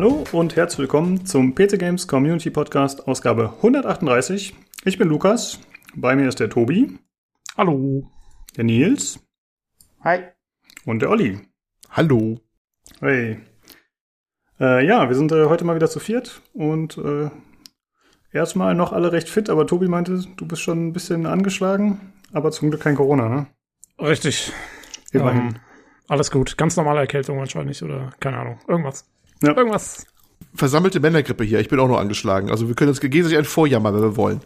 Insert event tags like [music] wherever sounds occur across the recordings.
Hallo und herzlich willkommen zum PC Games Community Podcast Ausgabe 138. Ich bin Lukas, bei mir ist der Tobi. Hallo. Der Nils. Hi. Und der Olli. Hallo. Hey. Äh, ja, wir sind äh, heute mal wieder zu viert und äh, erstmal noch alle recht fit, aber Tobi meinte, du bist schon ein bisschen angeschlagen, aber zum Glück kein Corona, ne? Richtig. Immerhin. Ähm, alles gut. Ganz normale Erkältung wahrscheinlich oder keine Ahnung. Irgendwas. Ja. Irgendwas. Versammelte Männergrippe hier. Ich bin auch noch angeschlagen. Also wir können uns gegenseitig ein Vorjammern, wenn wir wollen.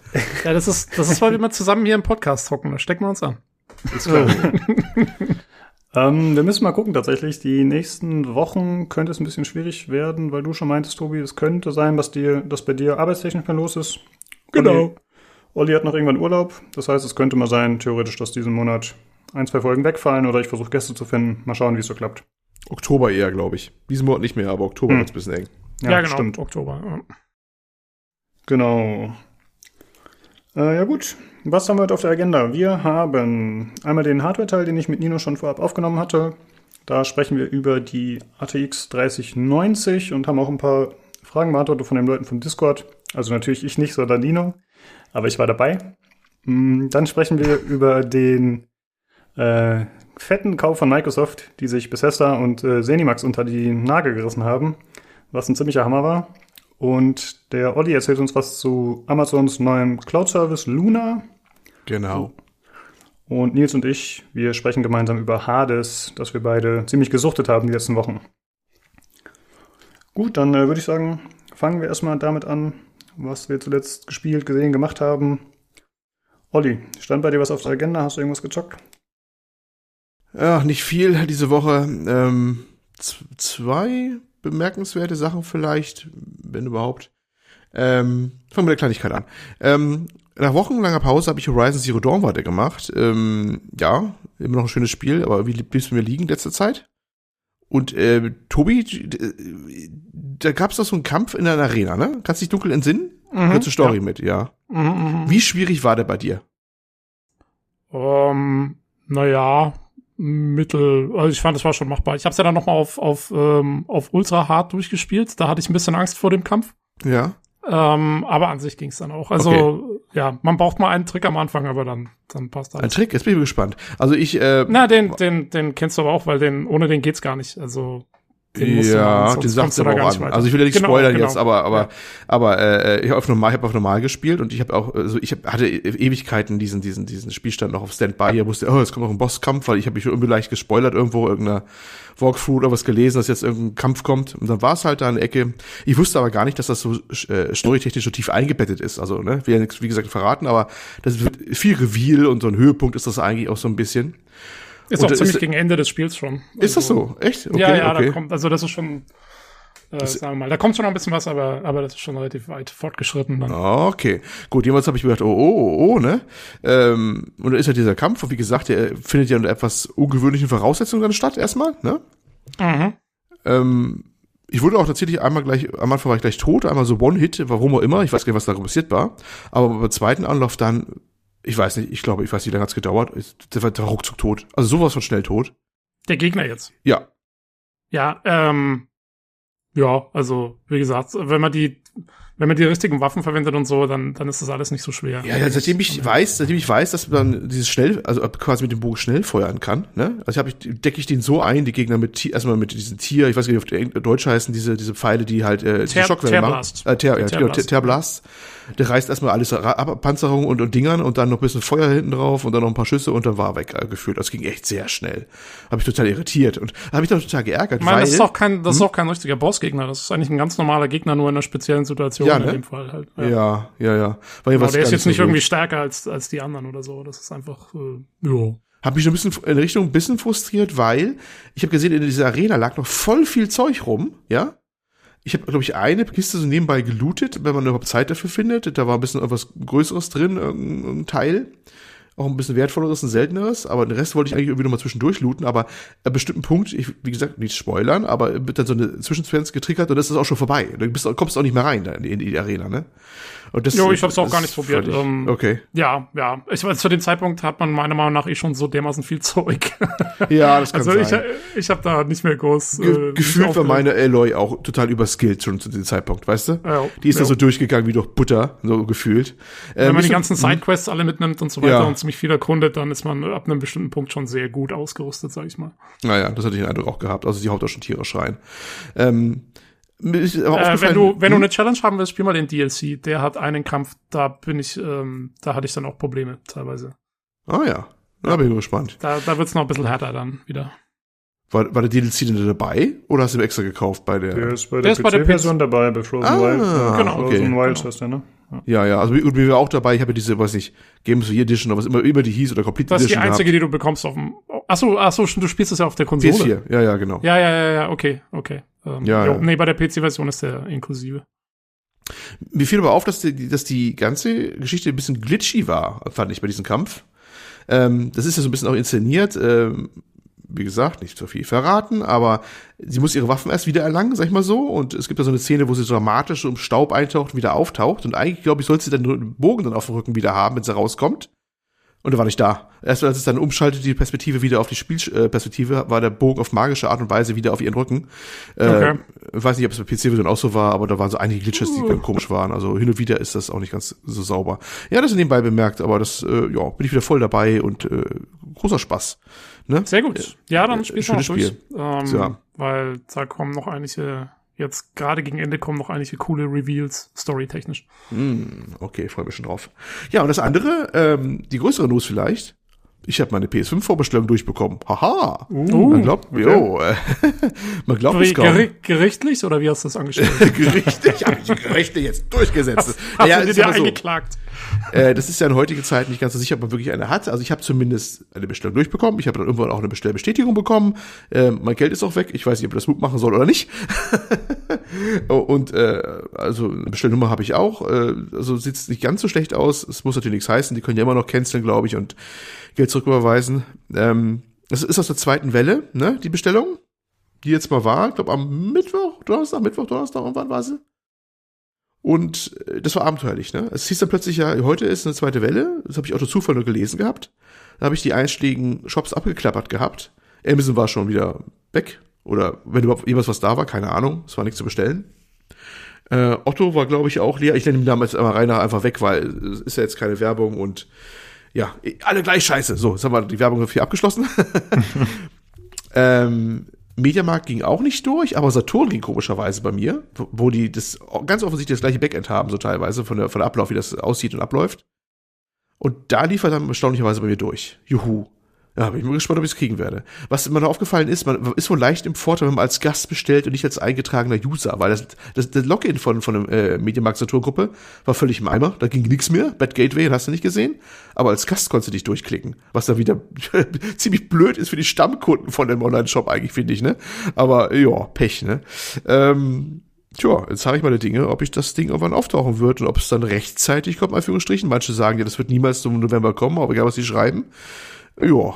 Ja, das ist, das ist, weil wir mal zusammen hier im Podcast hocken. Da stecken wir uns an. Ist klar. [laughs] Ähm, wir müssen mal gucken tatsächlich. Die nächsten Wochen könnte es ein bisschen schwierig werden, weil du schon meintest, Tobi, es könnte sein, dass dir, dass bei dir arbeitstechnisch mehr los ist. Genau. Olli, Olli hat noch irgendwann Urlaub. Das heißt, es könnte mal sein, theoretisch, dass diesen Monat ein, zwei Folgen wegfallen oder ich versuche Gäste zu finden. Mal schauen, wie es so klappt. Oktober eher, glaube ich. Diesen Monat nicht mehr, aber Oktober Hm. wird's ein bisschen eng. Ja, genau. stimmt. Oktober. Ja. Genau. Äh, ja gut, was haben wir heute auf der Agenda? Wir haben einmal den Hardware-Teil, den ich mit Nino schon vorab aufgenommen hatte. Da sprechen wir über die ATX 3090 und haben auch ein paar Fragen beantwortet von den Leuten vom Discord. Also natürlich ich nicht, sondern Nino. Aber ich war dabei. Mm, Dann sprechen wir über den äh, fetten Kauf von Microsoft, die sich Bethesda und äh, Zenimax unter die Nagel gerissen haben, was ein ziemlicher Hammer war. Und der Olli erzählt uns was zu Amazons neuem Cloud-Service Luna. Genau. Und Nils und ich, wir sprechen gemeinsam über Hades, das wir beide ziemlich gesuchtet haben die letzten Wochen. Gut, dann äh, würde ich sagen, fangen wir erstmal damit an, was wir zuletzt gespielt, gesehen, gemacht haben. Olli, stand bei dir was auf der Agenda? Hast du irgendwas gezockt? Ja, nicht viel diese Woche. Ähm, zwei bemerkenswerte Sachen vielleicht, wenn überhaupt. Ähm, fangen wir mit der Kleinigkeit an. Ähm, nach wochenlanger Pause habe ich Horizon Zero Dawn weitergemacht. Ähm, ja, immer noch ein schönes Spiel, aber wie blieb es mir liegen letzte Zeit? Und äh, Tobi, da gab es doch so einen Kampf in einer Arena, ne? Kannst du dich dunkel entsinnen? Mhm, Kurze Story mit, ja. Mhm, mhm. Wie schwierig war der bei dir? Ähm, naja, mittel. Also ich fand, das war schon machbar. Ich habe es ja dann noch mal auf, auf, ähm, auf Ultra Hard durchgespielt. Da hatte ich ein bisschen Angst vor dem Kampf. Ja. Ähm, aber an sich ging es dann auch. Also, ja, man braucht mal einen Trick am Anfang, aber dann, dann passt Ein alles. Trick, jetzt bin ich gespannt. Also ich, äh, Na, den, den, den kennst du aber auch, weil den, ohne den geht's gar nicht. Also, ja, den sagt gar auch an. Also ich will ja nicht Genau, spoilern genau. jetzt, aber aber Ja. aber äh, ich habe auf normal, ich habe auf normal gespielt und ich habe auch also ich hab, hatte Ewigkeiten diesen diesen diesen Spielstand noch auf Standby. Hier wusste, oh, jetzt kommt noch ein Bosskampf, weil ich habe mich irgendwie leicht gespoilert irgendwo irgendeiner Walkthrough oder was gelesen, dass jetzt irgendein Kampf kommt und dann war es halt da eine Ecke. Ich wusste aber gar nicht, dass das so äh, storytechnisch so tief eingebettet ist. Also ne, nichts wie gesagt verraten, aber das wird viel Reveal und so ein Höhepunkt ist das eigentlich auch so ein bisschen. Ist Und auch das ziemlich ist- gegen Ende des Spiels schon. Ist das Also, so? Echt? Okay, ja, ja, okay. da kommt, also das ist schon, äh, sagen wir mal, da kommt schon noch ein bisschen was, aber, aber das ist schon relativ weit fortgeschritten dann. Okay, gut, jemals habe ich mir gedacht, oh, oh, oh, oh, ne? Ähm, und dann ist ja dieser Kampf, und wie gesagt, der findet ja unter etwas ungewöhnlichen Voraussetzungen dann statt, erstmal, ne? Mhm. Ähm, ich wurde auch tatsächlich einmal gleich, am Anfang war ich gleich tot, einmal so One-Hit, warum auch immer, ich weiß gar nicht, was da passiert war. Aber beim zweiten Anlauf dann, ich weiß nicht, ich glaube, ich weiß nicht, wie lange hat's gedauert, der war der ruckzuck tot. Also sowas von schnell tot. Der Gegner jetzt. Ja, Ja, ähm, ja, also, wie gesagt, wenn man die, wenn man die richtigen Waffen verwendet und so, dann, dann ist das alles nicht so schwer. Ja, ja, seitdem ich weiß, seitdem ich weiß, dass man dieses schnell, also quasi mit dem Bogen schnell feuern kann, ne? Also habe ich decke ich den so ein, die Gegner mit Tier, erstmal mit diesen Tier, ich weiß nicht, wie auf Deutsch heißen diese diese Pfeile, die halt äh, die Tear- Schockwellen machen. Äh, ja, Tearblast. genau, Tear- Tearblast. Der reißt erstmal alles ab, Panzerung und, und Dingern und dann noch ein bisschen Feuer hinten drauf und dann noch ein paar Schüsse und dann war weg äh, gefühlt. Das ging echt sehr schnell. Habe ich total irritiert und habe mich dann total geärgert, Ich meine, weil das ist auch kein, das ist auch kein richtiger Bossgegner. Das ist eigentlich ein ganz normaler Gegner, nur in einer speziellen Situation Ja, in ne? dem Fall halt. ja, ja, ja. Weil Genau, der ist jetzt so nicht gut. irgendwie stärker als, als die anderen oder so. Das ist einfach, äh, ja. Hab mich schon ein bisschen in Richtung ein bisschen frustriert, weil ich habe gesehen, in dieser Arena lag noch voll viel Zeug rum, ja. Ich habe, glaube ich, eine Kiste so nebenbei gelootet, wenn man überhaupt Zeit dafür findet. Da war ein bisschen irgendwas Größeres drin, irgendein Teil. Auch ein bisschen wertvolleres und selteneres, aber den Rest wollte ich eigentlich irgendwie nochmal zwischendurch looten, aber an bestimmten Punkt, ich, wie gesagt, nicht spoilern, aber wird dann so eine Zwischensequenz getriggert und das ist auch schon vorbei. Du bist, kommst auch nicht mehr rein in die Arena, ne? Und das, Jo, ich hab's auch das gar nicht probiert. Ich, Ähm, okay. Ja, ja. Ich weiß, zu dem Zeitpunkt hat man meiner Meinung nach eh schon so dermaßen viel [laughs] Zeug. Ja, das kann also ich, sein. ich habe da nicht mehr groß. Ge äh, gefühlt war meine Aloy auch total überskillt schon zu dem Zeitpunkt, weißt du? Ja, Die ist ja. da so durchgegangen wie durch Butter, so gefühlt. Wenn Ähm, man die ganzen Sidequests alle mitnimmt und so weiter Ja. und ziemlich viel erkundet, dann ist man ab einem bestimmten Punkt schon sehr gut ausgerüstet, sag ich mal. Naja, das hatte ich den Eindruck auch gehabt. Also die haut auch schon Tiere schreien. Ähm, aber Äh, wenn du, wenn du Hm? eine Challenge haben willst, spiel mal den DLC. Der hat einen Kampf, da bin ich, ähm, da hatte ich dann auch Probleme teilweise. Ah ja, da bin ich gespannt. Da, da wird's noch ein bisschen härter dann wieder. War, war der DLC denn dabei oder hast du ihn extra gekauft bei der? Der ist bei Der der ist bei der PC-Version dabei, bei Frozen Ah, Wild. Ja, genau, Frozen okay. Wild Genau. heißt der, ne? Ja. Ja, also gut, mir war auch dabei, ich habe ja diese, weiß nicht, Games of the Year Edition oder was immer, immer die hieß oder Complete Das ist die Edition einzige, die du bekommst auf dem. Achso, achso, du spielst es ja auf der gehabt. Konsole. PS4, ja, ja, genau. Ja, ja, ja, ja, okay, okay. Ähm, Ja, ja. Nee, bei der PC-Version ist der inklusive. Mir fiel aber auf, dass die, dass die ganze Geschichte ein bisschen glitchy war, fand ich bei diesem Kampf. Ähm, das ist ja so ein bisschen auch inszeniert. Ähm, wie gesagt, nicht so viel verraten, aber sie muss ihre Waffen erst wieder erlangen, sag ich mal so. Und es gibt da so eine Szene, wo sie dramatisch so im Staub eintaucht und wieder auftaucht. Und eigentlich, glaube ich, sollte sie dann einen Bogen dann auf dem Rücken wieder haben, wenn sie rauskommt. Und er war nicht da. Erst als es dann umschaltet, die Perspektive wieder auf die Spielperspektive, war der Bogen auf magische Art und Weise wieder auf ihren Rücken. Okay. Äh, ich weiß nicht, ob es bei PC-Version auch so war, aber da waren so einige Glitches, die ganz komisch waren. Also hin und wieder ist das auch nicht ganz so sauber. Ja, das nebenbei bemerkt, aber das, äh, ja, bin ich wieder voll dabei und äh, großer Spaß. Ne? Sehr gut. Ja, dann äh, spielst du schönes durch. Ähm, Ja. Weil da kommen noch einige, jetzt gerade gegen Ende kommen noch einige coole Reveals, storytechnisch. Hm, okay, freue mich schon drauf. Ja, und das andere, ähm, die größere News vielleicht. Ich habe meine PS5-Vorbestellung durchbekommen. Haha. Uh, man glaubt, okay. jo, [laughs] äh, man glaubt es Geri kaum. geri gerichtlich oder wie hast du das angestellt? [laughs] Gerichte, ich habe die Gerichte jetzt durchgesetzt. [laughs] Hast Naja, du dir so. eingeklagt? Äh, das ist ja in heutigen Zeiten nicht ganz so sicher, ob man wirklich eine hat. Also ich habe zumindest eine Bestellung durchbekommen. Ich habe dann irgendwann auch eine Bestellbestätigung bekommen. Äh, mein Geld ist auch weg. Ich weiß nicht, ob ich das Mut machen soll oder nicht. [laughs] Oh, Und äh, also eine Bestellnummer habe ich auch. Äh, also sieht nicht ganz so schlecht aus. Es muss natürlich nichts heißen. Die können ja immer noch canceln, glaube ich, und Geld zurücküberweisen. Ähm, das ist aus der zweiten Welle, ne? Die Bestellung, die jetzt mal war. Ich glaube am Mittwoch, Donnerstag, Mittwoch, Donnerstag, irgendwann war sie. Und äh, das war abenteuerlich, ne? Es hieß dann plötzlich ja, heute ist eine zweite Welle. Das habe ich auch durch Zufall nur gelesen gehabt. Da habe ich die einschlägigen Shops abgeklappert gehabt. Amazon war schon wieder weg. Oder wenn überhaupt jemals was da war, keine Ahnung. Es war nichts zu bestellen. Äh, Otto war, glaube ich, auch leer. Ich nenne ihn damals immer Rainer einfach weg, weil es ist ja jetzt keine Werbung und ja, alle gleich scheiße. So, jetzt haben wir die Werbung hier abgeschlossen. [laughs] ähm, Mediamarkt ging auch nicht durch, aber Saturn ging komischerweise bei mir, wo- die das ganz offensichtlich das gleiche Backend haben, so teilweise von der, von der Ablauf, wie das aussieht und abläuft. Und da lief er dann erstaunlicherweise bei mir durch. Juhu. Ja, bin ich mal gespannt, ob ich es kriegen werde. Was mir noch aufgefallen ist, man ist wohl leicht im Vorteil, wenn man als Gast bestellt und nicht als eingetragener User, weil das, das, das Login von, von der äh, Mediamarkt Saturn-Gruppe war völlig im Eimer, da ging nichts mehr, Bad Gateway, hast du nicht gesehen, aber als Gast konntest du dich durchklicken, was dann wieder [laughs] ziemlich blöd ist für die Stammkunden von dem Online-Shop eigentlich, finde ich, ne? Aber ja, Pech, ne? Ähm, Tja, jetzt habe ich meine Dinge, ob ich das Ding irgendwann auftauchen wird und ob es dann rechtzeitig kommt, Anführungsstrichen. Manche sagen ja, das wird niemals zum November kommen, aber egal, was sie schreiben. Ja,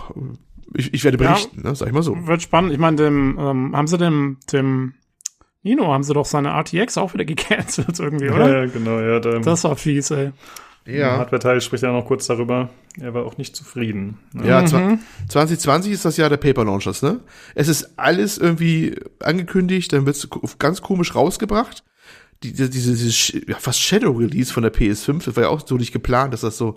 ich, ich werde Ja. berichten, ne, sag ich mal so. Wird spannend. Ich meine, dem, ähm, haben sie dem, dem Nino, haben sie doch seine RTX auch wieder [laughs] gecancelt irgendwie, oder? Ja, ja, genau, ja. Da, Das war fies, ey. Im Hardware-Teil spricht er noch kurz darüber. Er war auch nicht zufrieden. Ne? Ja, zwa- 2020 ist das Jahr der Paper Launchers, ne? Es ist alles irgendwie angekündigt, dann wird es ganz komisch rausgebracht. Die, die, diese, diese ja, fast Shadow Release von der PS5, das war ja auch so nicht geplant, dass das so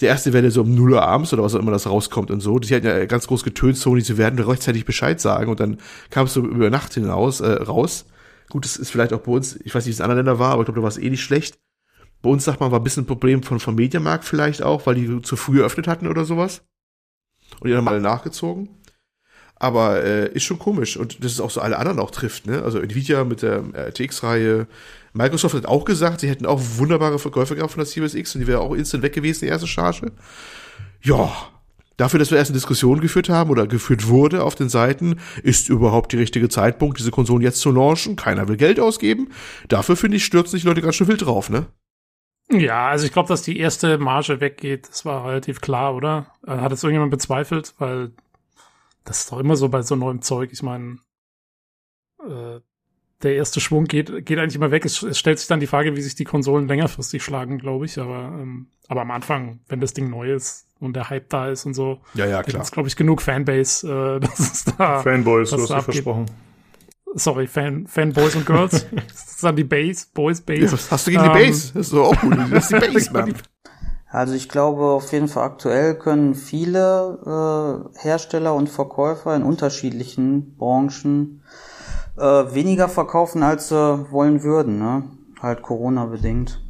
der erste Welle so um 0 Uhr abends oder was auch immer das rauskommt und so. Die hatten ja ganz groß getönt, Sony, sie werden rechtzeitig Bescheid sagen und dann kam es so über Nacht hinaus äh, raus. Gut, das ist vielleicht auch bei uns, ich weiß nicht, wie es in anderen Ländern war, aber ich glaube, da war es eh nicht schlecht. Bei uns, sagt man, war ein bisschen ein Problem von, von Mediamarkt vielleicht auch, weil die zu früh eröffnet hatten oder sowas. Und die haben alle nachgezogen. Aber äh, ist schon komisch. Und das ist auch so alle anderen auch trifft, ne? Also Nvidia mit der RTX-Reihe. Microsoft hat auch gesagt, sie hätten auch wunderbare Verkäufe gehabt von der Series X und die wäre auch instant weg gewesen, die erste Charge. Ja, dafür, dass wir erst eine Diskussion geführt haben oder geführt wurde auf den Seiten, ist überhaupt die richtige Zeitpunkt, diese Konsolen jetzt zu launchen. Keiner will Geld ausgeben. Dafür, finde ich, stürzen sich Leute ganz schön wild drauf, ne? Ja, also ich glaube, dass die erste Marge weggeht, das war relativ klar, oder? Äh, Hat es irgendjemand bezweifelt? Weil das ist doch immer so bei so neuem Zeug. Ich meine, äh, der erste Schwung geht, geht eigentlich immer weg. Es, es stellt sich dann die Frage, wie sich die Konsolen längerfristig schlagen, glaube ich. Aber, ähm, aber am Anfang, wenn das Ding neu ist und der Hype da ist und so, Ja, ja, klar. gibt's, glaube ich, genug Fanbase, äh, [laughs] dass es da. Fanboys, du hast da versprochen. Sorry, Fan, Fanboys und Girls. [laughs] das ist dann die Base, Boys Ja, Base. was hast du gegen die Ähm, Base? Das ist doch auch gut. Das ist die [laughs] Base, Mann. Also ich glaube auf jeden Fall aktuell können viele äh, Hersteller und Verkäufer in unterschiedlichen Branchen äh, weniger verkaufen, als sie wollen würden, ne? Halt Corona bedingt.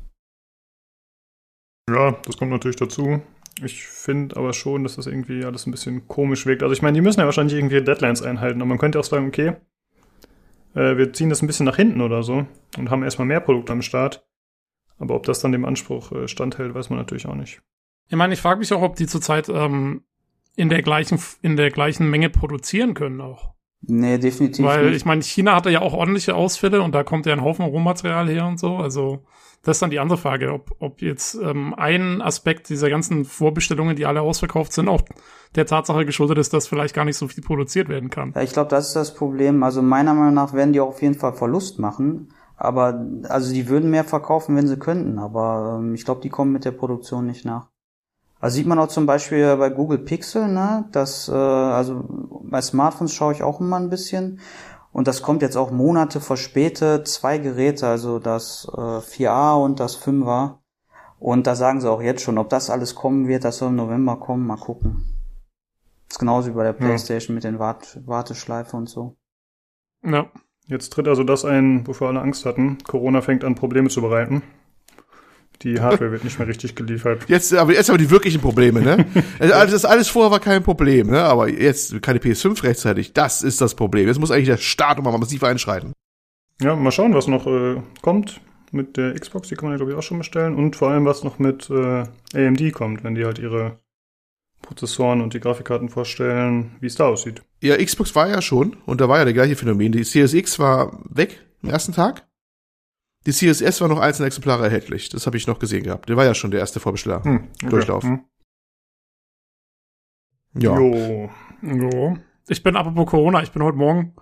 Ja, das kommt natürlich dazu. Ich finde aber schon, dass das irgendwie alles ein bisschen komisch wirkt. Also ich meine, die müssen ja wahrscheinlich irgendwie Deadlines einhalten. Und man könnte auch sagen, okay, äh, wir ziehen das ein bisschen nach hinten oder so und haben erstmal mehr Produkte am Start. Aber ob das dann dem Anspruch äh, standhält, weiß man natürlich auch nicht. Ich meine, ich frage mich auch, ob die zurzeit ähm, in der gleichen in der gleichen Menge produzieren können auch. Nee, definitiv Weil nicht. ich meine, China hatte ja auch ordentliche Ausfälle und da kommt ja ein Haufen Rohmaterial her und so. Also das ist dann die andere Frage, ob, ob jetzt ähm, ein Aspekt dieser ganzen Vorbestellungen, die alle ausverkauft sind, auch der Tatsache geschuldet ist, dass vielleicht gar nicht so viel produziert werden kann. Ja, ich glaube, das ist das Problem. Also meiner Meinung nach werden die auch auf jeden Fall Verlust machen. Aber also die würden mehr verkaufen, wenn sie könnten. Aber ähm, ich glaube, die kommen mit der Produktion nicht nach. Also sieht man auch zum Beispiel bei Google Pixel, ne? Das, äh, also bei Smartphones schaue ich auch immer ein bisschen. Und das kommt jetzt auch Monate verspätet. Zwei Geräte, also das äh, 4a und das 5er. Und da sagen sie auch jetzt schon, ob das alles kommen wird, das soll im November kommen, mal gucken. Das ist genauso wie bei der Playstation mit den Wart Warteschleife und so. Ja. Jetzt tritt also das ein, wovor alle Angst hatten. Corona fängt an, Probleme zu bereiten. Die Hardware wird nicht mehr richtig geliefert. [laughs] Jetzt, aber jetzt aber die wirklichen Probleme, ne? [laughs] Also alles- das alles vorher war kein Problem, ne? Aber jetzt keine PS5 rechtzeitig, das ist das Problem. Jetzt muss eigentlich der Staat mal massiv einschreiten. Ja, mal schauen, was noch äh, kommt mit der Xbox. Die kann man ja, glaube ich, auch schon bestellen. Und vor allem, was noch mit äh, AMD kommt, wenn die halt ihre Prozessoren und die Grafikkarten vorstellen, wie es da aussieht. Ja, Xbox war ja schon, und da war ja der gleiche Phänomen. Die CSX war weg am ersten Tag. Die CSS war noch einzelne Exemplare erhältlich. Das habe ich noch gesehen gehabt. Der war ja schon der erste Vorbesteller. Hm, okay. Durchlauf. Hm. Ja. Jo. Jo. Ich bin apropos Corona, ich bin heute Morgen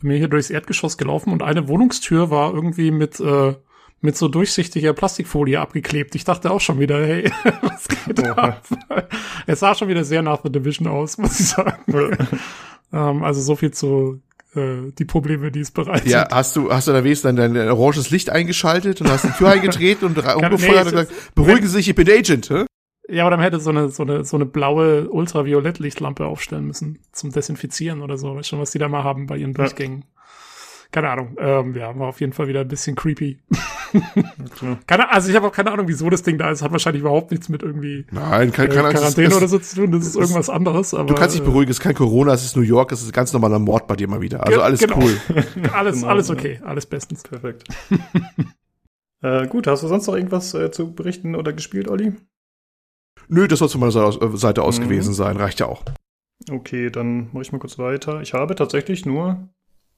bei mir hier durchs Erdgeschoss gelaufen und eine Wohnungstür war irgendwie mit, äh, mit so durchsichtiger Plastikfolie abgeklebt. Ich dachte auch schon wieder, hey, [laughs] was geht Oha. ab? Es sah schon wieder sehr nach The Division aus, muss ich sagen. Ähm, also so viel zu äh, die Probleme, die es bereits Ja, hast du, hast du da wenigstens dein, dein oranges Licht eingeschaltet und hast die Tür [laughs] eingetreten und nee, umgefeuert es und gesagt, beruhigen Sie sich, ich bin Agent, hä? Ja, aber dann hätte so eine, so eine, so eine blaue Ultraviolettlichtlampe aufstellen müssen zum Desinfizieren oder so. Weißt schon, was die da mal haben bei ihren Durchgängen. Keine Ahnung. Ähm, ja, war auf jeden Fall wieder ein bisschen creepy. [laughs] klar. Keine, also ich habe auch keine Ahnung, wieso das Ding da ist. Hat wahrscheinlich überhaupt nichts mit irgendwie Nein, äh, kein, keine Angst. Quarantäne Es- oder so zu tun. Das ist irgendwas anderes. Aber, Du kannst dich äh, beruhigen, es ist kein Corona, es ist New York, es ist ein ganz normaler Mord bei dir mal wieder. Also alles genau. cool. [laughs] Alles, Genau, alles ja. okay. Alles bestens. Perfekt. [laughs] äh, gut, hast du sonst noch irgendwas äh, zu berichten oder gespielt, Olli? Nö, das soll von meiner Seite aus, äh, Seite aus Mhm. gewesen sein, reicht ja auch. Okay, dann mache ich mal kurz weiter. Ich habe tatsächlich nur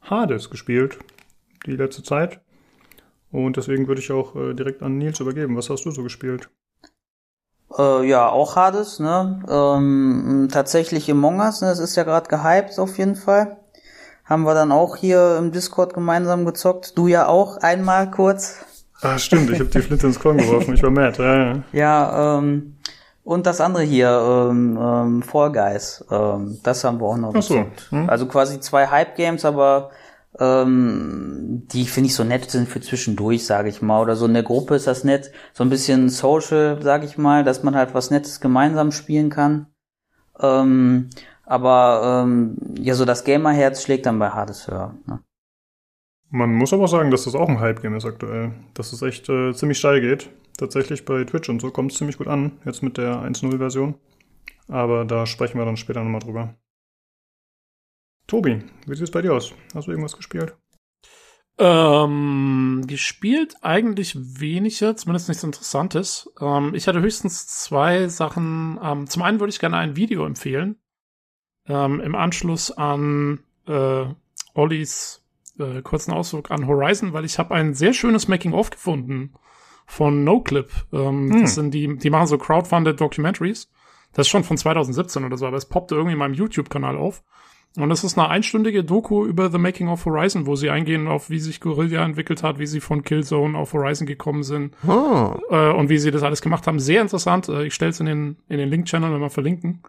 Hades gespielt die letzte Zeit. Und deswegen würde ich auch äh, direkt an Nils übergeben. Was hast du so gespielt? Äh, ja, auch Hades, ne? Ähm, tatsächlich Among Us, ne? Das ist ja gerade gehypt auf jeden Fall. Haben wir dann auch hier im Discord gemeinsam gezockt. Du ja auch einmal kurz. Ah, stimmt, ich habe die Flinte ins Korn geworfen. Ich war mad. Ja, ja. [laughs] Ja, ähm, und das andere hier, ähm, ähm, Fall Guys, ähm, das haben wir auch noch Ach so, hm. Also quasi zwei Hype-Games, aber ähm, die finde ich so nett sind für zwischendurch, sage ich mal. Oder so in der Gruppe ist das nett. So ein bisschen Social, sage ich mal, dass man halt was Nettes gemeinsam spielen kann. Ähm, aber ähm, ja, so das Gamerherz schlägt dann bei Hades höher. Ne? Man muss aber sagen, dass das auch ein Hype-Game ist aktuell. Dass es echt äh, ziemlich steil geht. Tatsächlich bei Twitch und so kommt es ziemlich gut an. Jetzt mit der 1.0-Version. Aber da sprechen wir dann später nochmal drüber. Tobi, wie sieht es bei dir aus? Hast du irgendwas gespielt? Ähm, gespielt eigentlich weniger, zumindest nichts Interessantes. Ähm, ich hatte höchstens zwei Sachen. Ähm, zum einen würde ich gerne ein Video empfehlen. Ähm, Im Anschluss an äh, Ollis äh, kurzen Ausflug an Horizon, weil ich habe ein sehr schönes Making-of gefunden von NoClip. Ähm, Hm. Das sind die, die machen so crowdfunded Documentaries. Das ist schon von 2017 oder so, aber es poppte irgendwie in meinem YouTube-Kanal auf. Und das ist eine einstündige Doku über The Making of Horizon, wo sie eingehen auf, wie sich Guerilla entwickelt hat, wie sie von Killzone auf Horizon gekommen sind Oh. äh, und wie sie das alles gemacht haben. Sehr interessant. Äh, ich stelle es in den, in den Link-Channel, wenn wir verlinken.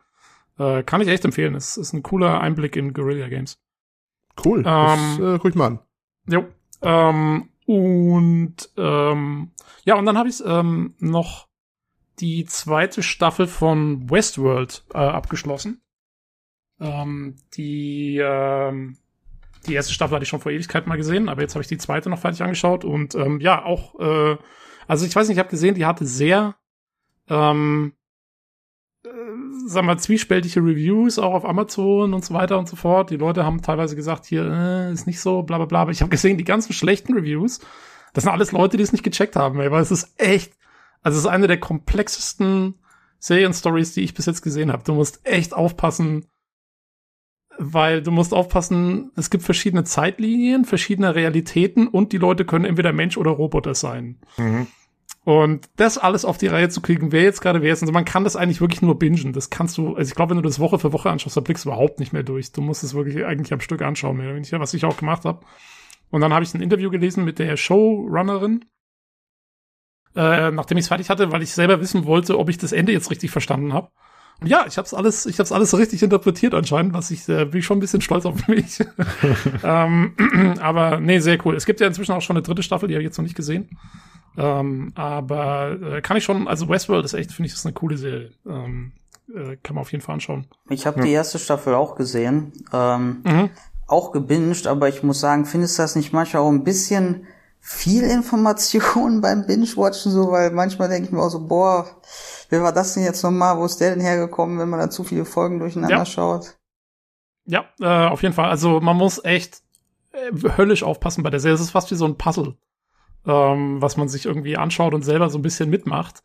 Äh, kann ich echt empfehlen. Es ist ein cooler Einblick in Guerilla Games. Cool. das Ähm, äh, guck ich mal an. Jo. Ähm, und ähm, ja, und dann habe ich ähm, noch die zweite Staffel von Westworld äh, abgeschlossen. Ähm, die ähm, die erste Staffel hatte ich schon vor Ewigkeit mal gesehen, aber jetzt habe ich die zweite noch fertig angeschaut und ähm, ja auch äh, also ich weiß nicht, ich habe gesehen, die hatte sehr ähm, äh, sag mal, zwiespältige Reviews auch auf Amazon und so weiter und so fort. Die Leute haben teilweise gesagt, hier äh, ist nicht so, bla bla bla. Aber ich habe gesehen, die ganzen schlechten Reviews, das sind alles Leute, die es nicht gecheckt haben, ey, weil es ist echt, also es ist eine der komplexesten Serienstories, die ich bis jetzt gesehen habe. Du musst echt aufpassen, weil du musst aufpassen, es gibt verschiedene Zeitlinien, verschiedene Realitäten und die Leute können entweder Mensch oder Roboter sein. Mhm. Und das alles auf die Reihe zu kriegen, wer jetzt gerade wer ist. Also man kann das eigentlich wirklich nur bingen. Das kannst du, also ich glaube, wenn du das Woche für Woche anschaust, da blickst du überhaupt nicht mehr durch. Du musst es wirklich eigentlich am Stück anschauen, mehr oder weniger, was ich auch gemacht habe. Und dann habe ich ein Interview gelesen mit der Showrunnerin, äh, nachdem ich es fertig hatte, weil ich selber wissen wollte, ob ich das Ende jetzt richtig verstanden habe. Und ja, ich habe es alles, ich habe es alles richtig interpretiert anscheinend, was ich äh, bin ich schon ein bisschen stolz auf mich. [laughs] ähm, [clears throat] aber nee, sehr cool. Es gibt ja inzwischen auch schon eine dritte Staffel, die habe ich jetzt noch nicht gesehen. Ähm, aber äh, kann ich schon, also Westworld ist echt, finde ich, ist eine coole Serie. Ähm, äh, kann man auf jeden Fall anschauen. Ich habe die erste Staffel auch gesehen, ähm, Mhm. auch gebinged, aber ich muss sagen, findest du das nicht manchmal auch ein bisschen viel Information [laughs] beim Binge-Watchen so, weil manchmal denke ich mir auch so, boah, wer war das denn jetzt nochmal, wo ist der denn hergekommen, wenn man da zu viele Folgen durcheinander Ja. schaut? Ja, äh, auf jeden Fall. Also man muss echt äh, höllisch aufpassen bei der Serie. Es ist fast wie so ein Puzzle, ähm, was man sich irgendwie anschaut und selber so ein bisschen mitmacht.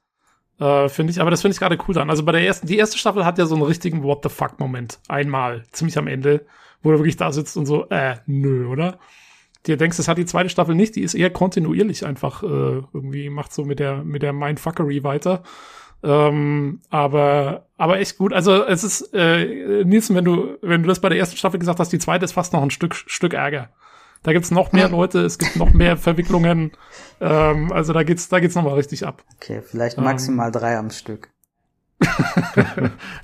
Äh, finde ich, aber das finde ich gerade cool dann. Also bei der ersten, die erste Staffel hat ja so einen richtigen What the fuck Moment. Einmal, ziemlich am Ende, wo du wirklich da sitzt und so, äh, nö, oder? Dir denkst, das hat die zweite Staffel nicht, die ist eher kontinuierlich einfach, äh, irgendwie macht so mit der, mit der Mindfuckery weiter. Ähm, aber, aber echt gut. Also es ist, äh, Nielsen, wenn du, wenn du das bei der ersten Staffel gesagt hast, die zweite ist fast noch ein Stück, Stück Ärger. Da gibt's noch mehr Leute, es gibt noch mehr [laughs] Verwicklungen. Ähm, also da geht's, da geht's noch mal richtig ab. Okay, vielleicht Ähm. maximal drei am Stück. [laughs]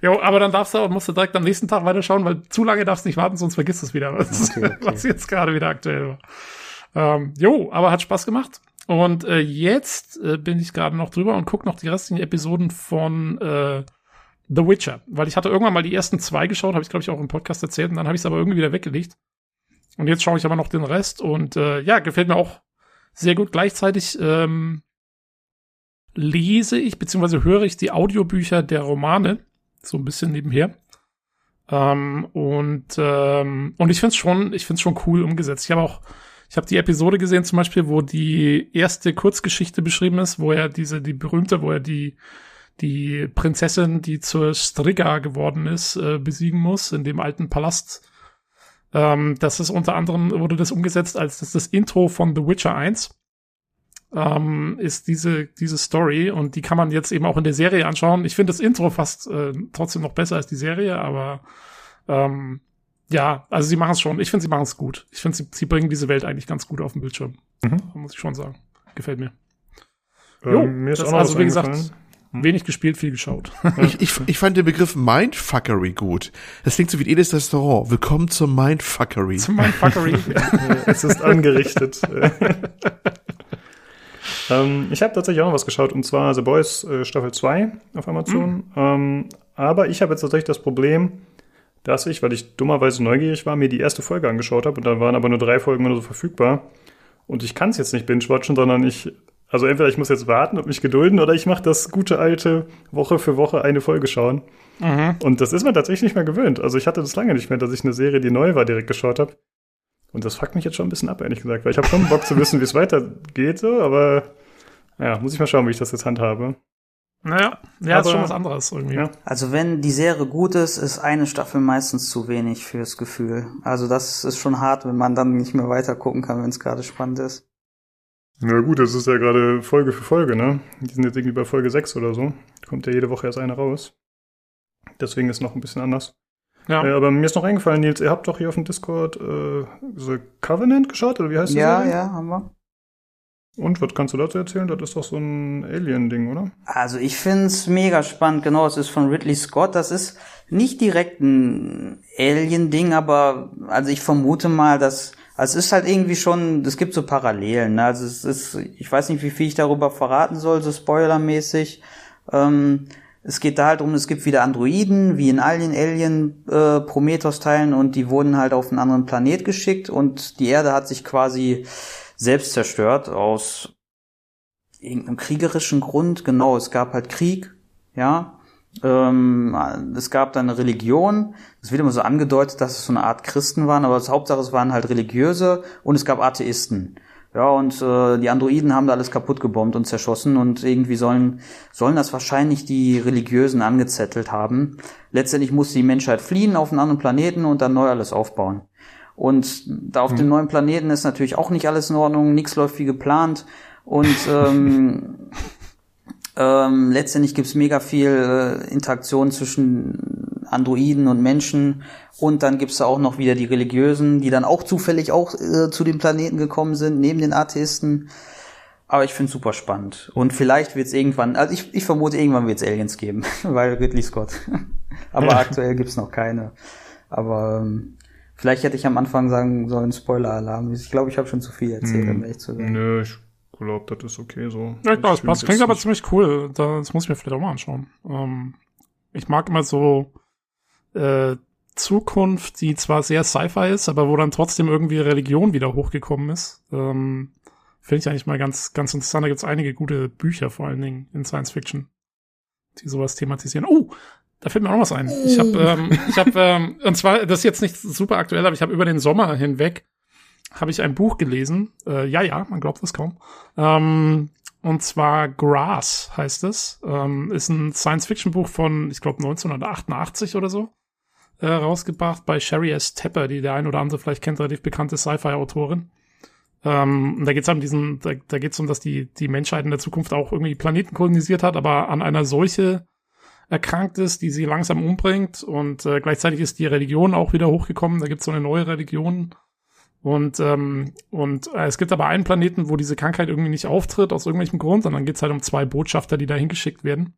Jo, aber dann darfst du, musst du direkt am nächsten Tag weiterschauen, weil zu lange darfst du nicht warten, sonst vergisst du es wieder, [laughs] was, Okay, okay. was jetzt gerade wieder aktuell war. Ähm, jo, aber hat Spaß gemacht. Und äh, jetzt äh, bin ich gerade noch drüber und gucke noch die restlichen Episoden von äh, The Witcher, weil ich hatte irgendwann mal die ersten zwei geschaut, habe ich glaube ich auch im Podcast erzählt, und dann habe ich es aber irgendwie wieder weggelegt. Und jetzt schaue ich aber noch den Rest und äh, ja, gefällt mir auch sehr gut. Gleichzeitig ähm, lese ich beziehungsweise höre ich die Audiobücher der Romane so ein bisschen nebenher. Ähm, und ähm, und ich finde es schon, ich finde schon cool umgesetzt. Ich habe auch, ich habe die Episode gesehen zum Beispiel, wo die erste Kurzgeschichte beschrieben ist, wo er diese die berühmte, wo er die die Prinzessin, die zur Strigga geworden ist, äh, besiegen muss in dem alten Palast. Ähm, das ist unter anderem wurde das umgesetzt als das, das Intro von The Witcher 1 ähm, ist diese, diese Story und die kann man jetzt eben auch in der Serie anschauen. Ich finde das Intro fast äh, trotzdem noch besser als die Serie, aber ähm, ja, also sie machen es schon. Ich finde, sie machen es gut. Ich finde, sie, sie bringen diese Welt eigentlich ganz gut auf den Bildschirm. Mhm. Muss ich schon sagen. Gefällt mir. Ähm, Jo, mir ist das auch noch also, was wie gesagt, eingefallen. Wenig gespielt, viel geschaut. [laughs] Ich, ich, ich fand den Begriff Mindfuckery gut. Das klingt so wie jedes Restaurant. Willkommen zur Mindfuckery. Zum Mindfuckery. [laughs] Es ist angerichtet. [laughs] ähm, ich habe tatsächlich auch noch was geschaut, und zwar The Boys äh, Staffel 2 auf Amazon. Ähm, aber ich habe jetzt tatsächlich das Problem, dass ich, weil ich dummerweise neugierig war, mir die erste Folge angeschaut habe und da waren aber nur drei Folgen oder so verfügbar. Und ich kann es jetzt nicht binge-watchen, sondern ich, also entweder ich muss jetzt warten und mich gedulden oder ich mache das gute alte Woche für Woche eine Folge schauen. mhm. Und das ist mir tatsächlich nicht mehr gewöhnt. Also ich hatte das lange nicht mehr, dass ich eine Serie, die neu war, direkt geschaut habe. Und das fuckt mich jetzt schon ein bisschen ab, ehrlich gesagt, weil ich habe schon Bock zu wissen, wie es weitergeht, so, aber ja, muss ich mal schauen, wie ich das jetzt handhabe. Naja, ja, ist Aber- schon was anderes irgendwie. Ja. Also wenn die Serie gut ist, ist eine Staffel meistens zu wenig fürs Gefühl. Also das ist schon hart, wenn man dann nicht mehr weiter gucken kann, wenn es gerade spannend ist. Na gut, das ist ja gerade Folge für Folge, ne? Die sind jetzt irgendwie bei Folge 6 oder so. Kommt ja jede Woche erst eine raus. Deswegen ist noch ein bisschen anders. Ja. Äh, aber mir ist noch eingefallen, Nils, ihr habt doch hier auf dem Discord äh, The Covenant geschaut, oder wie heißt das? Ja, ja, haben wir. Und was kannst du dazu erzählen? Das ist doch so ein Alien-Ding, oder? Also ich find's mega spannend. Genau, es ist von Ridley Scott. Das ist nicht direkt ein Alien-Ding, aber also ich vermute mal, dass also es ist halt irgendwie schon, es gibt so Parallelen. Ne? Also es ist, ich weiß nicht, wie viel ich darüber verraten soll, so spoilermäßig. Ähm, es geht da halt darum, es gibt wieder Androiden, wie in allen Alien äh, Prometheus-Teilen und die wurden halt auf einen anderen Planet geschickt und die Erde hat sich quasi selbst zerstört aus irgendeinem kriegerischen Grund. Genau, es gab halt Krieg, ja. Ähm, es gab dann eine Religion. Es wird immer so angedeutet, dass es so eine Art Christen waren, aber das Hauptsache es waren halt religiöse und es gab Atheisten. Ja, und äh, die Androiden haben da alles kaputt gebombt und zerschossen und irgendwie sollen, sollen das wahrscheinlich die Religiösen angezettelt haben. Letztendlich musste die Menschheit fliehen auf einen anderen Planeten und dann neu alles aufbauen. Und da auf hm. dem neuen Planeten ist natürlich auch nicht alles in Ordnung, nichts läuft wie geplant. Und ähm, [laughs] ähm, letztendlich gibt's mega viel äh, Interaktion zwischen Androiden und Menschen und dann gibt's da auch noch wieder die Religiösen, die dann auch zufällig auch äh, zu dem Planeten gekommen sind, neben den Atheisten. Aber ich finde super spannend. Und vielleicht wird's irgendwann, also ich, ich vermute, irgendwann wird's Aliens geben, [laughs] weil Ridley Scott. [laughs] Aber ja. aktuell gibt's noch keine. Aber ähm, vielleicht hätte ich am Anfang sagen sollen, Spoiler-Alarm. Ich glaube, ich habe schon zu viel erzählt, um ehrlich zu sein. Nö, ich glaube, das ist okay so. Ja, klar, es passt. Klingt aber ziemlich cool. Das muss ich mir vielleicht auch mal anschauen. Ähm, ich mag immer so äh, Zukunft, die zwar sehr Sci-Fi ist, aber wo dann trotzdem irgendwie Religion wieder hochgekommen ist. Ähm, Finde ich eigentlich mal ganz, ganz interessant. Da gibt's einige gute Bücher, vor allen Dingen in Science Fiction, die sowas thematisieren. Oh, da fällt mir auch noch was ein. Ich habe, ähm, ich habe, ähm, und zwar, das ist jetzt nicht super aktuell, aber ich habe über den Sommer hinweg habe ich ein Buch gelesen. Äh, ja, ja, man glaubt es kaum. Ähm, und zwar Grass heißt es. Ähm, ist ein Science-Fiction-Buch von, ich glaube, 1988 oder so äh, rausgebracht bei Sherry S. Tepper, die der ein oder andere vielleicht kennt, relativ bekannte Sci-Fi-Autorin. Ähm, und da geht es um diesen, da, da geht es um, dass die, die Menschheit in der Zukunft auch irgendwie Planeten kolonisiert hat, aber an einer Seuche erkrankt ist, die sie langsam umbringt. Und äh, gleichzeitig ist die Religion auch wieder hochgekommen. Da gibt es so eine neue Religion. Und, ähm, und äh, es gibt aber einen Planeten, wo diese Krankheit irgendwie nicht auftritt, aus irgendwelchem Grund. Und dann geht es halt um zwei Botschafter, die da hingeschickt werden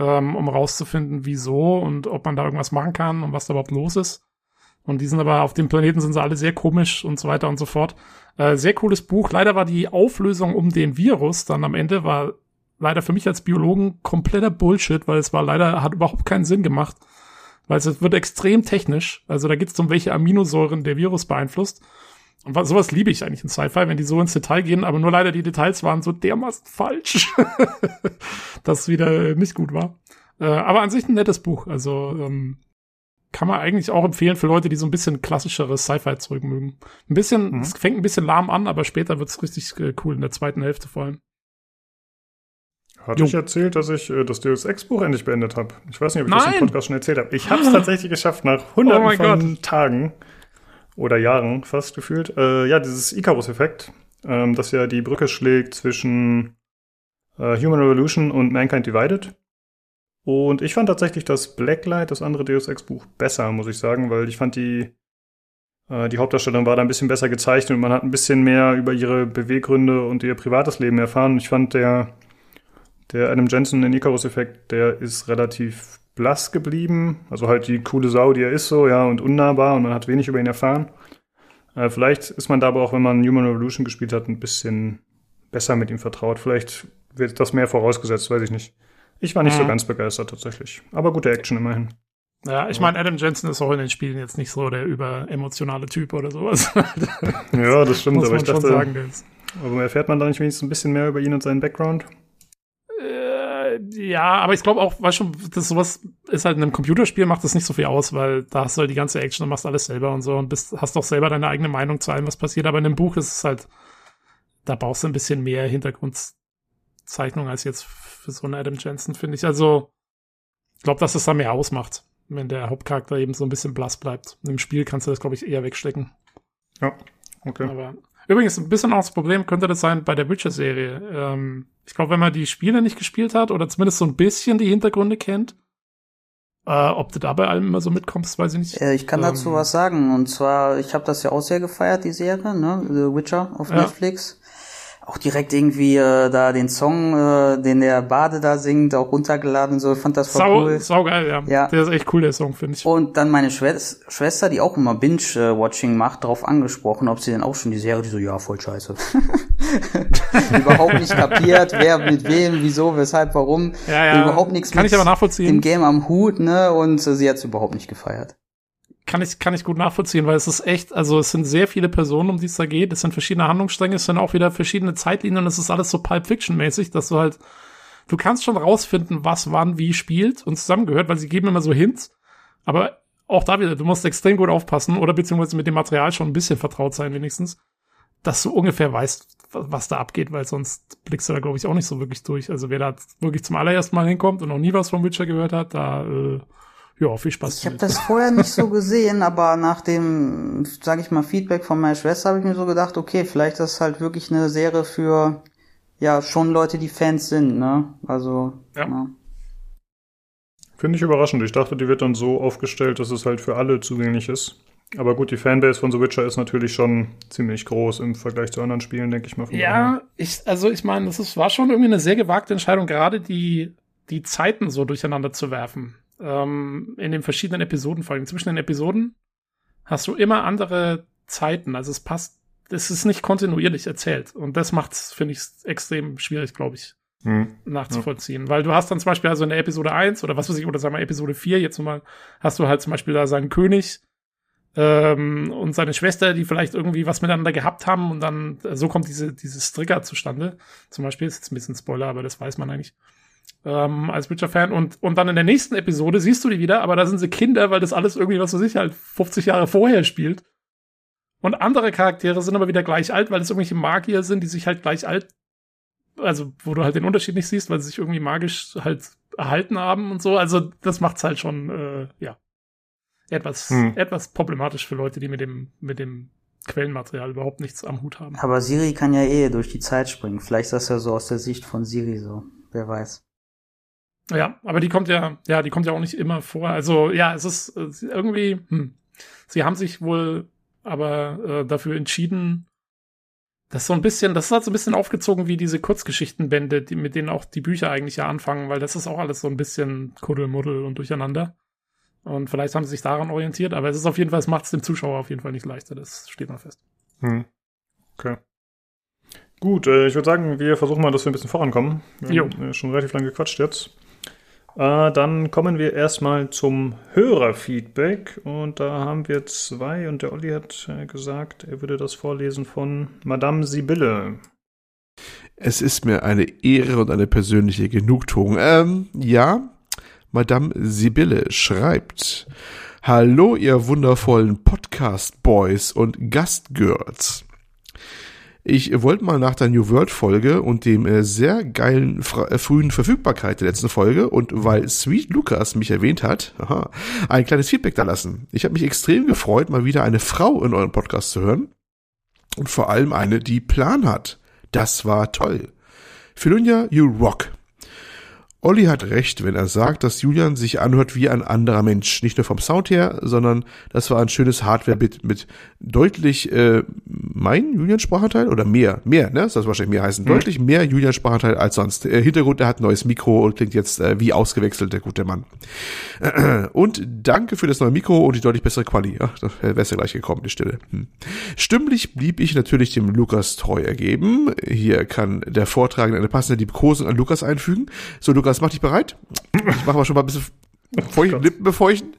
ähm, um rauszufinden, wieso und ob man da irgendwas machen kann und was da überhaupt los ist. Und die sind aber auf dem Planeten sind sie alle sehr komisch und so weiter und so fort. Äh, sehr cooles Buch. Leider war die Auflösung um den Virus dann am Ende war leider für mich als Biologen kompletter Bullshit, weil es war leider, hat überhaupt keinen Sinn gemacht. Weil es wird extrem technisch. Also da geht es um welche Aminosäuren der Virus beeinflusst. Und was, sowas liebe ich eigentlich in Sci-Fi, wenn die so ins Detail gehen, aber nur leider die Details waren so dermaßen falsch, [laughs] dass wieder nicht gut war. Äh, aber an sich ein nettes Buch. Also ähm, kann man eigentlich auch empfehlen für Leute, die so ein bisschen klassischeres Sci-Fi-Zeug mögen. Ein bisschen, mhm. es fängt ein bisschen lahm an, aber später wird's richtig äh, cool, in der zweiten Hälfte vor allem. Hatte jo. ich erzählt, dass ich äh, das Deus Ex-Buch endlich beendet habe? Ich weiß nicht, ob ich Nein. das im Podcast schon erzählt habe. Ich habe es [laughs] tatsächlich geschafft nach hunderten oh von Gott. Tagen oder Jahren fast gefühlt. Äh, ja, dieses Icarus-Effekt, ähm, das ja die Brücke schlägt zwischen äh, Human Revolution und Mankind Divided. Und ich fand tatsächlich das Blacklight, das andere Deus Ex Buch, besser, muss ich sagen, weil ich fand die, äh, die Hauptdarstellerin war da ein bisschen besser gezeichnet und man hat ein bisschen mehr über ihre Beweggründe und ihr privates Leben erfahren. Ich fand der, der Adam Jensen in Icarus-Effekt, der ist relativ blass geblieben. Also halt die coole Sau, die er ist, so, ja, und unnahbar und man hat wenig über ihn erfahren. Äh, vielleicht ist man da aber auch, wenn man Human Revolution gespielt hat, ein bisschen besser mit ihm vertraut. Vielleicht wird das mehr vorausgesetzt, weiß ich nicht. Ich war nicht mhm. so ganz begeistert tatsächlich. Aber gute Action immerhin. Ja, ich meine, Adam Jensen ist auch in den Spielen jetzt nicht so der überemotionale Typ oder sowas. [laughs] ja, das stimmt, aber ich dachte, sagen, aber erfährt man da nicht wenigstens ein bisschen mehr über ihn und seinen Background? Ja, aber ich glaube auch, weißt schon, das sowas ist halt in einem Computerspiel macht das nicht so viel aus, weil da hast du halt die ganze Action und machst alles selber und so und bist, hast doch selber deine eigene Meinung zu allem, was passiert. Aber in einem Buch ist es halt, da brauchst du ein bisschen mehr Hintergrundzeichnung als jetzt für so einen Adam Jensen, finde ich. Also, ich glaube, dass es da mehr ausmacht, wenn der Hauptcharakter eben so ein bisschen blass bleibt. Im Spiel kannst du das, glaube ich, eher wegstecken. Ja, okay. Aber Übrigens, ein bisschen auch das Problem könnte das sein bei der Witcher-Serie. Ähm, ich glaube, wenn man die Spiele nicht gespielt hat oder zumindest so ein bisschen die Hintergründe kennt, Äh, ob du da bei allem immer so mitkommst, weiß ich nicht. Äh, ich kann dazu Ähm, was sagen. Und zwar, ich habe das ja auch sehr gefeiert, die Serie, ne? The Witcher auf Ja. Netflix. Auch direkt irgendwie äh, da den Song, äh, den der Bade da singt, auch runtergeladen so. Ich fand das voll Sau, cool. saugeil, ja. Ja. Der ist echt cool, der Song, finde ich. Und dann meine Schwes- Schwester, die auch immer Binge-Watching macht, darauf angesprochen, ob sie denn auch schon die Serie, die so, ja, voll scheiße. [laughs] überhaupt nicht kapiert, wer mit wem, wieso, weshalb, warum. Ja, ja. Überhaupt nichts Kann mit ich aber nachvollziehen. dem Game am Hut, ne? Und äh, sie hat's überhaupt nicht gefeiert. Kann ich, kann ich gut nachvollziehen, weil es ist echt, also es sind sehr viele Personen, um die es da geht. Es sind verschiedene Handlungsstränge, es sind auch wieder verschiedene Zeitlinien und es ist alles so Pulp Fiction mäßig, dass du halt, du kannst schon rausfinden, was wann wie spielt und zusammengehört, weil sie geben immer so Hints. Aber auch da wieder, du musst extrem gut aufpassen oder beziehungsweise mit dem Material schon ein bisschen vertraut sein wenigstens, dass du ungefähr weißt, wa- was da abgeht, weil sonst blickst du da, glaube ich, auch nicht so wirklich durch. Also wer da wirklich zum allerersten Mal hinkommt und noch nie was vom Witcher gehört hat, da, äh, ja, viel Spaß Ich habe das vorher nicht so gesehen, [laughs] aber nach dem, sage ich mal, Feedback von meiner Schwester habe ich mir so gedacht, okay, vielleicht ist das halt wirklich eine Serie für ja schon Leute, die Fans sind, ne? Also Ja. ja. Finde ich überraschend. Ich dachte, die wird dann so aufgestellt, dass es halt für alle zugänglich ist. Aber gut, die Fanbase von The Witcher ist natürlich schon ziemlich groß im Vergleich zu anderen Spielen, denke ich mal. Ja, ich, also ich meine, das ist, war schon irgendwie eine sehr gewagte Entscheidung, gerade die, die Zeiten so durcheinander zu werfen. Ähm, in den verschiedenen Episodenfolgen. Zwischen den Episoden hast du immer andere Zeiten. Also es passt, es ist nicht kontinuierlich erzählt. Und das macht's, finde ich, extrem schwierig, glaube ich, Hm. nachzuvollziehen. Weil du hast dann zum Beispiel also in der Episode 1 oder was weiß ich, oder sagen wir Episode 4, jetzt mal, hast du halt zum Beispiel da seinen König, ähm, und seine Schwester, die vielleicht irgendwie was miteinander gehabt haben und dann äh, so kommt diese dieses Trigger zustande. Zum Beispiel ist jetzt ein bisschen Spoiler, aber das weiß man eigentlich ähm, als Witcher-Fan und und dann in der nächsten Episode siehst du die wieder, aber da sind sie Kinder, weil das alles irgendwie was weiß ich halt 50 Jahre vorher spielt. Und andere Charaktere sind aber wieder gleich alt, weil es irgendwelche Magier sind, die sich halt gleich alt, also wo du halt den Unterschied nicht siehst, weil sie sich irgendwie magisch halt erhalten haben und so. Also das macht's halt schon, äh, ja, etwas, Hm. etwas problematisch für Leute, die mit dem, mit dem Quellenmaterial überhaupt nichts am Hut haben. Aber Siri kann ja eh durch die Zeit springen. Vielleicht ist das ja so aus der Sicht von Siri so. Wer weiß. Ja, aber die kommt ja, ja, die kommt ja auch nicht immer vor. Also ja, es ist äh, irgendwie, hm. sie haben sich wohl aber äh, dafür entschieden, das so ein bisschen, das ist halt so ein bisschen aufgezogen wie diese Kurzgeschichtenbände, die, mit denen auch die Bücher eigentlich ja anfangen, weil das ist auch alles so ein bisschen Kuddelmuddel und durcheinander. Und vielleicht haben sie sich daran orientiert, aber es ist auf jeden Fall, es macht es dem Zuschauer auf jeden Fall nicht leichter, das steht mal fest. Hm. Okay. Gut, äh, ich würde sagen, wir versuchen mal, dass wir ein bisschen vorankommen. Wir Jo. haben äh, schon relativ lange gequatscht jetzt. Äh, dann kommen wir erstmal zum Hörerfeedback. Und da haben wir zwei. Und der Olli hat äh, gesagt, er würde das vorlesen von Madame Sibylle. Es ist mir eine Ehre und eine persönliche Genugtuung. Ähm, ja, Madame Sibylle schreibt. Hallo, ihr wundervollen Podcast-Boys und Gastgirls. Ich wollte mal nach der New World Folge und dem äh, sehr geilen äh, frühen Verfügbarkeit der letzten Folge und weil Sweet Lucas mich erwähnt hat, aha, ein kleines Feedback da lassen. Ich habe mich extrem gefreut, mal wieder eine Frau in euren Podcast zu hören und vor allem eine, die Plan hat. Das war toll. Philunia, you rock. Olli hat recht, wenn er sagt, dass Julian sich anhört wie ein anderer Mensch. Nicht nur vom Sound her, sondern das war ein schönes Hardware-Bit mit deutlich äh, mein Julian-Sprachanteil oder mehr, mehr, ne? Das soll wahrscheinlich mehr heißen. Deutlich mehr Julian-Sprachanteil als sonst. Äh, Hintergrund, er hat ein neues Mikro und klingt jetzt äh, wie ausgewechselt, der gute Mann. [clears throat] Und danke für das neue Mikro und die deutlich bessere Quali. Ja, da wäre ja gleich gekommen, die Stille. Hm. Stimmlich blieb ich natürlich dem Lukas treu ergeben. Hier kann der Vortragende eine passende Liebkosung an Lukas einfügen. So, Lukas, mach dich bereit. Ich mache mal schon mal ein bisschen feucht, Gott. Lippen befeuchten.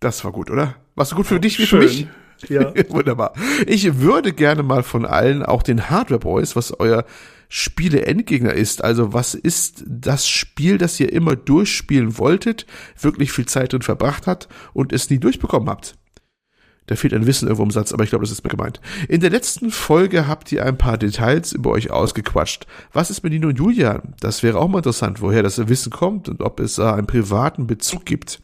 Das war gut, oder? Warst du gut für dich wie Schön. für mich? Ja. [laughs] Wunderbar. Ich würde gerne mal von allen, auch den Hardware Boys, was euer Spiele-Endgegner ist. Also was ist das Spiel, das ihr immer durchspielen wolltet, wirklich viel Zeit drin verbracht habt und es nie durchbekommen habt? Da fehlt ein Wissen irgendwo im Satz, aber ich glaube, das ist mir gemeint. In der letzten Folge habt ihr ein paar Details über euch ausgequatscht. Was ist mit Nino und Julian? Das wäre auch mal interessant, woher das Wissen kommt und ob es da einen privaten Bezug gibt.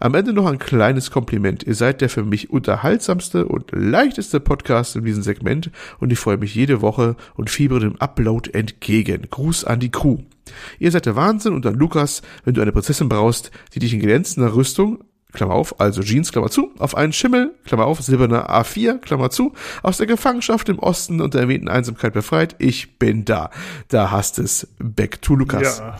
Am Ende noch ein kleines Kompliment. Ihr seid der für mich unterhaltsamste und leichteste Podcast in diesem Segment und ich freue mich jede Woche und fiebere dem Upload entgegen. Gruß an die Crew. Ihr seid der Wahnsinn und an Lukas, wenn du eine Prinzessin brauchst, die dich in glänzender Rüstung Klammer auf, also Jeans, Klammer zu, auf einen Schimmel, Klammer auf, silberner A4, Klammer zu, aus der Gefangenschaft im Osten und der erwähnten Einsamkeit befreit. Ich bin da. Da hast es. Back to Lukas. Ja.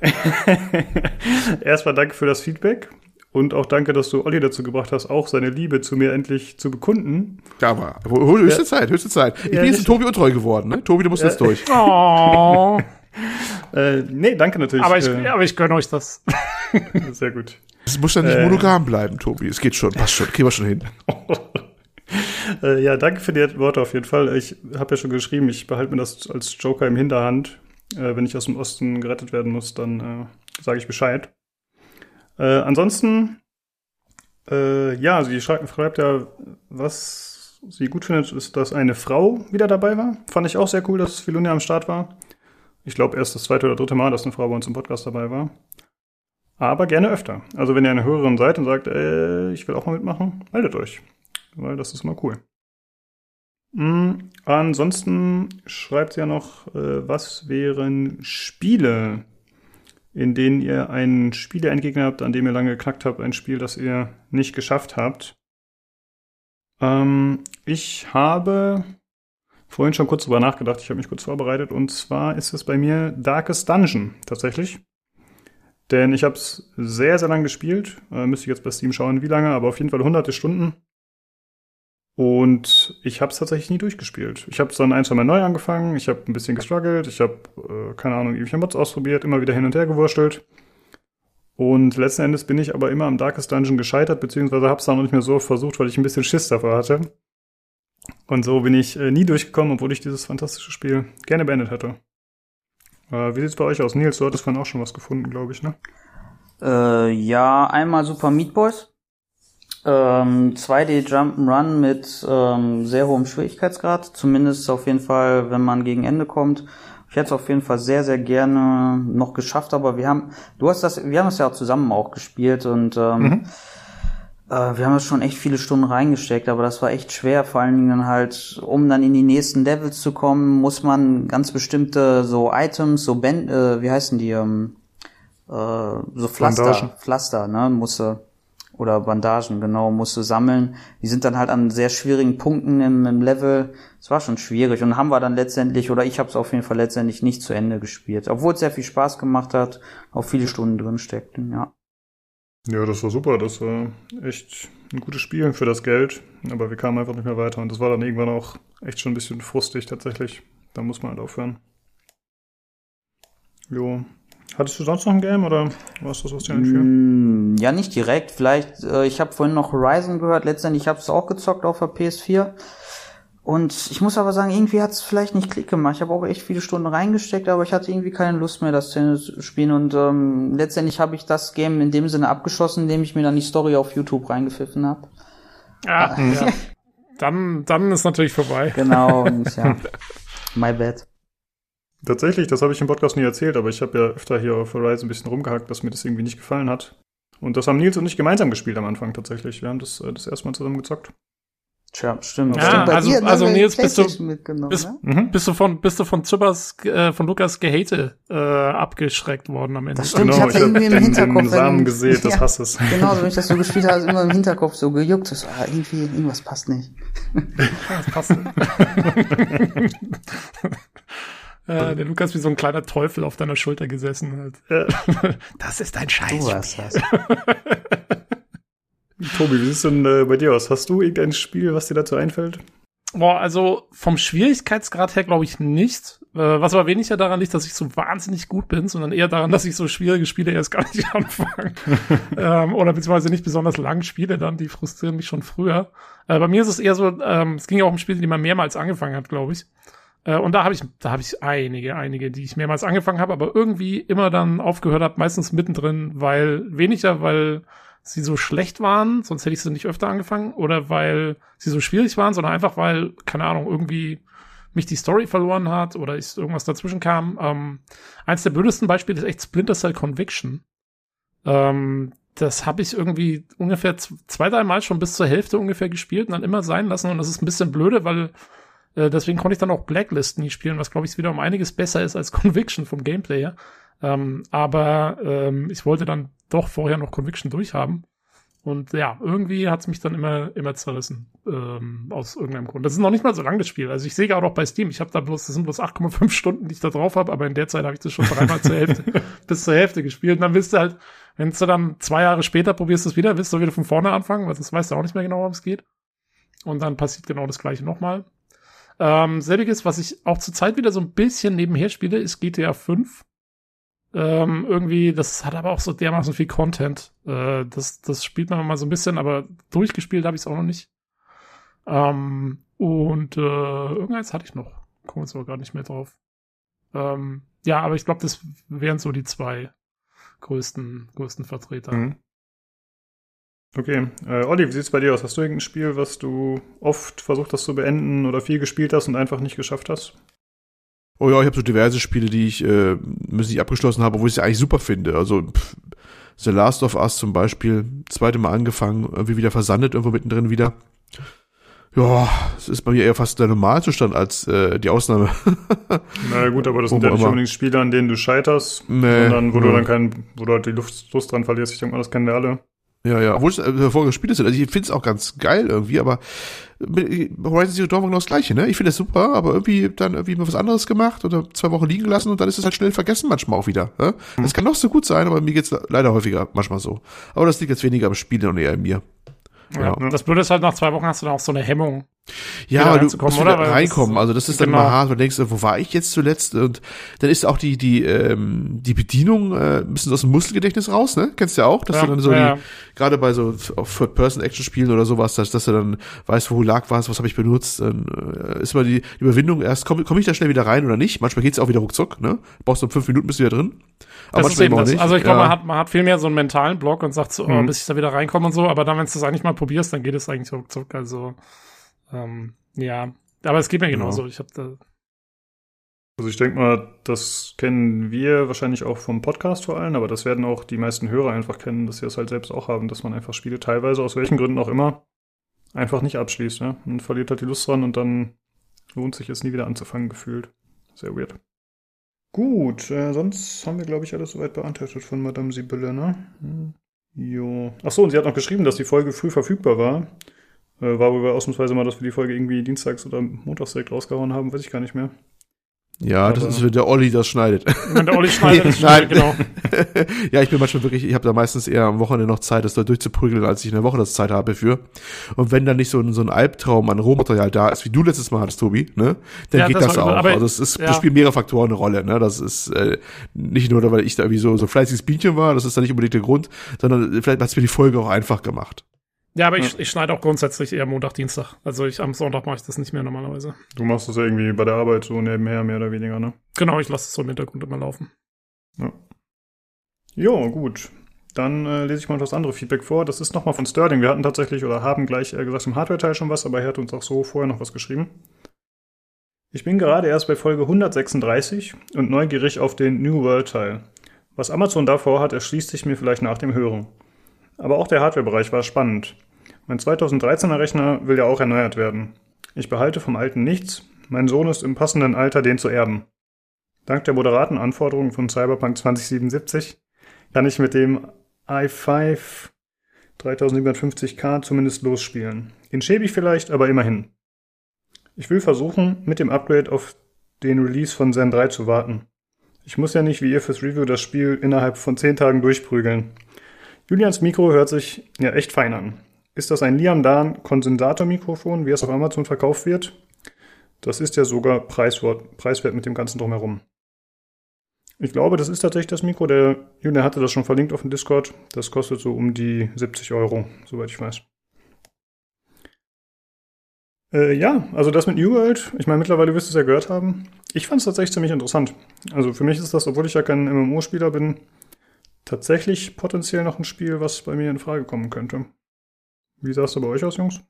[laughs] Erstmal danke für das Feedback. Und auch danke, dass du Olli dazu gebracht hast, auch seine Liebe zu mir endlich zu bekunden. Ja, aber höchste Ja. Zeit, höchste Zeit. Ich Ja, bin jetzt Tobi untreu geworden, ne? Tobi, du musst jetzt durch. [laughs] Oh, Äh, nee, danke natürlich. aber ich, äh, aber ich gönne euch das. [laughs] Sehr gut. Es muss ja nicht Äh. monogam bleiben, Tobi. Es geht schon, passt schon, kriegen wir schon hin. [laughs] Äh, ja, danke für die Worte auf jeden Fall. Ich habe ja schon geschrieben, ich behalte mir das als Joker im Hinterhand. Äh, wenn ich aus dem Osten gerettet werden muss, dann äh, sage ich Bescheid. Ansonsten, ja, sie schreibt, schreibt ja, was sie gut findet, ist, dass eine Frau wieder dabei war. Fand ich auch sehr cool, dass Filunia am Start war. Ich glaube, erst das zweite oder dritte Mal, dass eine Frau bei uns im Podcast dabei war. Aber gerne öfter. Also wenn ihr eine Hörerin seid und sagt, äh, ich will auch mal mitmachen, meldet euch. Weil das ist immer cool. Mm, ansonsten schreibt sie ja noch, äh, was wären Spiele, in denen ihr einen Spieleendgegner habt, an dem ihr lange geknackt habt, ein Spiel, das ihr nicht geschafft habt. Ähm, ich habe vorhin schon kurz drüber nachgedacht, ich habe mich kurz vorbereitet, und zwar ist es bei mir Darkest Dungeon tatsächlich. Denn ich habe es sehr, sehr lange gespielt. Äh, müsste ich jetzt bei Steam schauen, wie lange, aber auf jeden Fall hunderte Stunden. Und ich habe es tatsächlich nie durchgespielt. Ich habe es dann ein, zwei Mal neu angefangen. Ich habe ein bisschen gestruggelt. Ich habe, äh, keine Ahnung, irgendwelche Mods ausprobiert, immer wieder hin und her gewurstelt. Und letzten Endes bin ich aber immer am Darkest Dungeon gescheitert, beziehungsweise habe es dann noch nicht mehr so versucht, weil ich ein bisschen Schiss davor hatte. Und so bin ich äh, nie durchgekommen, obwohl ich dieses fantastische Spiel gerne beendet hätte. Äh, wie sieht's bei euch aus? Nils, du hattest vorhin auch schon was gefunden, glaube ich, ne? Äh, ja, einmal Super Meat Boys. Ähm, 2D Jump'n'Run mit ähm, sehr hohem Schwierigkeitsgrad. Zumindest auf jeden Fall, wenn man gegen Ende kommt. Ich hätte es auf jeden Fall sehr, sehr gerne noch geschafft, aber wir haben, du hast das, wir haben es ja auch zusammen auch gespielt und ähm, äh, wir haben schon echt viele Stunden reingesteckt, aber das war echt schwer, vor allen Dingen dann halt, um dann in die nächsten Levels zu kommen, muss man ganz bestimmte so Items, so Band, äh, wie heißen die, ähm, äh, so Pflaster, Bandagen. Pflaster, ne, musste, oder Bandagen, genau, musste sammeln. Die sind dann halt an sehr schwierigen Punkten im, im Level. Es war schon schwierig und haben wir dann letztendlich, oder ich habe es auf jeden Fall letztendlich nicht zu Ende gespielt. Obwohl es sehr viel Spaß gemacht hat, auch viele Stunden drin steckten, ja. Ja, das war super. Das war echt ein gutes Spiel für das Geld. Aber wir kamen einfach nicht mehr weiter. Und das war dann irgendwann auch echt schon ein bisschen frustig tatsächlich. Da muss man halt aufhören. Jo. Hattest du sonst noch ein Game oder was das aus dir einfiel? Mm, Ja, nicht direkt. Vielleicht, äh, ich habe vorhin noch Horizon gehört. Letztendlich habe ich es auch gezockt auf der PS4. Und ich muss aber sagen, irgendwie hat es vielleicht nicht Klick gemacht. Ich habe auch echt viele Stunden reingesteckt, aber ich hatte irgendwie keine Lust mehr, das zu spielen. Und ähm, letztendlich habe ich das Game in dem Sinne abgeschossen, indem ich mir dann die Story auf YouTube reingepfiffen habe. Ah, ja. Dann, dann ist natürlich vorbei. Genau, [laughs] und ja, my bad. Tatsächlich, das habe ich im Podcast nie erzählt, aber ich habe ja öfter hier auf Horizon ein bisschen rumgehackt, dass mir das irgendwie nicht gefallen hat. Und das haben Nils und ich gemeinsam gespielt am Anfang tatsächlich. Wir haben das äh, das erste Mal zusammen gezockt. Tja, stimmt. Ja, stimmt. Also- dir, also Nils, bist du- bist- ne? Mhm. Bist du von, bist du von Zübbers, äh, von Lukas Gehate äh, abgeschreckt worden am Ende? Das stimmt, ich Genau, hatte hab irgendwie im den, Hinterkopf, den Samen gesät des Ja. Hasses. Genau, so wenn ich das so [laughs] gespielt habe, ist immer im Hinterkopf so gejuckt. Das, ah, irgendwie, irgendwas passt nicht. Das passt. [laughs] äh, der Lukas wie so ein kleiner Teufel auf deiner Schulter gesessen hat. [laughs] Das ist ein Scheiß. Du hast das. Tobi, wie sieht es denn äh, bei dir aus? Hast du irgendein Spiel, was dir dazu einfällt? Boah, also vom Schwierigkeitsgrad her glaube ich nicht. Äh, was aber weniger daran liegt, dass ich so wahnsinnig gut bin, sondern eher daran, dass ich so schwierige Spiele erst gar nicht [laughs] anfange. [laughs] ähm, oder beziehungsweise nicht besonders lang spiele dann, die frustrieren mich schon früher. Äh, bei mir ist es eher so, ähm, es ging ja auch um Spiele, die man mehrmals angefangen hat, glaube ich. Äh, und da habe ich, da habe ich einige, einige, die ich mehrmals angefangen habe, aber irgendwie immer dann aufgehört habe, meistens mittendrin, weil weniger, weil sie so schlecht waren, sonst hätte ich sie nicht öfter angefangen, oder weil sie so schwierig waren, sondern einfach, weil, keine Ahnung, irgendwie mich die Story verloren hat oder ist irgendwas dazwischen kam. Ähm, eins der blödesten Beispiele ist echt Splinter Cell Conviction. Ähm, das habe ich irgendwie ungefähr zwei, drei Mal schon bis zur Hälfte ungefähr gespielt und dann immer sein lassen. Und das ist ein bisschen blöde, weil äh, deswegen konnte ich dann auch Blacklist nie spielen, was glaube ich wieder um einiges besser ist als [laughs] Conviction vom Gameplay. Ähm, aber ähm, ich wollte dann doch vorher noch Conviction durchhaben. Und ja, irgendwie hat's mich dann immer, immer zerrissen. Ähm, aus irgendeinem Grund. Das ist noch nicht mal so lang das Spiel. Also ich sehe gerade auch bei Steam, ich habe da bloß, das sind bloß 8,5 Stunden, die ich da drauf habe, aber in der Zeit habe ich das schon dreimal zur Hälfte, [laughs] bis zur Hälfte gespielt. Und dann willst du halt, wenn du dann zwei Jahre später probierst es wieder, willst du wieder von vorne anfangen, weil das weißt du auch nicht mehr genau, worum es geht. Und dann passiert genau das gleiche nochmal. Ähm, selbiges, was ich auch zurzeit wieder so ein bisschen nebenher spiele, ist GTA 5. Ähm, irgendwie, das hat aber auch so dermaßen viel Content. Äh, das, das spielt man mal so ein bisschen, aber durchgespielt habe ich es auch noch nicht. Ähm, und äh, irgendeins hatte ich noch. Komme jetzt aber gar nicht mehr drauf. Ähm, ja, aber ich glaube, das wären so die zwei größten, größten Vertreter. Mhm. Okay, äh, Olli, wie sieht's bei dir aus? Hast du irgendein Spiel, was du oft versucht hast zu beenden oder viel gespielt hast und einfach nicht geschafft hast? Oh ja, ich habe so diverse Spiele, die ich äh, nicht abgeschlossen habe, wo ich sie eigentlich super finde. Also pff, The Last of Us zum Beispiel, zweite Mal angefangen, irgendwie wieder versandet, irgendwo mittendrin wieder. Ja, es ist bei mir eher fast der Normalzustand als äh, die Ausnahme. [laughs] Na gut, aber das sind ja nicht unbedingt Spiele, an denen du scheiterst, Nee, sondern wo du ja. dann kein, wo du halt die Luft, Lust dran verlierst. Ich denke mal, das kennen wir alle. Ja, ja, obwohl es äh, hervorragende Spiele sind. Also ich finde es auch ganz geil irgendwie, aber mit Horizon Zero Dawn war genau das gleiche, ne? Ich finde es super, aber irgendwie dann irgendwie mal was anderes gemacht oder zwei Wochen liegen gelassen und dann ist es halt schnell vergessen manchmal auch wieder. Ne? Das kann doch so gut sein, aber mir geht's le- leider häufiger manchmal so. Aber das liegt jetzt weniger am Spiel und eher an mir. Ja. Ja. Das Blöde ist halt, nach zwei Wochen hast du dann auch so eine Hemmung. Ja, aber du musst wieder oder? Das- reinkommen. Also das ist dann Genau. mal hart, weil du denkst, wo war ich jetzt zuletzt? Und dann ist auch die die ähm, die Bedienung äh, ein bisschen aus dem Muskelgedächtnis raus, ne? Kennst du ja auch, dass Ja, du dann so ja. die gerade bei so Third-Person-Action-Spielen oder sowas, dass, dass du dann weißt, wo lag was, was habe ich benutzt. Dann äh, ist mal die Überwindung erst, komme komm ich da schnell wieder rein oder nicht? Manchmal geht's auch wieder ruckzuck, ne? Brauchst du fünf Minuten, bist du wieder drin. Aber Das ist manchmal eben auch das. nicht. Also ich glaube, ja. man hat, man hat viel mehr so einen mentalen Block und sagt so, oh, Mhm. bis ich da wieder reinkomme und so, aber dann, wenn du es eigentlich mal probierst, dann geht es eigentlich ruckzuck. Also, ähm, ja. Aber es geht mir genauso. Ich habe da, Also ich denke mal, das kennen wir wahrscheinlich auch vom Podcast vor allem, aber das werden auch die meisten Hörer einfach kennen, dass sie das halt selbst auch haben, dass man einfach Spiele teilweise, aus welchen Gründen auch immer, einfach nicht abschließt. Ne? Man verliert halt die Lust dran und dann lohnt sich es nie wieder anzufangen, gefühlt. Sehr weird. Gut, äh, sonst haben wir, glaube ich, alles soweit beantwortet von Madame Sibylle, ne? Hm. Jo. Achso, und sie hat noch geschrieben, dass die Folge früh verfügbar war. Äh, war wohl ausnahmsweise mal, dass wir die Folge irgendwie dienstags oder montags direkt rausgehauen haben, weiß ich gar nicht mehr. Ja, das aber- ist, wenn der Olli das schneidet. wenn der Olli schneidet, [laughs] ist Nein. schnell, genau. [laughs] ja, ich bin manchmal wirklich, ich habe da meistens eher am Wochenende noch Zeit, das da durchzuprügeln, als ich in der Woche das Zeit habe für. Und wenn dann nicht so ein, so ein Albtraum an Rohmaterial da ist, wie du letztes Mal hattest, Tobi, ne, dann Ja, geht das das, auch. aber- also es ist, ja. das spielen mehrere Faktoren eine Rolle, ne. Das ist äh, nicht nur, weil ich da irgendwie so, so fleißiges Bienchen war, das ist da nicht unbedingt der Grund, sondern vielleicht hat es mir die Folge auch einfach gemacht. Ja, aber ich, ich schneide auch grundsätzlich eher Montag, Dienstag. Also ich am Sonntag mache ich das nicht mehr normalerweise. Du machst das ja irgendwie bei der Arbeit so nebenher, mehr oder weniger, ne? Genau, ich lasse es so im Hintergrund immer laufen. Jo, gut. Dann äh, lese ich mal das andere Feedback vor. Das ist nochmal von Sterling. Wir hatten tatsächlich oder haben gleich äh, gesagt im Hardware-Teil schon was, aber er hat uns auch so vorher noch was geschrieben. Ich bin gerade erst bei Folge 136 und neugierig auf den New World-Teil. Was Amazon davor hat, erschließt sich mir vielleicht nach dem Hören. Aber auch der Hardware-Bereich war spannend. Mein 2013er Rechner will ja auch erneuert werden. Ich behalte vom alten nichts. Mein Sohn ist im passenden Alter, den zu erben. Dank der moderaten Anforderungen von Cyberpunk 2077 kann ich mit dem i5 3750K zumindest losspielen. In schäbig vielleicht, aber immerhin. Ich will versuchen, mit dem Upgrade auf den Release von Zen 3 zu warten. Ich muss ja nicht wie ihr fürs Review das Spiel innerhalb von 10 Tagen durchprügeln. Julians Mikro hört sich ja echt fein an. Ist das ein Liam Dan Kondensatormikrofon, wie es auf Amazon verkauft wird? Das ist ja sogar preiswert, preiswert mit dem ganzen drumherum. Ich glaube, das ist tatsächlich das Mikro. Der Julian hatte das schon verlinkt auf dem Discord. Das kostet so um die 70 Euro, soweit ich weiß. Äh, ja, also das mit New World, ich meine, mittlerweile wirst du es ja gehört haben. Ich fand es tatsächlich ziemlich interessant. Also für mich ist das, obwohl ich ja kein MMO-Spieler bin, tatsächlich potenziell noch ein Spiel, was bei mir in Frage kommen könnte. Wie sah es bei euch aus, Jungs?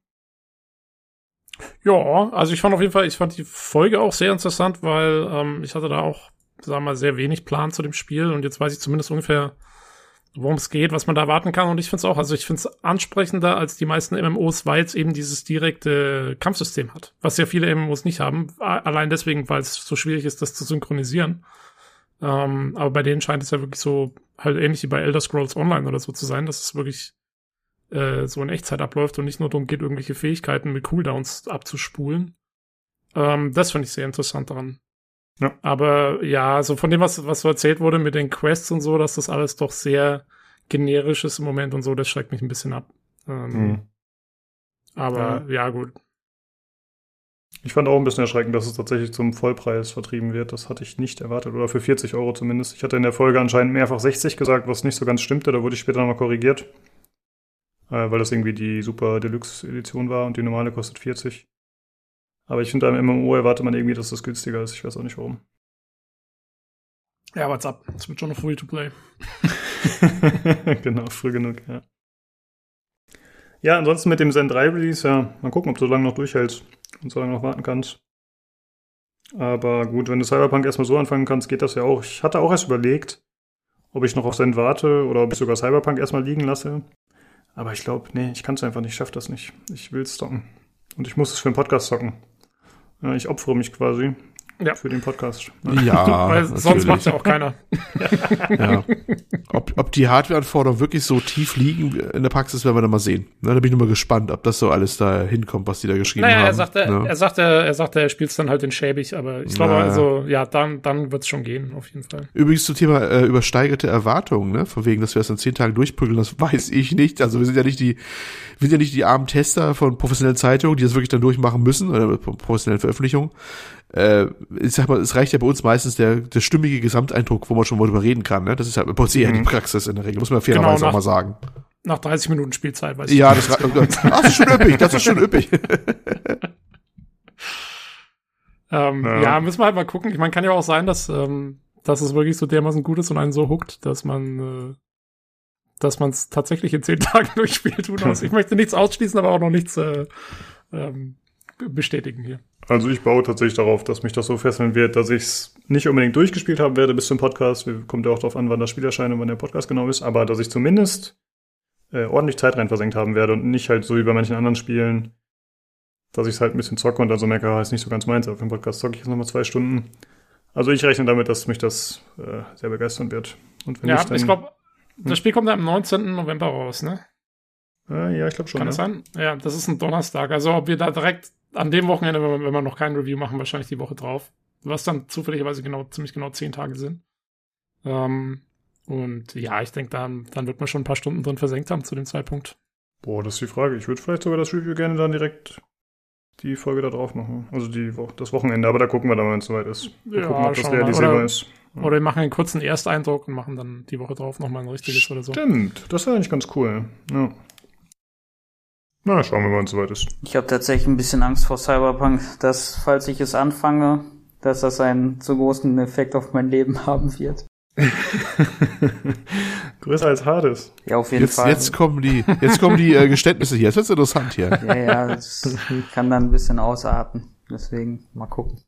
Ja, also ich fand auf jeden Fall, ich fand die Folge auch sehr interessant, weil ähm, ich hatte da auch, sagen wir mal, sehr wenig Plan zu dem Spiel und jetzt weiß ich zumindest ungefähr, worum es geht, was man da erwarten kann. Und ich finde es auch, also ich finde es ansprechender als die meisten MMOs, weil es eben dieses direkte Kampfsystem hat, was ja viele MMOs nicht haben. Allein deswegen, weil es so schwierig ist, das zu synchronisieren. Ähm, aber bei denen scheint es ja wirklich so halt ähnlich wie bei Elder Scrolls Online oder so zu sein, dass es wirklich äh, so in Echtzeit abläuft und nicht nur darum geht, irgendwelche Fähigkeiten mit Cooldowns abzuspulen. Ähm, das finde ich sehr interessant daran. Ja. Aber ja, also von dem, was, was so erzählt wurde mit den Quests und so, dass das alles doch sehr generisch ist im Moment und so, das schreckt mich ein bisschen ab. Ähm, Hm. Aber ja. gut. Ich fand auch ein bisschen erschreckend, dass es tatsächlich zum Vollpreis vertrieben wird. Das hatte ich nicht erwartet. Oder für 40 Euro zumindest. Ich hatte in der Folge anscheinend mehrfach 60 gesagt, was nicht so ganz stimmte. Da wurde ich später nochmal korrigiert. Äh, weil das irgendwie die Super Deluxe Edition war und die normale kostet 40. Aber ich finde, beim MMO erwartet man irgendwie, dass das günstiger ist. Ich weiß auch nicht warum. Ja, what's up? Es wird schon noch free to play. [laughs] genau, früh genug, ja. Ja, ansonsten mit dem Zen 3 Release, ja, mal gucken, ob du so lange noch durchhältst und so lange noch warten kannst. Aber gut, wenn du Cyberpunk erstmal so anfangen kannst, geht das ja auch. Ich hatte auch erst überlegt, ob ich noch auf Zen warte oder ob ich sogar Cyberpunk erstmal liegen lasse. Aber ich glaube, nee, ich kann es einfach nicht, ich schaff das nicht. Ich will es zocken. Und ich muss es für den Podcast zocken. Ja, ich opfere mich quasi Ja. für den Podcast. Ja, [laughs] Weil sonst macht ja auch keiner. Ja. [laughs] Ob, ob die Hardwareanforderungen wirklich so tief liegen in der Praxis, werden wir dann mal sehen. Ne, da bin ich nur mal gespannt, ob das so alles da hinkommt, was die da geschrieben Naja, haben. er sagte, ne? er sagte, er sagte, er spielt es dann halt in schäbig, aber ich glaube, Naja. also, ja, dann, dann wird's schon gehen, auf jeden Fall. Übrigens zum Thema äh, übersteigerte Erwartungen, ne? Von wegen, dass wir das in zehn Tagen durchprügeln, das [laughs] weiß ich nicht. Also wir sind ja nicht die, wir sind ja nicht die armen Tester von professionellen Zeitungen, die das wirklich dann durchmachen müssen, oder professionellen Veröffentlichungen. Äh, ich sag mal, es reicht ja bei uns meistens der, der stimmige Gesamteindruck, wo man schon mal drüber reden kann. Ne? Das ist halt bei uns eher die Praxis in der Regel, muss man fairerweise Genau, auch mal sagen. Nach 30 Minuten Spielzeit, weiß Ja, das, oh das ist schon üppig, das ist schon üppig. [laughs] Ähm, Ja. ja. müssen wir halt mal gucken. Ich meine, kann ja auch sein, dass, ähm, dass es wirklich so dermaßen gut ist und einen so huckt, dass man, äh, dass man es tatsächlich in zehn [laughs] Tagen durchspielt. Knows? Ich möchte nichts ausschließen, aber auch noch nichts äh, ähm, bestätigen hier. Also ich baue tatsächlich darauf, dass mich das so fesseln wird, dass ich es nicht unbedingt durchgespielt haben werde bis zum Podcast. Wir- Kommt ja auch darauf an, wann das Spiel erscheint und wann der Podcast genau ist. Aber dass ich zumindest äh, ordentlich Zeit rein versenkt haben werde und nicht halt so wie bei manchen anderen Spielen, dass ich es halt ein bisschen zocke und dann so merke, ah, ist nicht so ganz meins. Auf dem Podcast zocke ich jetzt nochmal zwei Stunden. Also ich rechne damit, dass mich das äh, sehr begeistern wird. Und wenn Ja, dann, ich glaube, Hm. das Spiel kommt ja am 19. November raus, ne? äh, ja, ich glaube schon. Kann ja. das sein? Ja, das ist ein Donnerstag. Also ob wir da direkt an dem Wochenende, wenn wir, wenn wir noch kein Review machen, wahrscheinlich die Woche drauf. Was dann zufälligerweise genau, ziemlich genau zehn Tage sind. Ähm, und ja, ich denke, dann, dann wird man schon ein paar Stunden drin versenkt haben zu dem Zeitpunkt. Boah, das ist die Frage. Ich würde vielleicht sogar das Review gerne dann direkt die Folge da drauf machen. Also die das Wochenende, aber da gucken wir dann, wenn es soweit ist. Wir Ja, gucken, ob das realisierbar Oder- ist. Oder wir machen einen kurzen Ersteindruck und machen dann die Woche drauf nochmal ein richtiges oder so. Stimmt, das wäre eigentlich ganz cool. Ja. Na, schauen wir mal, wenn es soweit ist. Ich habe tatsächlich ein bisschen Angst vor Cyberpunk, dass, falls ich es anfange, dass das einen zu großen Effekt auf mein Leben [laughs] haben wird. [laughs] Größer als Hades. Ja, auf jeden Jetzt, Fall. jetzt kommen die, jetzt kommen die äh, Geständnisse hier. Jetzt wird's interessant hier. Ja, ja, das kann dann ein bisschen ausarten. Deswegen mal gucken.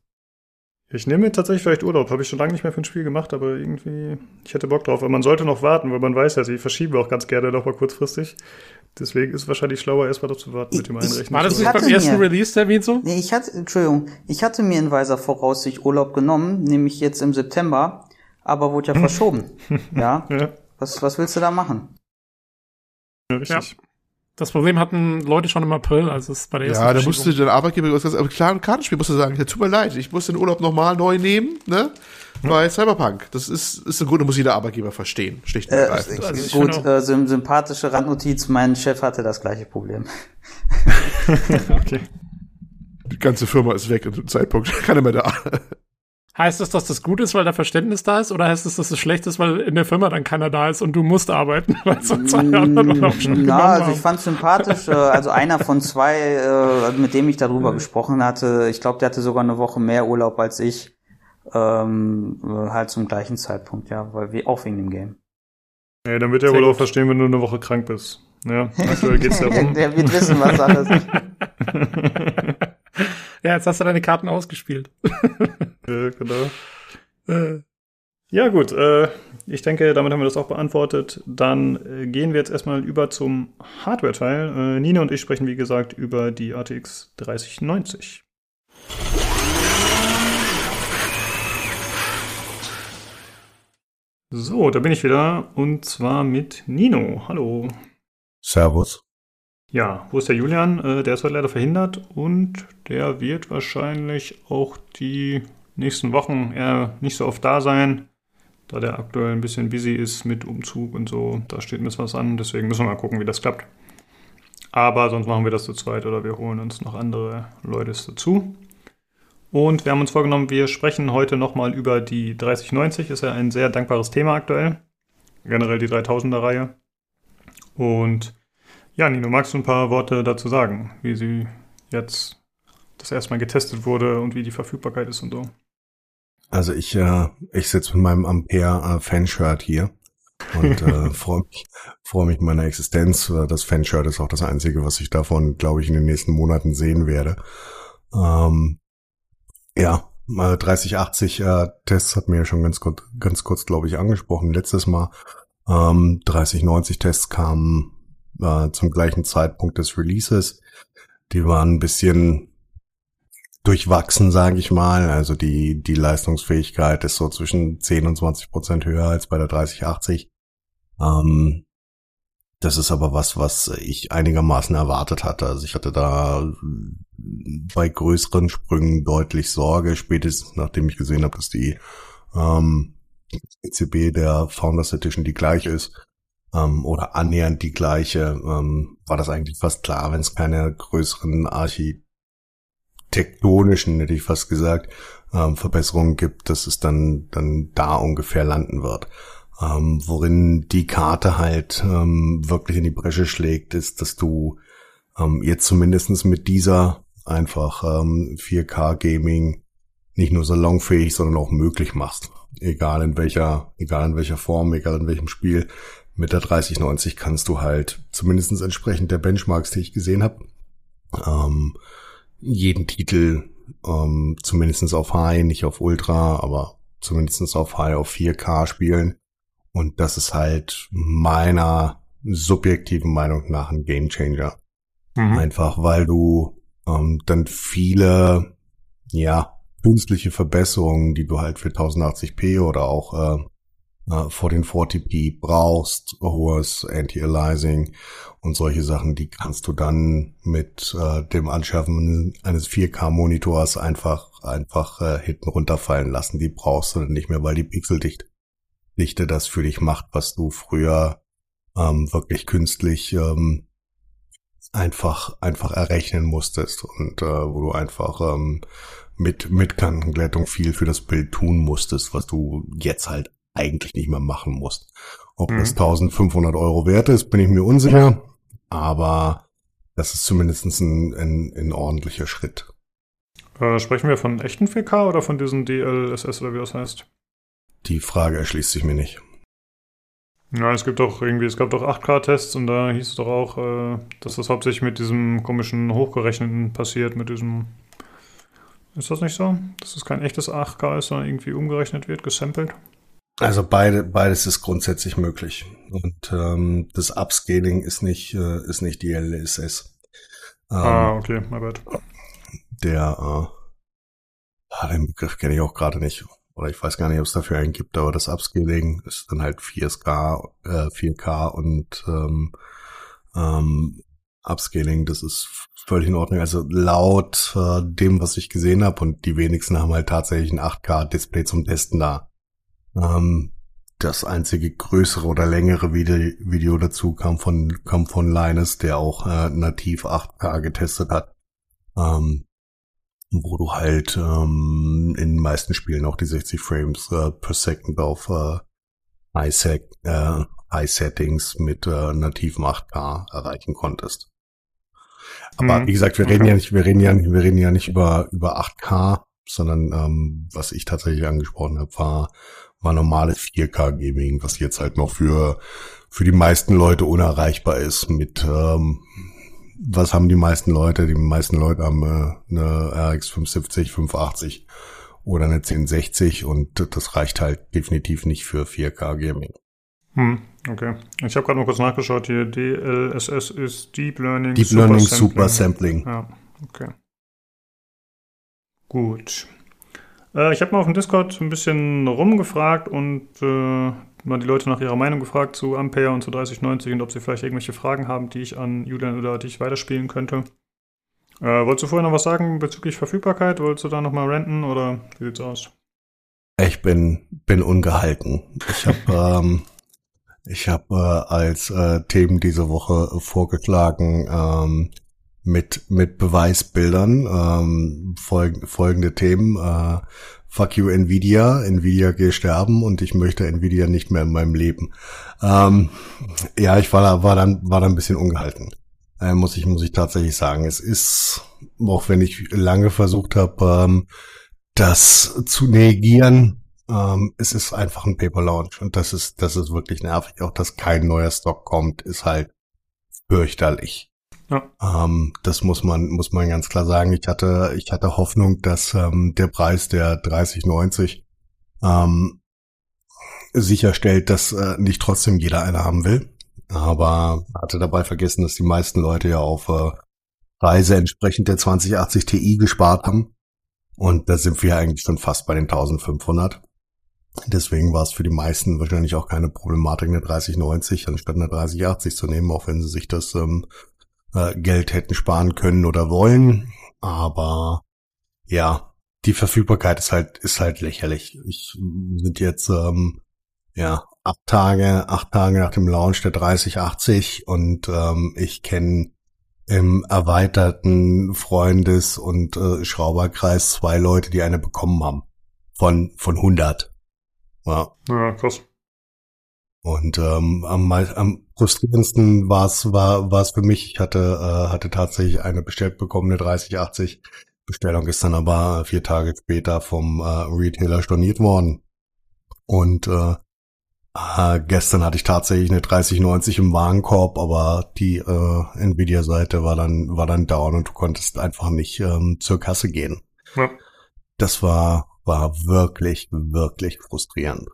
Ich nehme mir tatsächlich vielleicht Urlaub. Habe ich schon lange nicht mehr für ein Spiel gemacht, aber irgendwie, ich hätte Bock drauf. Aber man sollte noch warten, weil man weiß ja, sie verschieben auch ganz gerne noch mal kurzfristig. Deswegen ist es wahrscheinlich schlauer, erstmal dazu zu warten mit dem Einrechnen. War das Ich nicht hatte beim ersten mir- Release-Termin so? Nee, ich hatte, Entschuldigung, ich hatte mir in weiser Voraussicht Urlaub genommen, nämlich jetzt im September, aber wurde ja verschoben. [laughs] Ja, ja, was, was willst du da machen? ja, richtig. Das Problem hatten Leute schon im April, also es ist bei der ersten Ja, da musste der Arbeitgeber was ganz, aber klar, ein Kartenspiel musste sagen, ja, tut mir leid, ich muss den Urlaub nochmal neu nehmen, ne? Weil Cyberpunk, das ist, ist im Grunde muss jeder Arbeitgeber verstehen, schlicht und Äh, ergreifend. Also ich gut, äh, sym sympathische Randnotiz, mein Chef hatte das gleiche Problem. [laughs] Okay. Die ganze Firma ist weg in dem Zeitpunkt, [laughs] keiner mehr da. Heißt das, dass das gut ist, weil da Verständnis da ist? Oder heißt es, dass es schlecht ist, weil in der Firma dann keiner da ist und du musst arbeiten, [laughs] weil sonst alle anderen auch schon Na, also ich fand sympathisch, äh, also einer von zwei, äh, mit dem ich darüber gesprochen hatte, ich glaube, der hatte sogar eine Woche mehr Urlaub als ich, ähm, äh, halt zum gleichen Zeitpunkt, ja, weil wir auch wegen dem Game. Ja, dann wird er Sehr wohl auch gut. verstehen, wenn du eine Woche krank bist. Ja, aktuell geht's darum. [laughs] der wird wissen, was alles ist. [laughs] ja, jetzt hast du deine Karten ausgespielt. [laughs] ja, genau. Äh, Ja, gut. Äh, ich denke, damit haben wir das auch beantwortet. Dann äh, gehen wir jetzt erstmal über zum Hardware-Teil. Äh, Nina und ich sprechen, wie gesagt, über die RTX 3090. So, da bin ich wieder und zwar mit Nino. Hallo. Servus. Ja, wo ist der Julian? Äh, der ist heute leider verhindert und der wird wahrscheinlich auch die nächsten Wochen eher nicht so oft da sein, da der aktuell ein bisschen busy ist mit Umzug und so. Da steht mir was an, deswegen müssen wir mal gucken, wie das klappt. Aber sonst machen wir das zu zweit oder wir holen uns noch andere Leute dazu. Und wir haben uns vorgenommen, wir sprechen heute nochmal über die 3090. Ist ja ein sehr dankbares Thema aktuell. Generell die 3000er-Reihe. Und ja, Nino, magst du ein paar Worte dazu sagen, wie sie jetzt das erstmal getestet wurde und wie die Verfügbarkeit ist und so? Also ich, äh, ich sitze mit meinem Ampere äh, Fanshirt hier und äh, [laughs] freue mich, freu mich meiner Existenz. Das Fanshirt ist auch das Einzige, was ich davon, glaube ich, in den nächsten Monaten sehen werde. Ähm, ja, 3080 äh, Tests hat mir ja schon ganz kurz, ganz kurz, glaube ich, angesprochen. Letztes Mal ähm, 3090 Tests kamen äh, zum gleichen Zeitpunkt des Releases. Die waren ein bisschen durchwachsen, sage ich mal. Also die die Leistungsfähigkeit ist so zwischen 10 und 20 Prozent höher als bei der 3080. Ähm, das ist aber was, was ich einigermaßen erwartet hatte. Also ich hatte da bei größeren Sprüngen deutlich Sorge, spätestens nachdem ich gesehen habe, dass die ähm, ECB der Founders Edition die gleiche ist ähm, oder annähernd die gleiche, ähm, war das eigentlich fast klar, wenn es keine größeren architektonischen, hätte ich fast gesagt, ähm, Verbesserungen gibt, dass es dann dann da ungefähr landen wird. Ähm, worin die Karte halt ähm, wirklich in die Bresche schlägt, ist, dass du ähm, jetzt zumindestens mit dieser einfach ähm, 4K Gaming nicht nur salonfähig, sondern auch möglich machst. Egal in welcher, egal in welcher Form, egal in welchem Spiel. Mit der 3090 kannst du halt zumindestens entsprechend der Benchmarks, die ich gesehen habe, ähm, jeden Titel ähm, zumindestens auf High, nicht auf Ultra, aber zumindestens auf High auf 4K spielen und das ist halt meiner subjektiven Meinung nach ein Gamechanger. Mhm. Einfach weil du ähm, dann viele, ja, künstliche Verbesserungen, die du halt für 1080p oder auch äh, äh, vor den 40p brauchst, hohes Anti-Aliasing und solche Sachen, die kannst du dann mit äh, dem Anschaffen eines 4K-Monitors einfach einfach äh, hinten runterfallen lassen. Die brauchst du dann nicht mehr, weil die pixeldicht Dichte das für dich macht, was du früher ähm, wirklich künstlich ähm, einfach einfach errechnen musstest und äh, wo du einfach ähm, mit mit Kantenglättung viel für das Bild tun musstest, was du jetzt halt eigentlich nicht mehr machen musst. Ob mhm. das 1500 Euro wert ist, bin ich mir unsicher, aber das ist zumindest ein, ein, ein ordentlicher Schritt. Äh, sprechen wir von echten 4K oder von diesen DLSS oder wie das heißt? Die Frage erschließt sich mir nicht. Ja, es gibt doch irgendwie, es gab doch 8K-Tests und da hieß es doch auch, äh, dass das hauptsächlich mit diesem komischen Hochgerechneten passiert, mit diesem. Ist das nicht so? Dass es kein echtes 8K ist, sondern irgendwie umgerechnet wird, gesampelt? Also beide, beides ist grundsätzlich möglich. Und ähm, das Upscaling ist nicht, äh, ist nicht die LSS. Ähm, ah, okay, my bad. Der, äh, ah, den Begriff kenne ich auch gerade nicht oder ich weiß gar nicht, ob es dafür einen gibt, aber das Upscaling ist dann halt 4K, äh, 4K und ähm, ähm, Upscaling, das ist völlig in Ordnung. Also laut äh, dem, was ich gesehen habe, und die wenigsten haben halt tatsächlich ein 8K-Display zum Testen da. Ähm, das einzige größere oder längere Video, dazu kam von, kam von Linus, der auch äh, nativ 8K getestet hat. Ähm, wo du halt ähm, in den meisten Spielen auch die 60 Frames äh, per Second auf äh, High, Set, äh, High mit äh, nativen 8K erreichen konntest. Aber mhm. wie gesagt, wir reden ja nicht, wir reden ja, wir reden ja nicht über über 8K, sondern ähm, was ich tatsächlich angesprochen habe, war war normales 4K Gaming, was jetzt halt noch für für die meisten Leute unerreichbar ist mit ähm, was haben die meisten Leute? Die meisten Leute haben äh, eine RX 570, 580 oder eine 1060 und das reicht halt definitiv nicht für 4K Gaming. Hm, okay. Ich habe gerade mal kurz nachgeschaut hier. DLSS ist Deep Learning Deep Learning Super Sampling. Ja, okay. Gut. Äh, ich habe mal auf dem Discord ein bisschen rumgefragt und äh, mal die Leute nach ihrer Meinung gefragt zu Ampere und zu 3090 und ob sie vielleicht irgendwelche Fragen haben, die ich an Julian oder dich weiterspielen könnte. Äh, wolltest du vorher noch was sagen bezüglich Verfügbarkeit? Wolltest du da nochmal renten oder wie sieht's aus? Ich bin, bin ungehalten. Ich habe [laughs] ähm, ich hab, äh, als äh, Themen diese Woche vorgeschlagen ähm, mit, mit Beweisbildern ähm, folg folgende Themen. Äh, fuck you Nvidia, Nvidia geh sterben und ich möchte Nvidia nicht mehr in meinem Leben. Ähm, ja, ich war da, war dann, war da ein bisschen ungehalten. Äh, muss ich, muss ich tatsächlich sagen. Es ist, auch wenn ich lange versucht habe, ähm, das zu negieren, ähm, es ist einfach ein Paper Launch und das ist, das ist wirklich nervig. Auch dass kein neuer Stock kommt, ist halt fürchterlich. Ja. Ähm, das muss man, muss man ganz klar sagen. Ich hatte, ich hatte Hoffnung, dass ähm, der Preis der 3090 ähm, sicherstellt, dass äh, nicht trotzdem jeder eine haben will. Aber hatte dabei vergessen, dass die meisten Leute ja auf äh, Preise entsprechend der 2080 Ti gespart haben. Und da sind wir eigentlich schon fast bei den 1500. Deswegen war es für die meisten wahrscheinlich auch keine Problematik, eine 3090 anstatt eine 3080 zu nehmen, auch wenn sie sich das ähm, äh, Geld hätten sparen können oder wollen. Aber ja, die Verfügbarkeit ist halt, ist halt lächerlich. Ich sind jetzt ähm, ja acht Tage, acht Tage nach dem Launch der 3080 und ähm, ich kenne im erweiterten Freundes- und äh, Schrauberkreis zwei Leute, die eine bekommen haben. Von, von 100. Ja. Ja, krass. Und ähm, am, am frustrierendsten war es war, war's für mich. Ich hatte, äh, hatte tatsächlich eine bestellt bekommen, eine 3080. Bestellung ist dann aber vier Tage später vom äh, Retailer storniert worden. Und äh, äh, gestern hatte ich tatsächlich eine 3090 im Warenkorb, aber die äh, Nvidia-Seite war dann war dann down und du konntest einfach nicht ähm, zur Kasse gehen. Ja. Das war war wirklich wirklich frustrierend.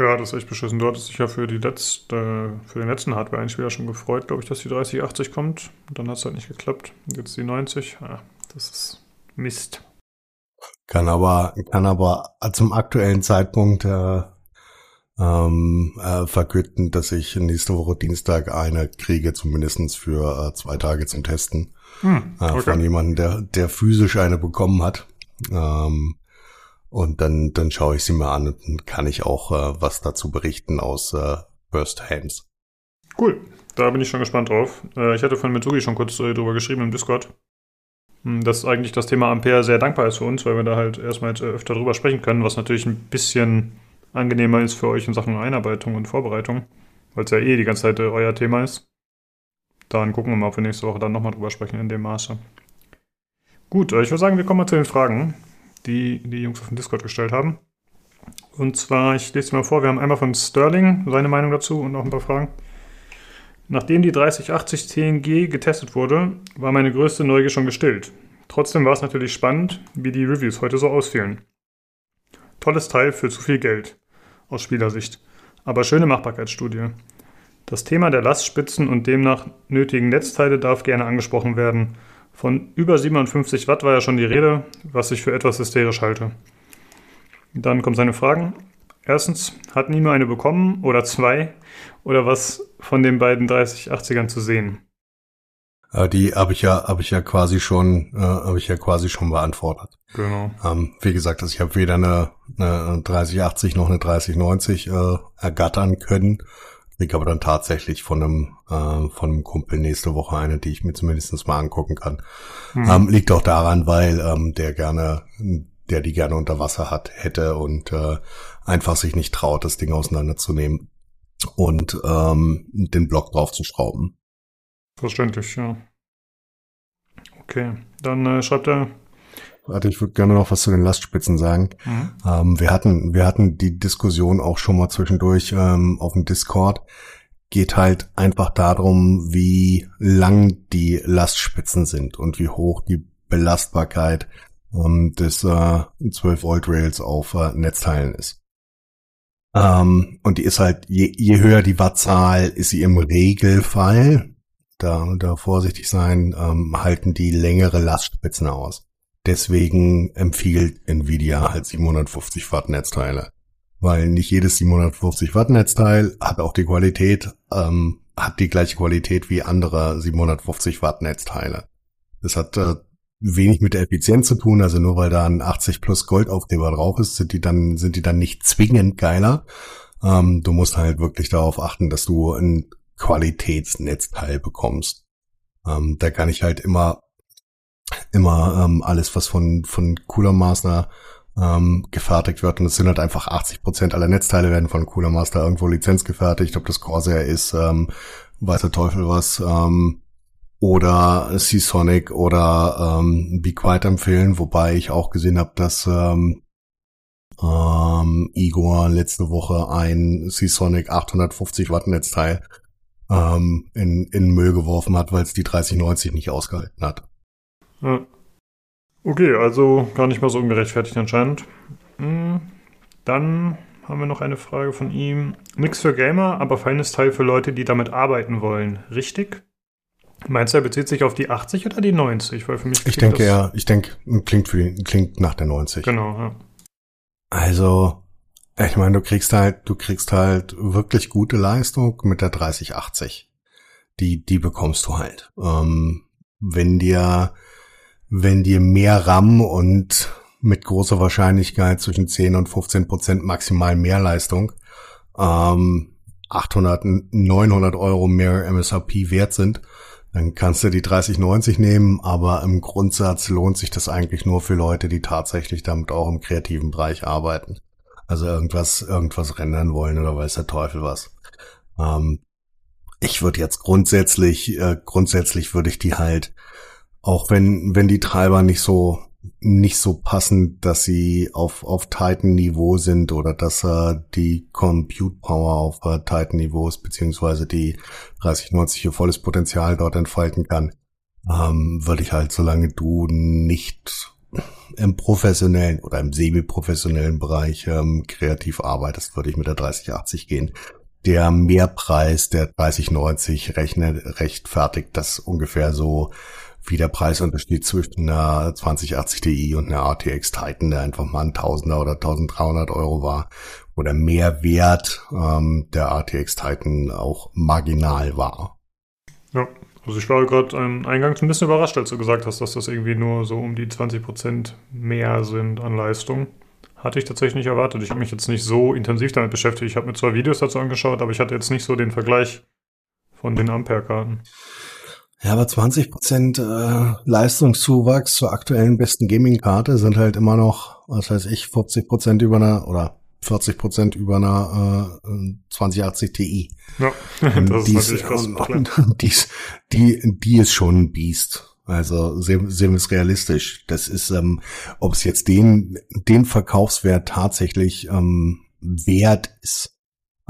Ja, das ist echt beschissen. Du hattest dich ja für die letzte, für den letzten Hardware-Einspieler schon gefreut, glaube ich, dass die 3080 kommt. Und dann hat es halt nicht geklappt. Jetzt die 90. Ja, das ist Mist. Kann aber, kann aber zum aktuellen Zeitpunkt äh, ähm, äh, verkünden, dass ich nächste Woche Dienstag eine kriege, zumindestens für äh, zwei Tage zum Testen. Hm, Äh, okay. Von jemandem, der, der physisch eine bekommen hat. Ähm, und dann, dann schaue ich sie mir an und dann kann ich auch äh, was dazu berichten aus äh, First Hands. Cool. Da bin ich schon gespannt drauf. Äh, ich hatte von Mitsugi schon kurz äh, drüber geschrieben im Discord. Hm, Dass eigentlich das Thema Ampere sehr dankbar ist für uns, weil wir da halt erstmal jetzt, äh, öfter drüber sprechen können, was natürlich ein bisschen angenehmer ist für euch in Sachen Einarbeitung und Vorbereitung, weil es ja eh die ganze Zeit äh, euer Thema ist. Dann gucken wir mal, ob wir nächste Woche dann nochmal drüber sprechen in dem Maße. Gut, äh, ich würde sagen, wir kommen mal zu den Fragen, die die Jungs auf dem Discord gestellt haben. Und zwar, ich lese sie mal vor, wir haben einmal von Sterling seine Meinung dazu und noch ein paar Fragen. Nachdem die 3080 TNG getestet wurde, war meine größte Neugier schon gestillt. Trotzdem war es natürlich spannend, wie die Reviews heute so ausfielen. Tolles Teil für zu viel Geld, aus Spielersicht, aber schöne Machbarkeitsstudie. Das Thema der Lastspitzen und demnach nötigen Netzteile darf gerne angesprochen werden. Von über 57 Watt war ja schon die Rede, was ich für etwas hysterisch halte. Dann kommen seine Fragen. Erstens, hat Nino eine bekommen oder zwei oder was von den beiden 3080ern zu sehen? Äh, die habe ich ja, habe ich ja quasi schon, äh, habe ich ja quasi schon beantwortet. Genau. Ähm, wie gesagt, also ich habe weder eine, eine 3080 noch eine 3090 äh, ergattern können. Krieg aber dann tatsächlich von einem, äh, von einem Kumpel nächste Woche eine, die ich mir zumindest mal angucken kann. Ähm, liegt auch daran, weil ähm, der gerne, der die gerne unter Wasser hat, hätte und äh, einfach sich nicht traut, das Ding auseinanderzunehmen und ähm, den Block draufzuschrauben. Verständlich, ja. Okay, dann äh, schreibt er. Warte, ich würde gerne noch was zu den Lastspitzen sagen. Mhm. Ähm, wir hatten, wir hatten die Diskussion auch schon mal zwischendurch ähm, auf dem Discord. Geht halt einfach darum, wie lang die Lastspitzen sind und wie hoch die Belastbarkeit ähm, des äh, 12 Volt Rails auf äh, Netzteilen ist. Ähm, und die ist halt, je, je höher die Wattzahl, ist sie im Regelfall, da, da vorsichtig sein, ähm, halten die längere Lastspitzen aus. Deswegen empfiehlt Nvidia halt 750 Watt Netzteile. Weil nicht jedes 750 Watt Netzteil hat auch die Qualität, ähm, hat die gleiche Qualität wie andere 750 Watt Netzteile. Das hat äh, wenig mit der Effizienz zu tun, also nur weil da ein 80 plus Goldaufkleber drauf ist, sind die dann, sind die dann nicht zwingend geiler. Ähm, du musst halt wirklich darauf achten, dass du ein Qualitätsnetzteil bekommst. Ähm, da kann ich halt immer, immer ähm, alles, was von, von Cooler Master ähm, gefertigt wird. Und es sind halt einfach 80 Prozent aller Netzteile werden von Cooler Master irgendwo Lizenz gefertigt. Ob das Corsair ist, ähm, weiß der Teufel was. Ähm, oder Seasonic oder ähm, Be Quiet empfehlen, wobei ich auch gesehen habe, dass ähm, ähm, Igor letzte Woche ein Seasonic 850 Watt Netzteil ähm, in, in Müll geworfen hat, weil es die 3090 nicht ausgehalten hat. Ja. Okay, also gar nicht mal so ungerechtfertigt anscheinend. Hm, Dann haben wir noch eine Frage von ihm. Nix für Gamer, aber feines Teil für Leute, die damit arbeiten wollen. Richtig? Meinst du, er bezieht sich auf die 80 oder die 90? Weil für mich Ich denke, ja, ich denke, klingt für die, klingt nach der 90. Genau, ja. Also, ich meine, du kriegst halt, du kriegst halt wirklich gute Leistung mit der 3080. Die, die bekommst du halt. Ähm, wenn dir, wenn dir mehr RAM und mit großer Wahrscheinlichkeit zwischen 10 und 15 Prozent maximal mehr Leistung, ähm, 800, 900 Euro mehr MSRP wert sind, dann kannst du die 3090 nehmen, aber im Grundsatz lohnt sich das eigentlich nur für Leute, die tatsächlich damit auch im kreativen Bereich arbeiten. Also irgendwas, irgendwas rendern wollen oder weiß der Teufel was. Ähm, ich würde jetzt grundsätzlich, äh, grundsätzlich würde ich die halt, auch wenn, wenn die Treiber nicht so, nicht so passen, dass sie auf, auf Titan-Niveau sind oder dass äh, die Compute Power auf äh, Titan-Niveau ist, beziehungsweise die 3090 ihr volles Potenzial dort entfalten kann, ähm, würde ich halt, solange du nicht im professionellen oder im semi-professionellen Bereich ähm, kreativ arbeitest, würde ich mit der 3080 gehen. Der Mehrpreis der 3090 rechnet, rechtfertigt das ungefähr so wie der Preisunterschied zwischen einer 2080 Ti und einer RTX Titan, der einfach mal ein Tausender oder 1300 Euro war, wo der Mehrwert ähm, der RTX Titan auch marginal war. Ja, also ich war gerade ähm, eingangs ein bisschen überrascht, als du gesagt hast, dass das irgendwie nur so um die 20% mehr sind an Leistung. Hatte ich tatsächlich nicht erwartet. Ich habe mich jetzt nicht so intensiv damit beschäftigt. Ich habe mir zwar Videos dazu angeschaut, aber ich hatte jetzt nicht so den Vergleich von den Ampere-Karten. Ja, aber 20% äh, Leistungszuwachs zur aktuellen besten Gaming-Karte sind halt immer noch, was weiß ich, 40% über einer oder 40% über einer äh, 2080 Ti. Ja, [laughs] das ist die natürlich krass. und, und [laughs] die, ist- die, die ist schon ein Biest. Also sehen, sehen wir es realistisch. Das ist, ähm, ob es jetzt den, den Verkaufswert tatsächlich ähm, wert ist, ähm,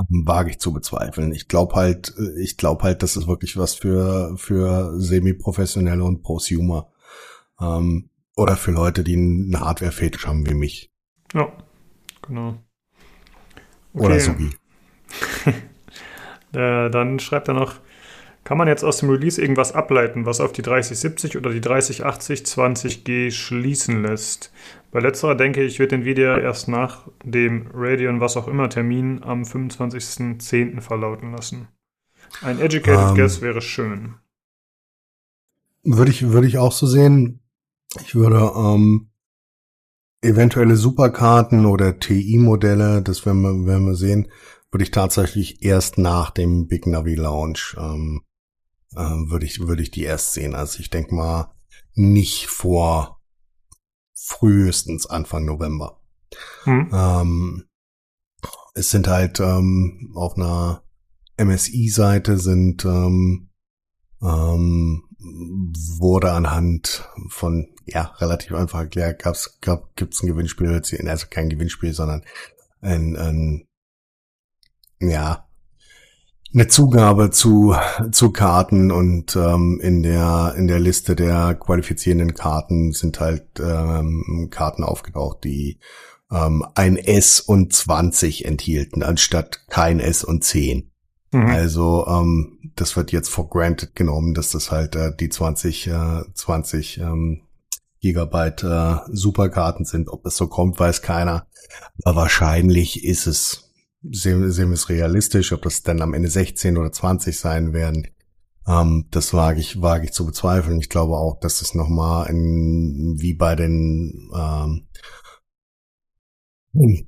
wage ich zu bezweifeln. Ich glaube halt, äh, ich glaube halt, das ist wirklich was für, für Semi-Professionelle und Prosumer. Ähm, oder für Leute, die einen Hardware-Fetisch haben wie mich. Ja, genau. Oder so wie. Äh, dann schreibt er noch, kann man jetzt aus dem Release irgendwas ableiten, was auf die 3070 oder die 3080 20G schließen lässt? Bei letzterer denke ich, wird Nvidia erst nach dem Radeon was auch immer Termin am 25.10. verlauten lassen. Ein educated Ähm. guess wäre schön. Würde ich, würde ich auch so sehen. Ich würde ähm, eventuelle Superkarten oder TI-Modelle, das werden wir, werden wir sehen, würde ich tatsächlich erst nach dem Big Navi Launch ähm, äh, würde ich würde ich die erst sehen. Also ich denke mal nicht vor frühestens Anfang November. Hm? Ähm, es sind halt ähm, auf einer MSI-Seite sind ähm, ähm, wurde anhand von ja relativ einfach erklärt, gab's gab gibt's ein Gewinnspiel, also kein Gewinnspiel, sondern ein, ein ja eine Zugabe zu, zu Karten und ähm, in der in der Liste der qualifizierenden Karten sind halt ähm, Karten aufgetaucht, die ähm, ein S und 20 enthielten, anstatt kein S und 10. Mhm. Also ähm, das wird jetzt for granted genommen, dass das halt äh, die 20, äh, 20 ähm, Gigabyte äh, Superkarten sind. Ob das so kommt, weiß keiner. Aber wahrscheinlich ist es sehen, sehen wir es realistisch, ob das dann am Ende 16 oder 20 sein werden. Ähm, das wage ich, wage ich zu bezweifeln. Ich glaube auch, dass es nochmal in, wie bei den ähm, äh,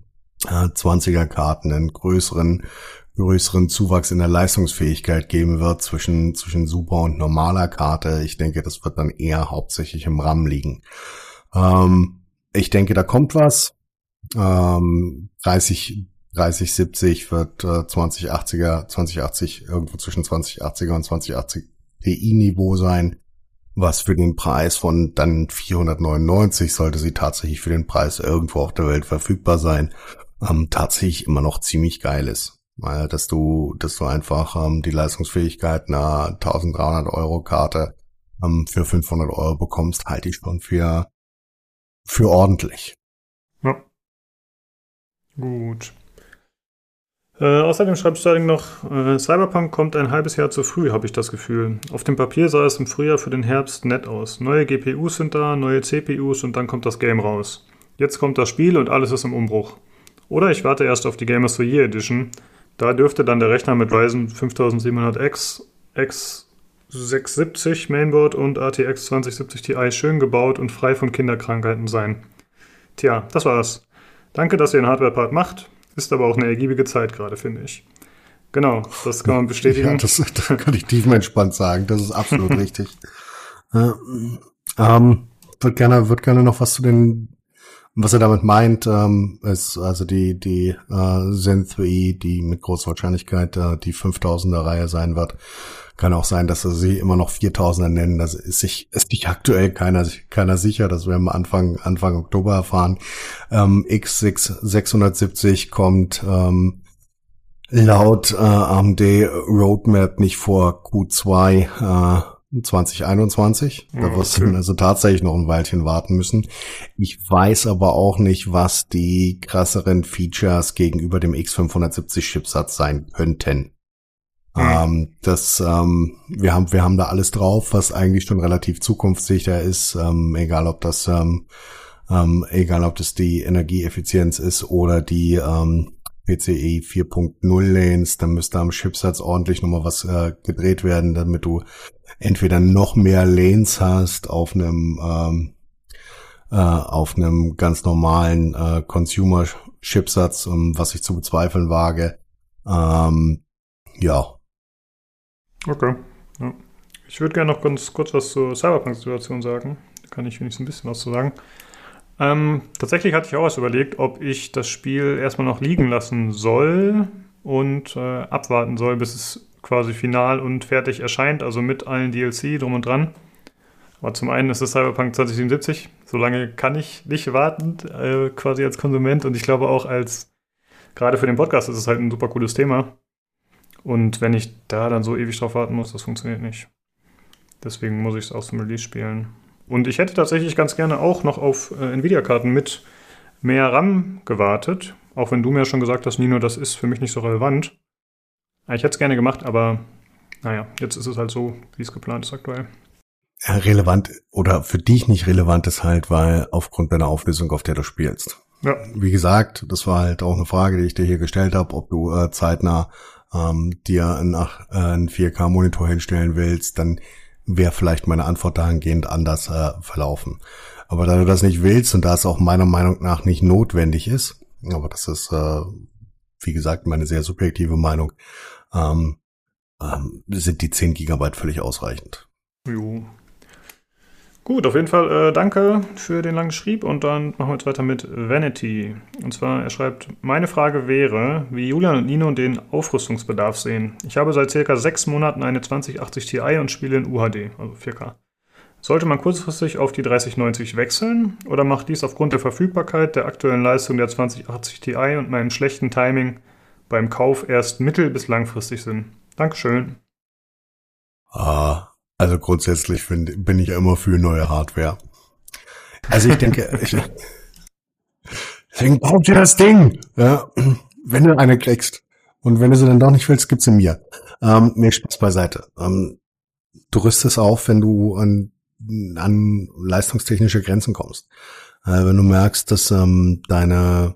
20er Karten einen größeren, größeren Zuwachs in der Leistungsfähigkeit geben wird zwischen, zwischen super und normaler Karte. Ich denke, das wird dann eher hauptsächlich im RAM liegen. Ähm, ich denke, da kommt was. Ähm, 30, 3070 wird äh, 2080er, 2080 irgendwo zwischen 2080er und 2080 Ti Niveau sein, was für den Preis von dann 499 sollte sie tatsächlich für den Preis irgendwo auf der Welt verfügbar sein, ähm, tatsächlich immer noch ziemlich geil ist. Weil, dass du, dass du einfach ähm, die Leistungsfähigkeit einer 1300 Euro Karte ähm, für 500 Euro bekommst, halte ich schon für, für ordentlich. Ja. Gut. Äh, außerdem schreibt Sterling noch, äh, Cyberpunk kommt ein halbes Jahr zu früh, habe ich das Gefühl. Auf dem Papier sah es im Frühjahr für den Herbst nett aus. Neue GPUs sind da, neue CPUs und dann kommt das Game raus. Jetzt kommt das Spiel und alles ist im Umbruch. Oder ich warte erst auf die Gamers for Year Edition. Da dürfte dann der Rechner mit Ryzen 5700X, X670 Mainboard und RTX 2070 Ti schön gebaut und frei von Kinderkrankheiten sein. Tja, das war's. Danke, dass ihr den Hardware-Part macht. Ist aber auch eine ergiebige Zeit gerade, finde ich. Genau, das kann man [laughs] bestätigen. Ja, das, [laughs] das kann ich tiefenentspannt sagen. Das ist absolut [laughs] richtig. Äh, ähm, wird gerne, wird gerne noch was zu den, was er damit meint, ähm, ist also die, die äh, Zen 3, die mit großer Wahrscheinlichkeit äh, die 5000er Reihe sein wird. Kann auch sein, dass sie immer noch 4000er nennen. Das ist sich, ist sich aktuell keiner, keiner sicher. Das werden wir Anfang, Anfang Oktober erfahren. Ähm, X6 670 kommt, ähm, laut äh, AMD Roadmap nicht vor Q2 äh, 2021. Da Oh, wirst okay. du also tatsächlich noch ein Weilchen warten müssen. Ich weiß aber auch nicht, was die krasseren Features gegenüber dem X570 Chipsatz sein könnten. Mhm. Ähm, das, ähm, wir haben, wir haben da alles drauf, was eigentlich schon relativ zukunftssicher ist, ähm, egal ob das, ähm, ähm, egal ob das die Energieeffizienz ist oder die ähm, PCE 4.0 Lanes, dann müsste am Chipsatz ordentlich nochmal was äh, gedreht werden, damit du entweder noch mehr Lanes hast auf einem ähm, äh, auf einem ganz normalen äh, Consumer Chipsatz, um, was ich zu bezweifeln wage. Ähm, ja, Okay. Ja. Ich würde gerne noch ganz kurz was zur Cyberpunk-Situation sagen. Da kann ich wenigstens ein bisschen was zu sagen. Ähm, tatsächlich hatte ich auch erst überlegt, ob ich das Spiel erstmal noch liegen lassen soll und äh, abwarten soll, bis es quasi final und fertig erscheint, also mit allen DLC drum und dran. Aber zum einen ist es Cyberpunk 2077. Solange kann ich nicht warten, äh, quasi als Konsument. Und ich glaube auch als, gerade für den Podcast ist es halt ein super cooles Thema. Und wenn ich da dann so ewig drauf warten muss, das funktioniert nicht. Deswegen muss ich es auch zum Release spielen. Und ich hätte tatsächlich ganz gerne auch noch auf äh, Nvidia-Karten mit mehr RAM gewartet. Auch wenn du mir schon gesagt hast, Nino, das ist für mich nicht so relevant. Ja, Ich hätte es gerne gemacht, aber naja, jetzt ist es halt so, wie es geplant ist aktuell. Ja, relevant oder für dich nicht relevant ist halt, weil aufgrund deiner Auflösung, auf der du spielst. Ja, Wie gesagt, das war halt auch eine Frage, die ich dir hier gestellt habe, ob du äh, zeitnah ähm, dir einen, äh, einen 4K-Monitor hinstellen willst, dann wäre vielleicht meine Antwort dahingehend anders äh, verlaufen. Aber da du das nicht willst und da es auch meiner Meinung nach nicht notwendig ist, aber das ist, äh, wie gesagt, meine sehr subjektive Meinung, ähm, ähm, sind die 10 Gigabyte völlig ausreichend. Jo. Gut, auf jeden Fall äh, danke für den langen Schrieb und dann machen wir jetzt weiter mit Vanity. Und zwar, er schreibt, meine Frage wäre, wie Julian und Nino den Aufrüstungsbedarf sehen. Ich habe seit circa sechs Monaten eine 2080 Ti und spiele in UHD, also 4K. Sollte man kurzfristig auf die 3090 wechseln oder macht dies aufgrund der Verfügbarkeit, der aktuellen Leistung der 2080 Ti und meinem schlechten Timing beim Kauf erst mittel- bis langfristig Sinn? Dankeschön. Ah, also grundsätzlich find, bin ich ja immer für neue Hardware. Also ich denke, [laughs] ich, deswegen braucht ihr das Ding. Ja, wenn du eine kriegst. Und wenn du sie dann doch nicht willst, gib sie mir. Ähm, nee, Spaß beiseite. Ähm, du rüstest auf, wenn du an, an leistungstechnische Grenzen kommst. Äh, wenn du merkst, dass ähm, deine,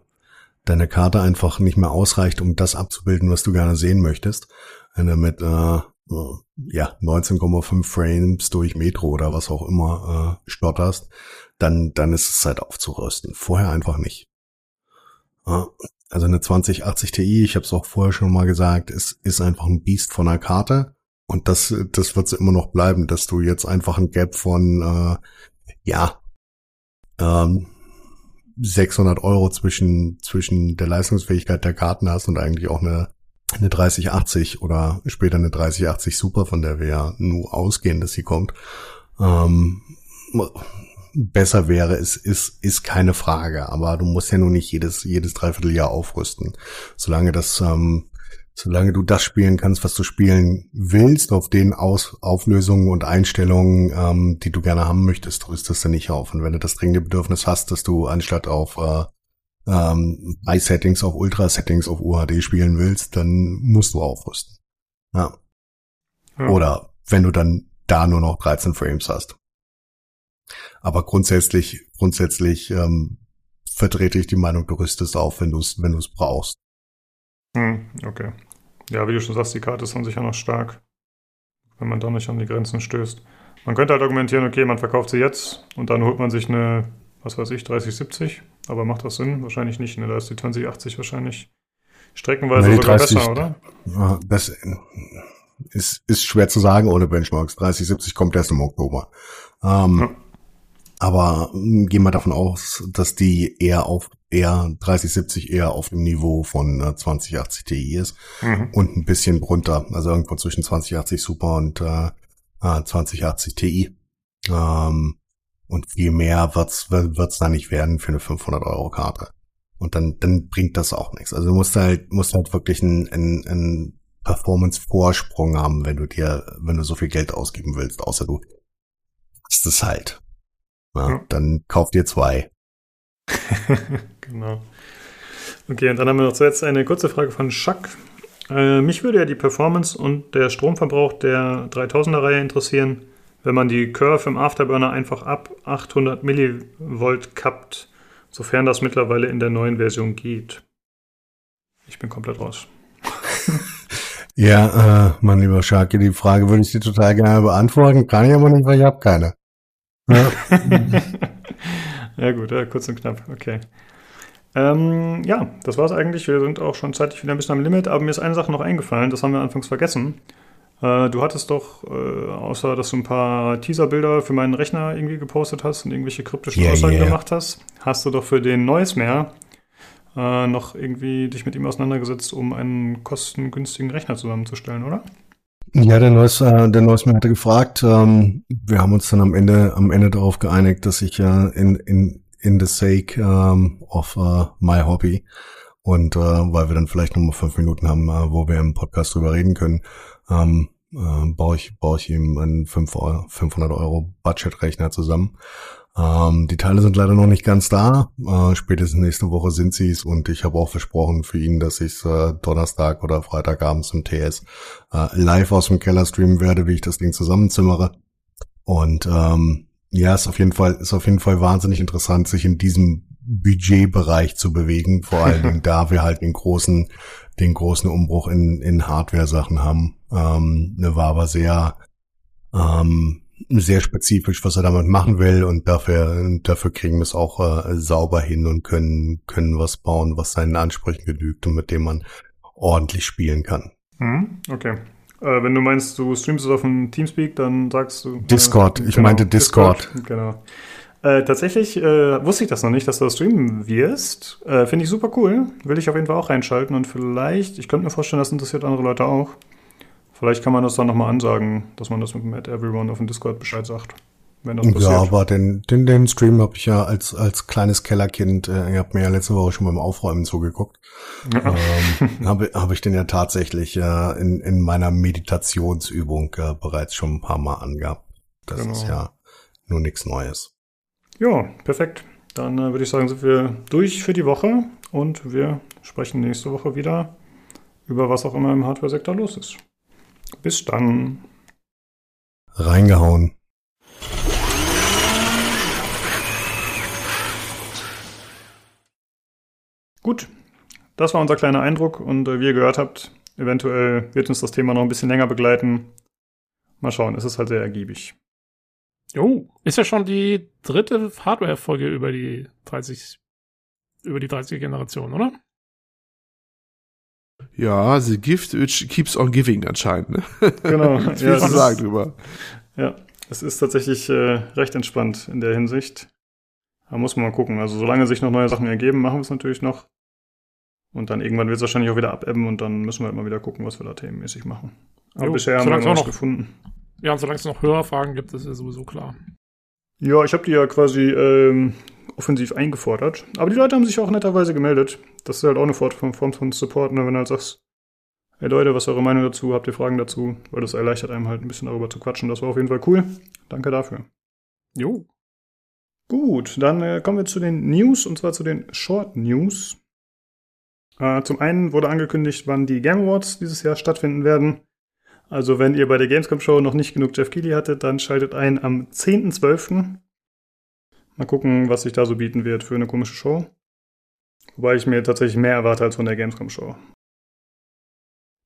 deine Karte einfach nicht mehr ausreicht, um das abzubilden, was du gerne sehen möchtest. Wenn du mit äh, ja, 19,5 Frames durch Metro oder was auch immer äh, stotterst, dann, dann ist es Zeit aufzurüsten. Vorher einfach nicht. Ja, also eine 2080 Ti, ich habe es auch vorher schon mal gesagt, ist, ist einfach ein Biest von der Karte. Und das, das wird immer noch bleiben, dass du jetzt einfach ein Gap von, äh, ja, ähm, 600 Euro zwischen, zwischen der Leistungsfähigkeit der Karten hast und eigentlich auch eine, eine 3080 oder später eine 3080 Super, von der wir ja nur ausgehen, dass sie kommt. Ähm, besser wäre, es ist, ist keine Frage, aber du musst ja nur nicht jedes, jedes Dreivierteljahr aufrüsten. Solange das, ähm, solange du das spielen kannst, was du spielen willst, auf den Aus Auflösungen und Einstellungen, ähm, die du gerne haben möchtest, rüstest du nicht auf. Und wenn du das dringende Bedürfnis hast, dass du anstatt auf äh, ähm, High-Settings auf Ultra-Settings auf UHD spielen willst, dann musst du aufrüsten. Ja. Ja. Oder wenn du dann da nur noch 13 Frames hast. Aber grundsätzlich, grundsätzlich ähm, vertrete ich die Meinung, du rüstest auf, wenn du es wenn du es brauchst. Hm, okay. Ja, wie du schon sagst, die Karte ist an sich ja noch stark, wenn man da nicht an die Grenzen stößt. Man könnte halt argumentieren, okay, man verkauft sie jetzt und dann holt man sich eine, was weiß ich, 3070. Aber macht das Sinn? Wahrscheinlich nicht. Ne? Da ist die 2080 wahrscheinlich streckenweise Nee, sogar 30 besser, oder? Ja, das ist, ist schwer zu sagen ohne Benchmarks. 3070 kommt erst im Oktober. Ähm, Ja. Aber mh, gehen wir davon aus, dass die eher auf eher 3070 eher auf dem Niveau von äh, 2080 Ti ist Mhm. und ein bisschen runter, also irgendwo zwischen 2080 Super und äh, äh, 2080 Ti. Ähm, und viel mehr wird's wird's da nicht werden für eine 500 Euro Karte. Und dann dann bringt das auch nichts. Also du musst halt musst halt wirklich einen, einen, einen Performance-Vorsprung haben, wenn du dir wenn du so viel Geld ausgeben willst, außer du hast es halt. Ja, Ja. Dann kauf dir zwei. [laughs] genau. Okay, und dann haben wir noch zuletzt eine kurze Frage von Schack. Äh, mich würde ja die Performance und der Stromverbrauch der 3000er Reihe interessieren, wenn man die Curve im Afterburner einfach ab 800 Millivolt kappt, sofern das mittlerweile in der neuen Version geht. Ich bin komplett raus. [laughs] Ja, äh, mein lieber Sharky, die Frage würde ich dir total gerne beantworten, kann ich aber nicht, weil ich habe keine. Ja. [laughs] ja gut, ja, kurz und knapp, okay. Ähm, ja, das war's eigentlich. Wir sind auch schon zeitlich wieder ein bisschen am Limit, aber mir ist eine Sache noch eingefallen, das haben wir anfangs vergessen. Äh, du hattest doch, äh, außer dass du ein paar Teaserbilder für meinen Rechner irgendwie gepostet hast und irgendwelche kryptischen Yeah, Aussagen yeah. gemacht hast, hast du doch für den Neues mehr äh, noch irgendwie dich mit ihm auseinandergesetzt, um einen kostengünstigen Rechner zusammenzustellen, oder? Ja, der Neues, äh, der Neues mir hatte gefragt. Ähm, wir haben uns dann am Ende, am Ende darauf geeinigt, dass ich äh, in, in, in the sake ähm, of äh, my hobby und äh, weil wir dann vielleicht nochmal fünf Minuten haben, äh, wo wir im Podcast drüber reden können, ähm, äh, baue ich, baue ich ihm einen 5 Euro, 500 Euro Budgetrechner zusammen. Ähm, die Teile sind leider noch nicht ganz da. Äh, spätestens nächste Woche sind sie es und ich habe auch versprochen für ihn, dass ich es äh, Donnerstag oder Freitagabends im TS äh, live aus dem Keller streamen werde, wie ich das Ding zusammenzimmere. Und ähm, ja, ist auf jeden Fall ist auf jeden Fall wahnsinnig interessant, sich in diesem Budgetbereich zu bewegen. Vor allen [laughs] Dingen, da wir halt den großen den großen Umbruch in in Hardware-Sachen haben. Ähm, ne, war aber sehr ähm, sehr spezifisch, was er damit machen will und dafür, dafür kriegen wir es auch äh, sauber hin und können, können was bauen, was seinen Ansprüchen genügt und mit dem man ordentlich spielen kann. Mhm, okay. Äh, wenn du meinst, du streamst es auf dem Teamspeak, dann sagst du. Discord, äh, ich meinte Discord. Genau. Äh, tatsächlich äh, wusste ich das noch nicht, dass du das streamen wirst. Äh, Finde ich super cool. Will ich auf jeden Fall auch reinschalten und vielleicht, ich könnte mir vorstellen, das interessiert andere Leute auch. Vielleicht kann man das dann nochmal ansagen, dass man das mit dem Add Everyone auf dem Discord Bescheid sagt. wenn das passiert. Ja, aber den, den, den Stream habe ich ja als, als kleines Kellerkind, äh, ihr habt mir ja letzte Woche schon beim Aufräumen zugeguckt, ähm, [laughs] habe hab ich den ja tatsächlich äh, in, in meiner Meditationsübung äh, bereits schon ein paar Mal angehabt. Das Genau. ist ja nur nichts Neues. Ja, perfekt. Dann äh, würde ich sagen, sind wir durch für die Woche und wir sprechen nächste Woche wieder über was auch immer im Hardware-Sektor los ist. Bis dann. Reingehauen. Gut, das war unser kleiner Eindruck und äh, wie ihr gehört habt, eventuell wird uns das Thema noch ein bisschen länger begleiten. Mal schauen, es ist halt sehr ergiebig. Jo, ist ja schon die dritte Hardware-Folge über die 30, über die 30 Generation, oder? Ja, the gift which keeps on giving anscheinend. Ne? [laughs] Genau. [laughs] Ja, du es sagen ist, drüber? ja, es ist tatsächlich äh, recht entspannt in der Hinsicht. Da muss man mal gucken. Also solange sich noch neue Sachen ergeben, machen wir es natürlich noch. Und dann irgendwann wird es wahrscheinlich auch wieder abebben und dann müssen wir halt mal wieder gucken, was wir da themenmäßig machen. Aber Jo, bisher haben wir noch- gefunden. Ja, und solange es noch Hörerfragen gibt, ist ja sowieso klar. Ja, ich habe die ja quasi ähm, offensiv eingefordert. Aber die Leute haben sich auch netterweise gemeldet. Das ist halt auch eine Form von Support, ne? wenn du halt sagst, hey Leute, was ist eure Meinung dazu? Habt ihr Fragen dazu? Weil das erleichtert einem halt ein bisschen darüber zu quatschen. Das war auf jeden Fall cool. Danke dafür. Jo. Gut, dann äh, kommen wir zu den News und zwar zu den Short News. Äh, zum einen wurde angekündigt, wann die Game Awards dieses Jahr stattfinden werden. Also wenn ihr bei der Gamescom Show noch nicht genug Jeff Keighley hattet, dann schaltet ein am 10.12. Mal gucken, was sich da so bieten wird für eine komische Show. Wobei ich mir tatsächlich mehr erwarte als von der Gamescom Show.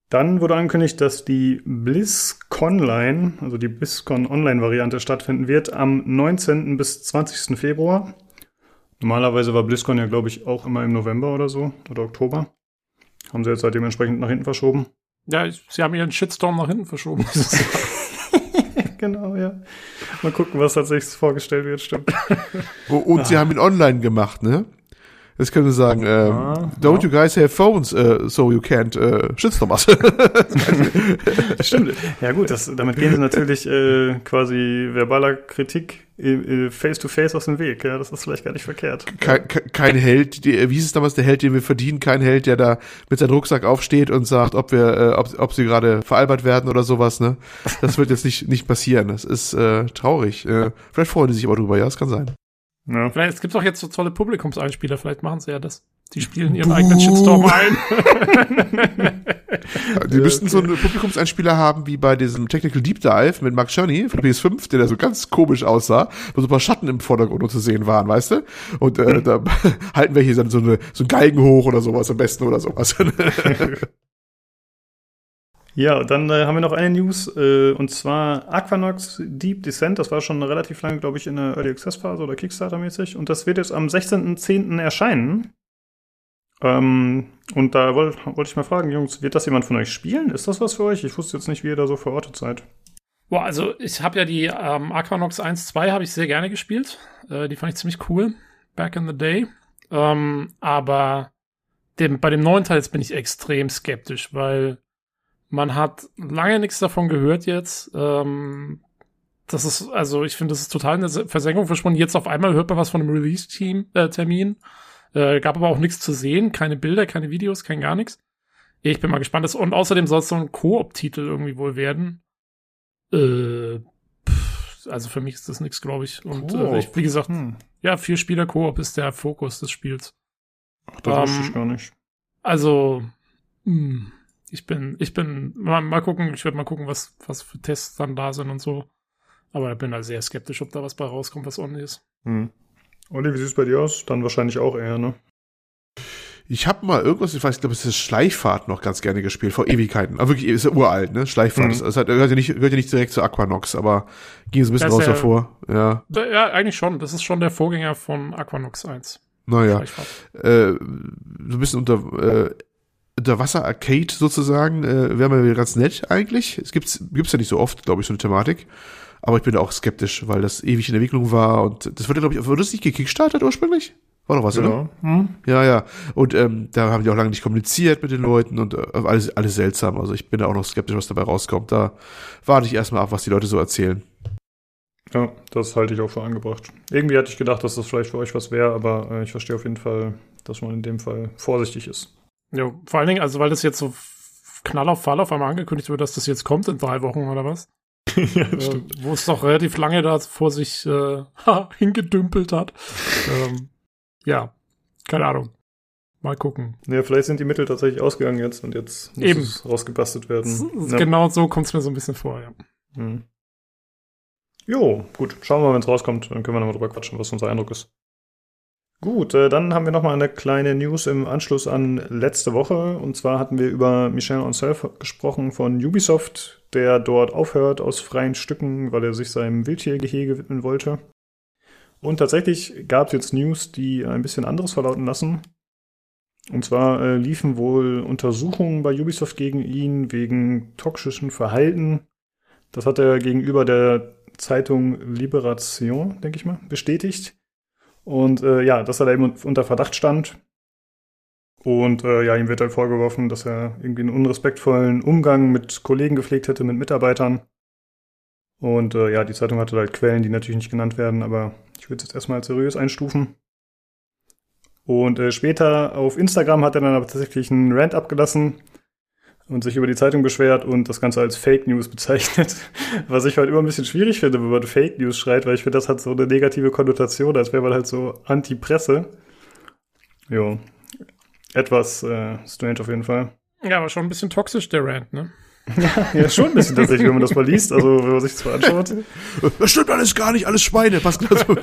Dann wurde angekündigt, dass die BlizzConline, also die BlizzCon Online-Variante, stattfinden wird am 19. bis 20. Februar. Normalerweise war BlizzCon ja, glaube ich, auch immer im November oder so, oder Oktober. Haben sie jetzt halt dementsprechend nach hinten verschoben. Ja, sie haben ihren Shitstorm nach hinten verschoben. [laughs] genau, ja. Mal gucken, was tatsächlich vorgestellt wird, stimmt. [laughs] Und sie haben ihn online gemacht, ne? Das können wir sagen, Ah, don't ja. you guys have phones, uh, so you can't uh, shitstorm us. [laughs] Stimmt. Ja gut, das, damit gehen sie natürlich äh, quasi verbaler Kritik äh, äh, face-to-face aus dem Weg. Ja, das ist vielleicht gar nicht verkehrt. kein, kein- Held, die, wie hieß es damals, der Held, den wir verdienen, kein Held, der da mit seinem Rucksack aufsteht und sagt, ob wir, äh, ob, ob sie gerade veralbert werden oder sowas, ne? Das wird jetzt nicht, nicht passieren. Das ist äh, traurig. Äh, vielleicht freuen die sich aber drüber, ja, das kann sein. Ja. Vielleicht, es gibt auch jetzt so tolle Publikumseinspieler, vielleicht machen sie ja das. Die spielen ihren eigenen Shitstorm ein. [laughs] Die müssten so einen Publikumseinspieler haben, wie bei diesem Technical Deep Dive mit Mark Czerny von der PS5, der da so ganz komisch aussah, wo so ein paar Schatten im Vordergrund zu sehen waren, weißt du? Und äh, [laughs] da [laughs] halten wir hier dann so, eine, so einen Galgen hoch oder sowas am besten oder sowas. Ja, dann äh, haben wir noch eine News, äh, und zwar Aquanox Deep Descent. Das war schon relativ lange, glaube ich, in der Early Access Phase oder Kickstarter-mäßig. Und das wird jetzt am 16.10. erscheinen. Ähm, und da wollte wollt ich mal fragen, Jungs, wird das jemand von euch spielen? Ist das was für euch? Ich wusste jetzt nicht, wie ihr da so verortet seid. Boah, also ich habe ja die ähm, Aquanox 1, 2 habe ich sehr gerne gespielt. Äh, die fand ich ziemlich cool. Back in the day. Ähm, aber dem, bei dem neuen Teil jetzt bin ich extrem skeptisch, weil man hat lange nichts davon gehört jetzt. Ähm, das ist, also ich finde, das ist total eine Se- Versenkung verschwunden. Jetzt auf einmal hört man was von einem Release-Team, äh. Äh, gab aber auch nichts zu sehen, keine Bilder, keine Videos, kein gar nichts. Ich bin mal gespannt. Das, und außerdem soll es so ein Koop-Titel irgendwie wohl werden. Äh, pff, also für mich ist das nichts, glaube ich. Und äh, ich, wie gesagt, Hm. ja, vier Spieler Koop ist der Fokus des Spiels. Ach, das wusste Ähm, ich gar nicht. Also, hm, ich bin, ich bin, mal, mal gucken, ich werde mal gucken, was, was für Tests dann da sind und so. Aber ich bin da sehr skeptisch, ob da was bei rauskommt, was ordentlich ist. Hm. Olli, wie sieht's bei dir aus? Dann wahrscheinlich auch eher, ne? Ich habe mal irgendwas, ich weiß, ich glaube, es ist Schleichfahrt noch ganz gerne gespielt, vor Ewigkeiten. Aber wirklich, ist ja uralt, ne? Schleichfahrt. Mhm. Das, das hat, gehört, ja nicht, gehört ja nicht direkt zu Aquanox, aber ging so ein bisschen Das raus ja- davor. Ja, Da- Ja, eigentlich schon. Das ist schon der Vorgänger von Aquanox 1. naja. Äh, so ein bisschen unter, äh, Unterwasser-Arcade sozusagen, äh, wäre mal wieder ganz nett eigentlich. Es gibt's, gibt's ja nicht so oft, glaube ich, so eine Thematik. Aber ich bin da auch skeptisch, weil das ewig in Entwicklung war und das wurde, glaube ich, wurde das nicht gekickstartet ursprünglich? War doch was, oder? Ja. Hm? Ja, ja. Und ähm, da haben die auch lange nicht kommuniziert mit den Leuten und äh, alles, alles seltsam. Also ich bin da auch noch skeptisch, was dabei rauskommt. Da warte ich erstmal ab, was die Leute so erzählen. Ja, das halte ich auch für angebracht. Irgendwie hatte ich gedacht, dass das vielleicht für euch was wäre, aber äh, ich verstehe auf jeden Fall, dass man in dem Fall vorsichtig ist. Ja, vor allen Dingen, also weil das jetzt so knall auf Fall auf einmal angekündigt wird, dass das jetzt kommt in drei Wochen oder was? [laughs] ja, Äh, wo es doch relativ lange da vor sich äh, [laughs] hingedümpelt hat. ähm, ja, keine Ahnung. Mal gucken. Ja, vielleicht sind die Mittel tatsächlich ausgegangen jetzt und jetzt muss Eben. es rausgebastelt werden. Ja. Genau so kommt es mir so ein bisschen vor, ja. Hm. Jo, gut. Schauen wir mal, wenn es rauskommt. Dann können wir nochmal drüber quatschen, was unser Eindruck ist. Gut, äh, dann haben wir nochmal eine kleine News im Anschluss an letzte Woche. Und zwar hatten wir über Michel Ancel gesprochen von Ubisoft, der dort aufhört aus freien Stücken, weil er sich seinem Wildtiergehege widmen wollte. Und tatsächlich gab es jetzt News, die ein bisschen anderes verlauten lassen. Und zwar äh, liefen wohl Untersuchungen bei Ubisoft gegen ihn wegen toxischen Verhalten. Das hat er gegenüber der Zeitung Liberation, denke ich mal, bestätigt. Und äh, ja, dass er da eben unter Verdacht stand. Und äh, ja, ihm wird halt vorgeworfen, dass er irgendwie einen unrespektvollen Umgang mit Kollegen gepflegt hätte, mit Mitarbeitern. Und äh, ja, die Zeitung hatte halt Quellen, die natürlich nicht genannt werden, aber ich würde es jetzt erstmal seriös einstufen. Und äh, später auf Instagram hat er dann aber tatsächlich einen Rant abgelassen und sich über die Zeitung beschwert und das Ganze als Fake News [laughs] bezeichnet. Was ich halt immer ein bisschen schwierig finde, wenn man Fake News schreit, weil ich finde, das hat so eine negative Konnotation, als wäre man halt so Anti-Presse. Jo. Etwas äh, strange auf jeden Fall. Ja, aber schon ein bisschen toxisch, der Rant, ne? [laughs] Ja, schon ein bisschen tatsächlich, wenn man das mal liest, also wenn man sich das mal anschaut. [laughs] Das stimmt alles gar nicht, alles Schweine, passt genau so.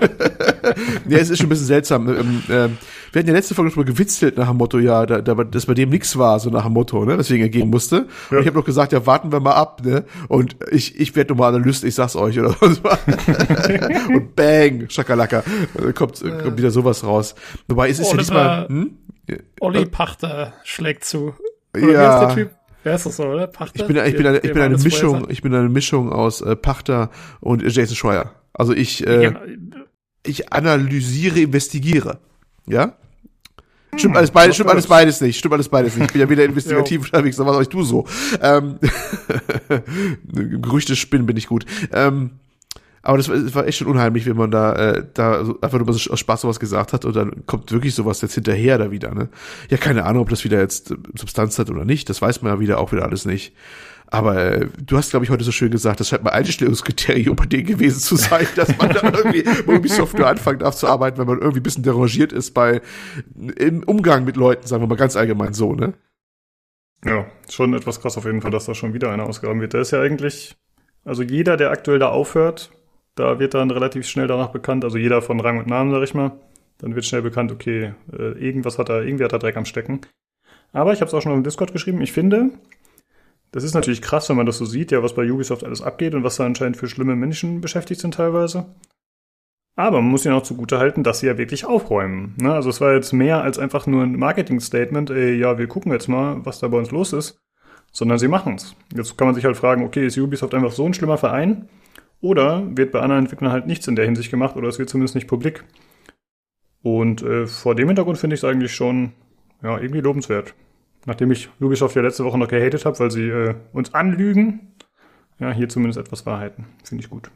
Ja, es ist schon ein bisschen seltsam. Ähm, ähm, wir hatten ja letzte Folge schon mal gewitzelt nach dem Motto, ja, da, da, dass bei dem nichts war, so nach dem Motto, ne, weswegen er gehen musste. Ja. Und ich habe noch gesagt, ja, warten wir mal ab, ne? Und ich, ich werde nochmal Analyst, ich sag's euch, oder so. [laughs] Und bang, Schakalaka. Kommt, kommt wieder sowas raus. Wobei, es ist ja diesmal, hm? Olli Pachter schlägt zu. Oder Ja. der Typ? Wer ist das so, oder? Pachter? Ich bin, ich bin, eine, ich bin eine Mischung, ich bin eine Mischung aus äh, Pachter und äh, Jason Schreier. Also ich, äh. Ja, ich analysiere, investigiere. Ja? Stimmt alles beides, stimmt alles beides nicht, stimmt alles beides nicht. Ich bin ja wieder [laughs] investigativ unterwegs, aber was ich du so? Ähm, [laughs] Gerüchte spinnen bin ich gut. Ähm, aber das war, das war echt schon unheimlich, wenn man da, äh, da einfach nur aus Spaß sowas gesagt hat und dann kommt wirklich sowas jetzt hinterher da wieder, ne? Ja, keine Ahnung, ob das wieder jetzt Substanz hat oder nicht, das weiß man ja wieder auch wieder alles nicht. Aber äh, du hast, glaube ich, heute so schön gesagt, das scheint mal Einstellungskriterium bei denen gewesen zu sein, dass man da irgendwie [laughs] bei Ubisoft nur anfangen darf zu arbeiten, wenn man irgendwie ein bisschen derangiert ist bei im Umgang mit Leuten, sagen wir mal ganz allgemein so, ne? Ja, schon etwas krass auf jeden Fall, dass da schon wieder einer ausgegraben wird. Der ist ja eigentlich, also jeder, der aktuell da aufhört, da wird dann relativ schnell danach bekannt, also jeder von Rang und Namen, sag ich mal, dann wird schnell bekannt, okay, äh, irgendwas hat er, irgendwie hat er Dreck am Stecken. Aber ich habe es auch schon im Discord geschrieben, ich finde, das ist natürlich krass, wenn man das so sieht, ja, was bei Ubisoft alles abgeht und was da anscheinend für schlimme Menschen beschäftigt sind teilweise. Aber man muss ihnen auch zugute halten, dass sie ja wirklich aufräumen. Ne? Also es war jetzt mehr als einfach nur ein Marketing-Statement, ey, ja, wir gucken jetzt mal, was da bei uns los ist, sondern sie machen's. Jetzt kann man sich halt fragen, okay, ist Ubisoft einfach so ein schlimmer Verein? Oder wird bei anderen Entwicklern halt nichts in der Hinsicht gemacht oder es wird zumindest nicht publik? Und äh, vor dem Hintergrund finde ich es eigentlich schon ja, irgendwie lobenswert. Nachdem ich Ubisoft ja letzte Woche noch gehatet habe, weil sie äh, uns anlügen, ja, hier zumindest etwas Wahrheiten. Finde ich gut.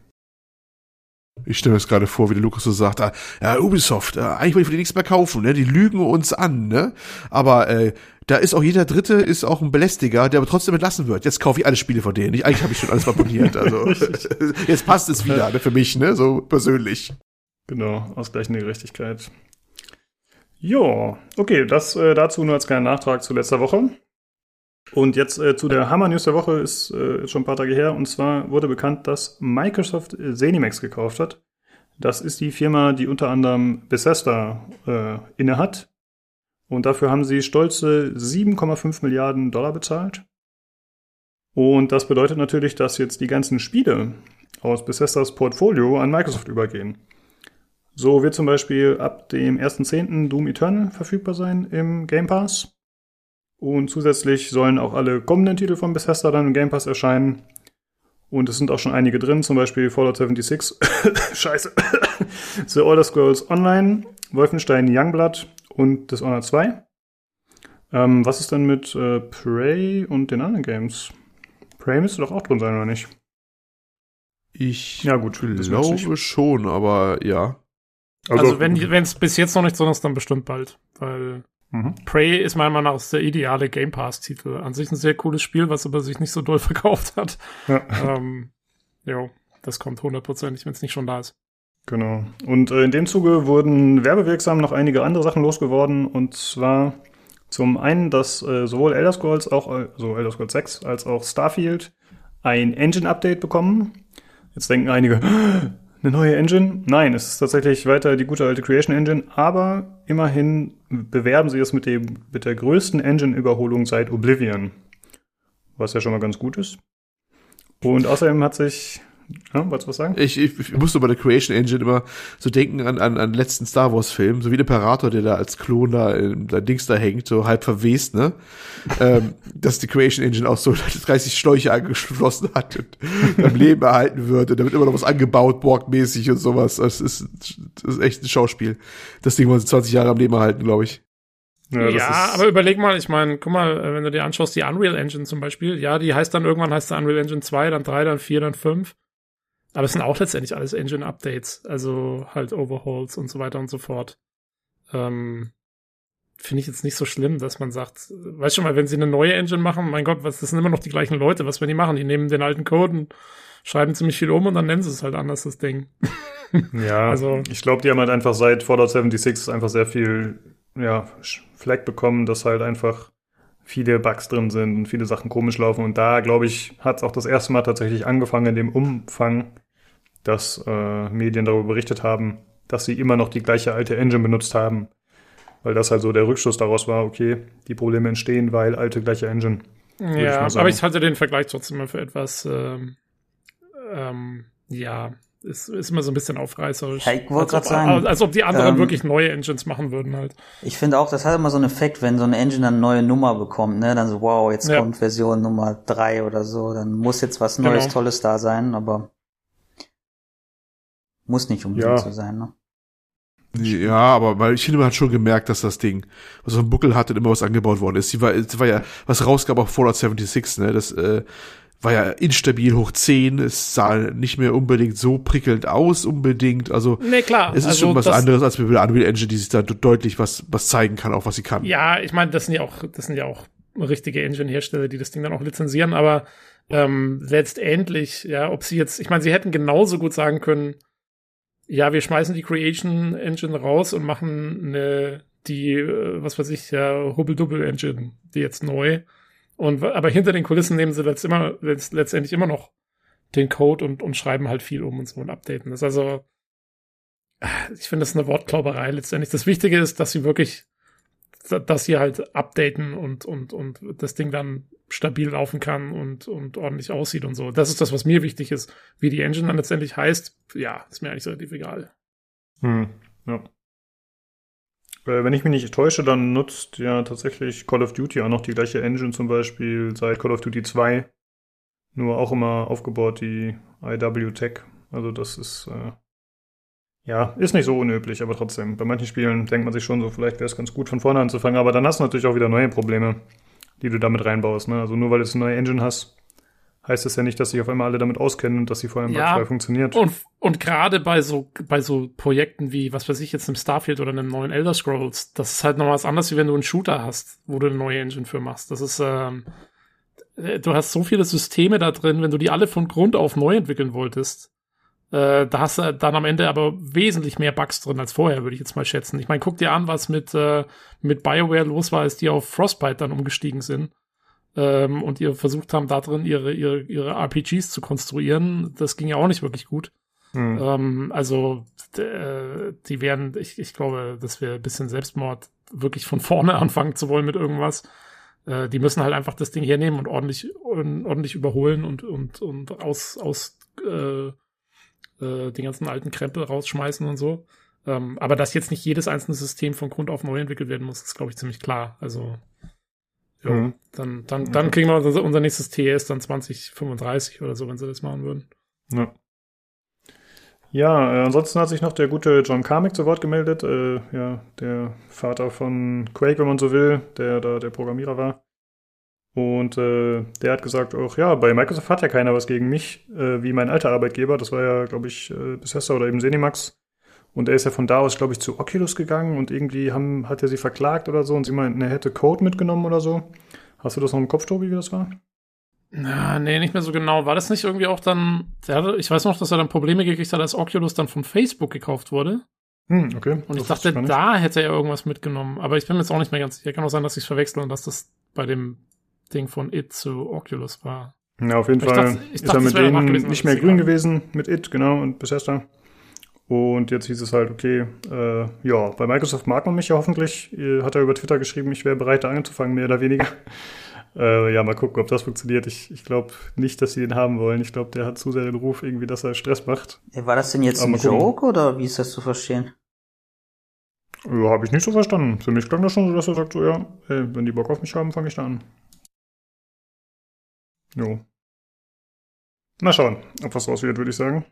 Ich stelle mir das gerade vor, wie der Lukas so sagt, ah, ja, Ubisoft, äh, eigentlich wollte ich von denen nichts mehr kaufen, ne? Die lügen uns an, ne? Aber äh, da ist auch jeder Dritte ist auch ein Belästiger, der aber trotzdem entlassen wird. Jetzt kaufe ich alle Spiele von denen. Ich, eigentlich habe ich schon alles abonniert. Also [laughs] jetzt passt es wieder, ne, für mich, ne? So persönlich. Genau, ausgleichende Gerechtigkeit. Jo, okay, das äh, dazu nur als kleiner Nachtrag zu letzter Woche. Und jetzt äh, zu der Hammer-News der Woche ist äh, schon ein paar Tage her. Und zwar wurde bekannt, dass Microsoft Zenimax gekauft hat. Das ist die Firma, die unter anderem Bethesda äh, innehat. Und dafür haben sie stolze 7,5 Milliarden Dollar bezahlt. Und das bedeutet natürlich, dass jetzt die ganzen Spiele aus Bethesdas Portfolio an Microsoft übergehen. So wird zum Beispiel ab dem 1.10. Doom Eternal verfügbar sein im Game Pass. Und zusätzlich sollen auch alle kommenden Titel von Bethesda dann im Game Pass erscheinen. Und es sind auch schon einige drin, zum Beispiel Fallout 76, [coughs] Scheiße, [coughs] The Elder Scrolls Online, Wolfenstein Youngblood und Dishonored 2. Ähm, was ist denn mit äh, Prey und den anderen Games? Prey müsste doch auch drin sein, oder nicht? Ich Ja, gut, glaube schon, aber ja. Also, wenn es bis jetzt noch nicht so ist, dann bestimmt bald. Weil Mhm. Prey ist meiner Meinung nach der ideale Game Pass-Titel. An sich ein sehr cooles Spiel, was aber sich nicht so doll [laughs] verkauft hat. Ja, ähm, jo, das kommt hundertprozentig, wenn es nicht schon da ist. genau. Und äh, in dem Zuge wurden werbewirksam noch einige andere Sachen losgeworden. Und zwar zum einen, dass äh, sowohl Elder Scrolls, auch, äh, so Elder Scrolls 6, als auch Starfield ein Engine-Update bekommen. Jetzt denken einige, eine neue Engine? Nein, es ist tatsächlich weiter die gute alte Creation Engine, aber immerhin bewerben sie es mit, dem, mit der größten Engine-Überholung seit Oblivion. Was ja schon mal ganz gut ist. Und außerdem hat sich. Ja, wolltest du was sagen? Ich, ich, ich musste bei der Creation Engine immer so denken an, an, an letzten Star Wars Film, so wie der Imperator, der da als Klon da, in, da Dings da hängt, so halb verwest, ne? ähm, dass die Creation Engine auch so [laughs] 30 Schläuche angeschlossen hat und am Leben erhalten wird und damit immer noch was angebaut, Borg-mäßig und sowas. Das ist, das ist echt ein Schauspiel. Das Ding wollen sie 20 Jahre am Leben erhalten, glaube ich. Ja, ist- aber überleg mal, ich meine, guck mal, äh, wenn du dir anschaust, die Unreal Engine zum Beispiel, ja, die heißt dann irgendwann heißt sie Unreal Engine 2, dann 3, dann 4, dann 5. Aber es sind auch letztendlich alles Engine-Updates, also halt Overhauls und so weiter und so fort. Ähm, Finde ich jetzt nicht so schlimm, dass man sagt, weißt schon mal, wenn sie eine neue Engine machen, mein Gott, was, das sind immer noch die gleichen Leute, was werden die machen? Die nehmen den alten Code und schreiben ziemlich viel um und dann nennen sie es halt anders, das Ding. [laughs] Ja, Also- ich glaube, die haben halt einfach seit Fallout 76 einfach sehr viel ja, Fleck bekommen, dass halt einfach viele Bugs drin sind und viele Sachen komisch laufen. Und da, glaube ich, hat es auch das erste Mal tatsächlich angefangen in dem Umfang, dass äh, Medien darüber berichtet haben, dass sie immer noch die gleiche alte Engine benutzt haben. Weil das halt so der Rückschluss daraus war, okay, die Probleme entstehen, weil alte gleiche Engine. ich Ja, sagen. aber ich halte den Vergleich trotzdem mal für etwas, ähm, ähm, ja, ist, ist immer so ein bisschen aufreißerisch. Ja, ich wollte als, ob, grad sagen, als ob die anderen ähm, wirklich neue Engines machen würden halt. Ich finde auch, das hat immer so einen Effekt, wenn so eine Engine dann eine neue Nummer bekommt, ne? Dann so, wow, jetzt Ja. kommt Version Nummer drei oder so, dann muss jetzt was Neues, Genau. Tolles da sein, aber muss nicht unbedingt Ja. so sein, ne? Ja, aber weil ich finde, man hat schon gemerkt, dass das Ding, was so ein Buckel hatte, immer was angebaut worden ist. Die war, es war ja, was rausgab auf Fallout 76, ne, das, äh, war ja instabil hoch 10, es sah nicht mehr unbedingt so prickelnd aus, unbedingt, also, Nee, klar. es ist also schon was anderes als mit der Unreal Engine, die sich da deutlich was, was zeigen kann, auch was sie kann. Ja, ich meine, das sind ja auch, das sind ja auch richtige Engine-Hersteller, die das Ding dann auch lizenzieren, aber ähm, letztendlich, ja, ob sie jetzt, ich meine, sie hätten genauso gut sagen können, ja, wir schmeißen die Creation Engine raus und machen eine, die, äh, was weiß ich, ja, Hubble-Double Engine, die jetzt neu. Und, aber hinter den Kulissen nehmen sie letzt immer, letzt, letztendlich immer noch den Code und, und schreiben halt viel um und so und updaten das. Also, ich finde das ist eine Wortklauberei letztendlich. Das Wichtige ist, dass sie wirklich dass sie halt updaten und, und, und das Ding dann stabil laufen kann und, und ordentlich aussieht und so. Das ist das, was mir wichtig ist. Wie die Engine dann letztendlich heißt, ja, ist mir eigentlich relativ egal. Hm, ja. Äh, Wenn ich mich nicht täusche, dann nutzt ja tatsächlich Call of Duty auch noch die gleiche Engine zum Beispiel seit Call of Duty 2. Nur auch immer aufgebaut die IW Tech. Also das ist äh, ja ist nicht so unüblich, aber trotzdem. Bei manchen Spielen denkt man sich schon so, vielleicht wäre es ganz gut von vorne anzufangen, aber dann hast du natürlich auch wieder neue Probleme, die du damit reinbaust. Ne? Also nur weil du jetzt eine neue Engine hast, heißt das ja nicht, dass sich auf einmal alle damit auskennen und dass sie vor allem Ja. bugfrei funktioniert. Und, und gerade bei so, bei so Projekten wie, was weiß ich, jetzt einem Starfield oder einem neuen Elder Scrolls, das ist halt noch was anderes, wie wenn du einen Shooter hast, wo du eine neue Engine für machst. Das ist, ähm, äh, du hast so viele Systeme da drin, wenn du die alle von Grund auf neu entwickeln wolltest, äh, da hast du dann am Ende aber wesentlich mehr Bugs drin als vorher, würde ich jetzt mal schätzen. Ich meine, guck dir an, was mit, äh, mit BioWare los war, als die auf Frostbite dann umgestiegen sind ähm, und ihr versucht haben, da drin ihre, ihre, ihre RPGs zu konstruieren. Das ging ja auch nicht wirklich gut. Hm. Ähm, also, äh, die werden, ich, ich glaube, das wäre ein bisschen Selbstmord, wirklich von vorne [laughs] anfangen zu wollen mit irgendwas. Äh, die müssen halt einfach das Ding hernehmen und ordentlich, ordentlich überholen und, und, und aus, aus äh, äh, den ganzen alten Krempel rausschmeißen und so. Ähm, aber dass jetzt nicht jedes einzelne System von Grund auf neu entwickelt werden muss, ist, glaube ich, ziemlich klar. Also, ja, Mhm. dann, dann, dann kriegen wir unser, unser nächstes TS dann 2035 oder so, wenn sie das machen würden. Ja. Ja, äh, ansonsten hat sich noch der gute John Carmack zu Wort gemeldet, äh, ja, der Vater von Quake, wenn man so will, der da der Programmierer war. Und äh, der hat gesagt, auch ja, bei Microsoft hat ja keiner was gegen mich, äh, wie mein alter Arbeitgeber. Das war ja, glaube ich, äh, Bethesda oder eben Zenimax. Und er ist ja von da aus, glaube ich, zu Oculus gegangen und irgendwie haben, hat er sie verklagt oder so und sie meinten, er hätte Code mitgenommen oder so. Hast du das noch im Kopf, Tobi, wie das war? Na, nee, nicht mehr so genau. War das nicht irgendwie auch dann, hatte, ich weiß noch, dass er dann Probleme gekriegt hat, als Oculus dann von Facebook gekauft wurde. Hm, okay. Und Das ich wusste dachte, nicht. da hätte er irgendwas mitgenommen. Aber ich bin mir jetzt auch nicht mehr ganz sicher. Kann auch sein, dass ich es verwechsel und dass das bei dem Ding von It zu Oculus war. Ja, auf jeden Ich Fall dachte- ich ist dachte, er mit denen gewesen, nicht mehr grün gewesen, mit It, genau, und Bethesda. Und jetzt hieß es halt, okay, äh, ja, bei Microsoft mag man mich ja hoffentlich. Hat er über Twitter geschrieben, ich wäre bereit, da anzufangen, mehr oder weniger. [laughs] äh, ja, mal gucken, ob das funktioniert. Ich, ich glaube nicht, dass sie ihn haben wollen. Ich glaube, der hat zu sehr den Ruf irgendwie, dass er Stress macht. War das denn jetzt Aber ein. Joke oder wie ist das zu verstehen? Ja, habe ich nicht so verstanden. Für mich klang das schon so, dass er sagt, so, ja, ey, wenn die Bock auf mich haben, fange ich da an. Jo. Mal schauen, ob was raus wird, würde ich sagen.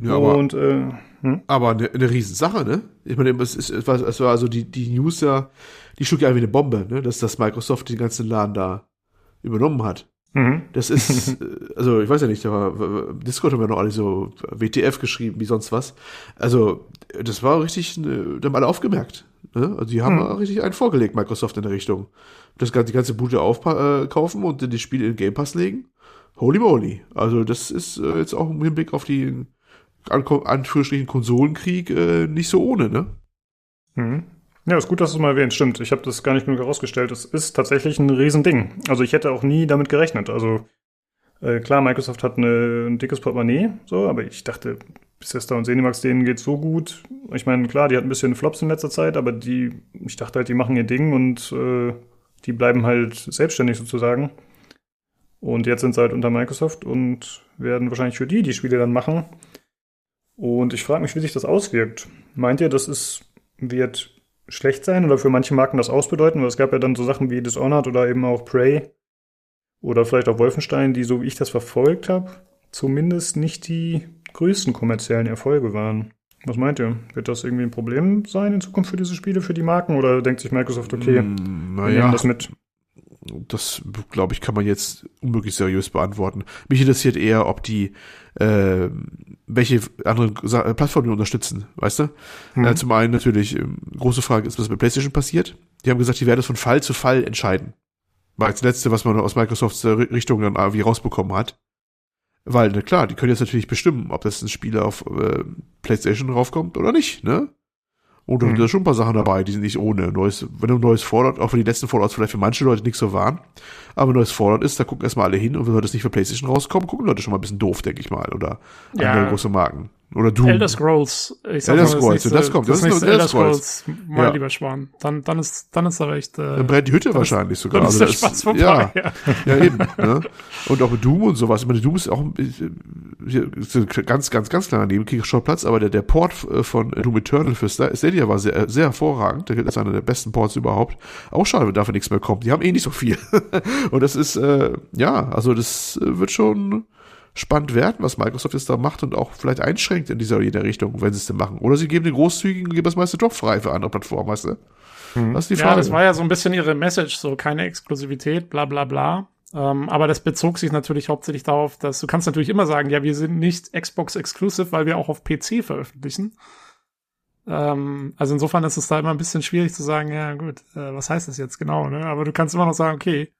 Ja, aber, Und, äh, hm? aber eine, eine Riesensache, ne? Ich meine, es, ist, es, war, es war also die, die News ja, die schlug ja wie eine Bombe, ne? Dass das Microsoft den ganzen Laden da übernommen hat. Mhm. Das ist, [laughs] also ich weiß ja nicht, aber Discord haben ja noch alle so WTF geschrieben, wie sonst was. Also, das war richtig, äh, da haben alle aufgemerkt. Ne? Also die haben Hm. richtig einen vorgelegt, Microsoft in der Richtung. Das, ganze- die ganze Bude aufkaufen und in die Spiele in den Game Pass legen. Holy moly. Also das ist äh, jetzt auch im Hinblick auf die an, Anführungsstrichen Konsolenkrieg äh, nicht so ohne, ne? Mhm. Ja, ist gut, dass du es mal erwähnt. Stimmt, ich habe das gar nicht genug herausgestellt. Es ist tatsächlich ein Riesending. Also ich hätte auch nie damit gerechnet. Also äh, klar, Microsoft hat eine, ein dickes Portemonnaie, so, aber ich dachte, Bethesda und Zenimax, denen geht's so gut. Ich meine, klar, die hatten ein bisschen Flops in letzter Zeit, aber die, ich dachte halt, die machen ihr Ding und äh, die bleiben halt selbstständig sozusagen. Und jetzt sind sie halt unter Microsoft und werden wahrscheinlich für die die Spiele dann machen. Und ich frage mich, wie sich das auswirkt. Meint ihr, das ist, wird schlecht sein oder für manche Marken das ausbedeuten? Weil es gab ja dann so Sachen wie Dishonored oder eben auch Prey oder vielleicht auch Wolfenstein, die, so wie ich das verfolgt habe, zumindest nicht die größten kommerziellen Erfolge waren. Was meint ihr? Wird das irgendwie ein Problem sein in Zukunft für diese Spiele, für die Marken? Oder denkt sich Microsoft, okay, Mm, wir nehmen naja, das mit? das glaube ich, kann man jetzt unmöglich seriös beantworten. Mich interessiert eher, ob die äh, welche anderen Sa Plattformen die unterstützen, weißt du? Hm. Äh, zum einen natürlich, ähm, große Frage ist, was bei PlayStation passiert. Die haben gesagt, die werden das von Fall zu Fall entscheiden. War das letzte, was man aus Microsofts äh, Richtung dann irgendwie rausbekommen hat. Weil, na klar, die können jetzt natürlich bestimmen, ob das ein Spiel auf äh, PlayStation raufkommt oder nicht, ne? Und da Mhm. sind da schon ein paar Sachen dabei, die sind nicht ohne. Neues, wenn du ein neues Fallout, auch wenn die letzten Fallouts vielleicht für manche Leute nicht so waren, aber ein neues Fallout ist, da gucken erstmal alle hin und wenn das nicht für PlayStation rauskommt, gucken Leute schon mal ein bisschen doof, denke ich mal. Oder Ja. andere große Marken. Oder Doom. Elder Scrolls. Ich sag Elder mal, Scrolls, das, das nächste- kommt, Das, das ist Elder Elder Scrolls, mein Ja. lieber Schwan. Dann, dann ist, dann ist aber echt, äh, Dann brennt die Hütte dann ist- wahrscheinlich sogar. dann ist der da Spaß vorbei. ja, Ja. [laughs] ja, eben. Ne? Und auch mit Doom und sowas. Ich meine, Doom ist auch hier ist ein ganz, ganz, ganz kleiner Nebenkriegsschauplatz, aber der, der Port äh, von Doom Eternal für Sta- Stadia war sehr, sehr hervorragend. Der gilt als einer der besten Ports überhaupt. Auch schade, wenn dafür nichts mehr kommt. Die haben eh nicht so viel. [laughs] und das ist, äh, ja, also das äh, wird schon spannend werden, was Microsoft jetzt da macht und auch vielleicht einschränkt in dieser jeder Richtung, wenn sie es denn machen. Oder sie geben den großzügigen und geben das meiste doch frei für andere Plattformen, weißt du? Das ist die Frage. Ja, das war ja so ein bisschen ihre Message, so keine Exklusivität, bla bla bla. Ähm, aber das bezog sich natürlich hauptsächlich darauf, dass du kannst natürlich immer sagen, ja, wir sind nicht Xbox Exclusive, weil wir auch auf PC veröffentlichen. Ähm, also insofern ist es da immer ein bisschen schwierig zu sagen, ja gut, äh, was heißt das jetzt genau, ne? Aber du kannst immer noch sagen, okay,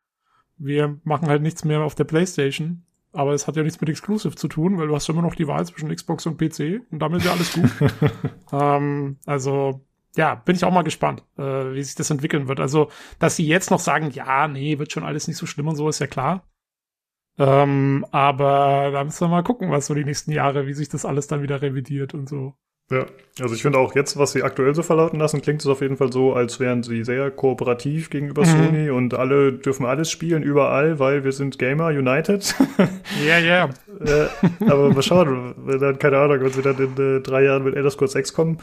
wir machen halt nichts mehr auf der Playstation, aber es hat ja nichts mit Exclusive zu tun, weil du hast immer noch die Wahl zwischen Xbox und PC und damit ist ja alles gut. [laughs] ähm, also ja, bin ich auch mal gespannt, äh, wie sich das entwickeln wird. Also, dass sie jetzt noch sagen, ja, nee, wird schon alles nicht so schlimm und so, ist ja klar. Ähm, aber da müssen wir mal gucken, was so die nächsten Jahre, wie sich das alles dann wieder revidiert und so. Ja, also ich finde auch jetzt, was sie aktuell so verlauten lassen, klingt es auf jeden Fall so, als wären sie sehr kooperativ gegenüber Mhm. Sony und alle dürfen alles spielen, überall, weil wir sind Gamer United. [laughs] Ja, ja. [laughs] äh, aber mal schauen, wenn dann, keine Ahnung, wenn sie dann in äh, drei Jahren mit Elder Scrolls 6 kommen.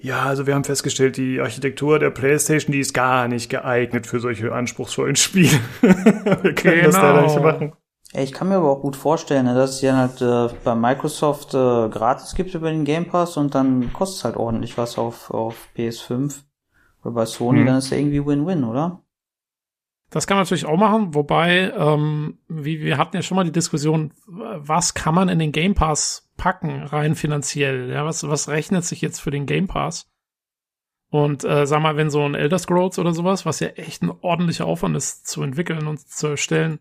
Ja, also wir haben festgestellt, die Architektur der Playstation, die ist gar nicht geeignet für solche anspruchsvollen Spiele. [laughs] wir können das leider nicht Genau. machen. Ich kann mir aber auch gut vorstellen, ne, dass es ja halt äh, bei Microsoft äh, gratis gibt über den Game Pass und dann kostet es halt ordentlich was auf, auf PS5. Oder bei Sony, Hm. dann ist ja irgendwie Win-Win, oder? Das kann man natürlich auch machen, wobei, ähm, wie, wir hatten ja schon mal die Diskussion, was kann man in den Game Pass packen, rein finanziell? Ja, was, was rechnet sich jetzt für den Game Pass? Und äh, sag mal, wenn so ein Elder Scrolls oder sowas, was ja echt ein ordentlicher Aufwand ist zu entwickeln und zu erstellen,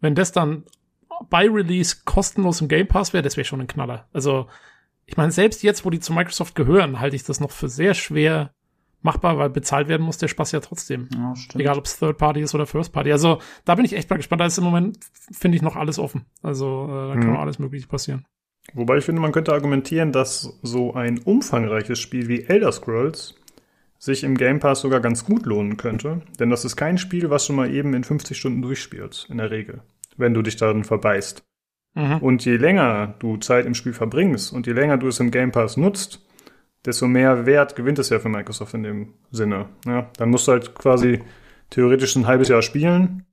wenn das dann bei Release kostenlos im Game Pass wäre, das wäre schon ein Knaller. Also, ich meine, selbst jetzt, wo die zu Microsoft gehören, halte ich das noch für sehr schwer machbar, weil bezahlt werden muss der Spaß ja trotzdem. Ja. Egal, ob es Third Party ist oder First Party. Also da bin ich echt mal gespannt. Da ist im Moment, finde ich, noch alles offen. Also äh, da kann Mhm. noch alles Mögliche passieren. Wobei ich finde, man könnte argumentieren, dass so ein umfangreiches Spiel wie Elder Scrolls sich im Game Pass sogar ganz gut lohnen könnte. Denn das ist kein Spiel, was du mal eben in 50 Stunden durchspielst, in der Regel. Wenn du dich darin verbeißt. Mhm. Und je länger du Zeit im Spiel verbringst und je länger du es im Game Pass nutzt, desto mehr Wert gewinnt es ja für Microsoft in dem Sinne. Ja, dann musst du halt quasi theoretisch ein halbes Jahr spielen,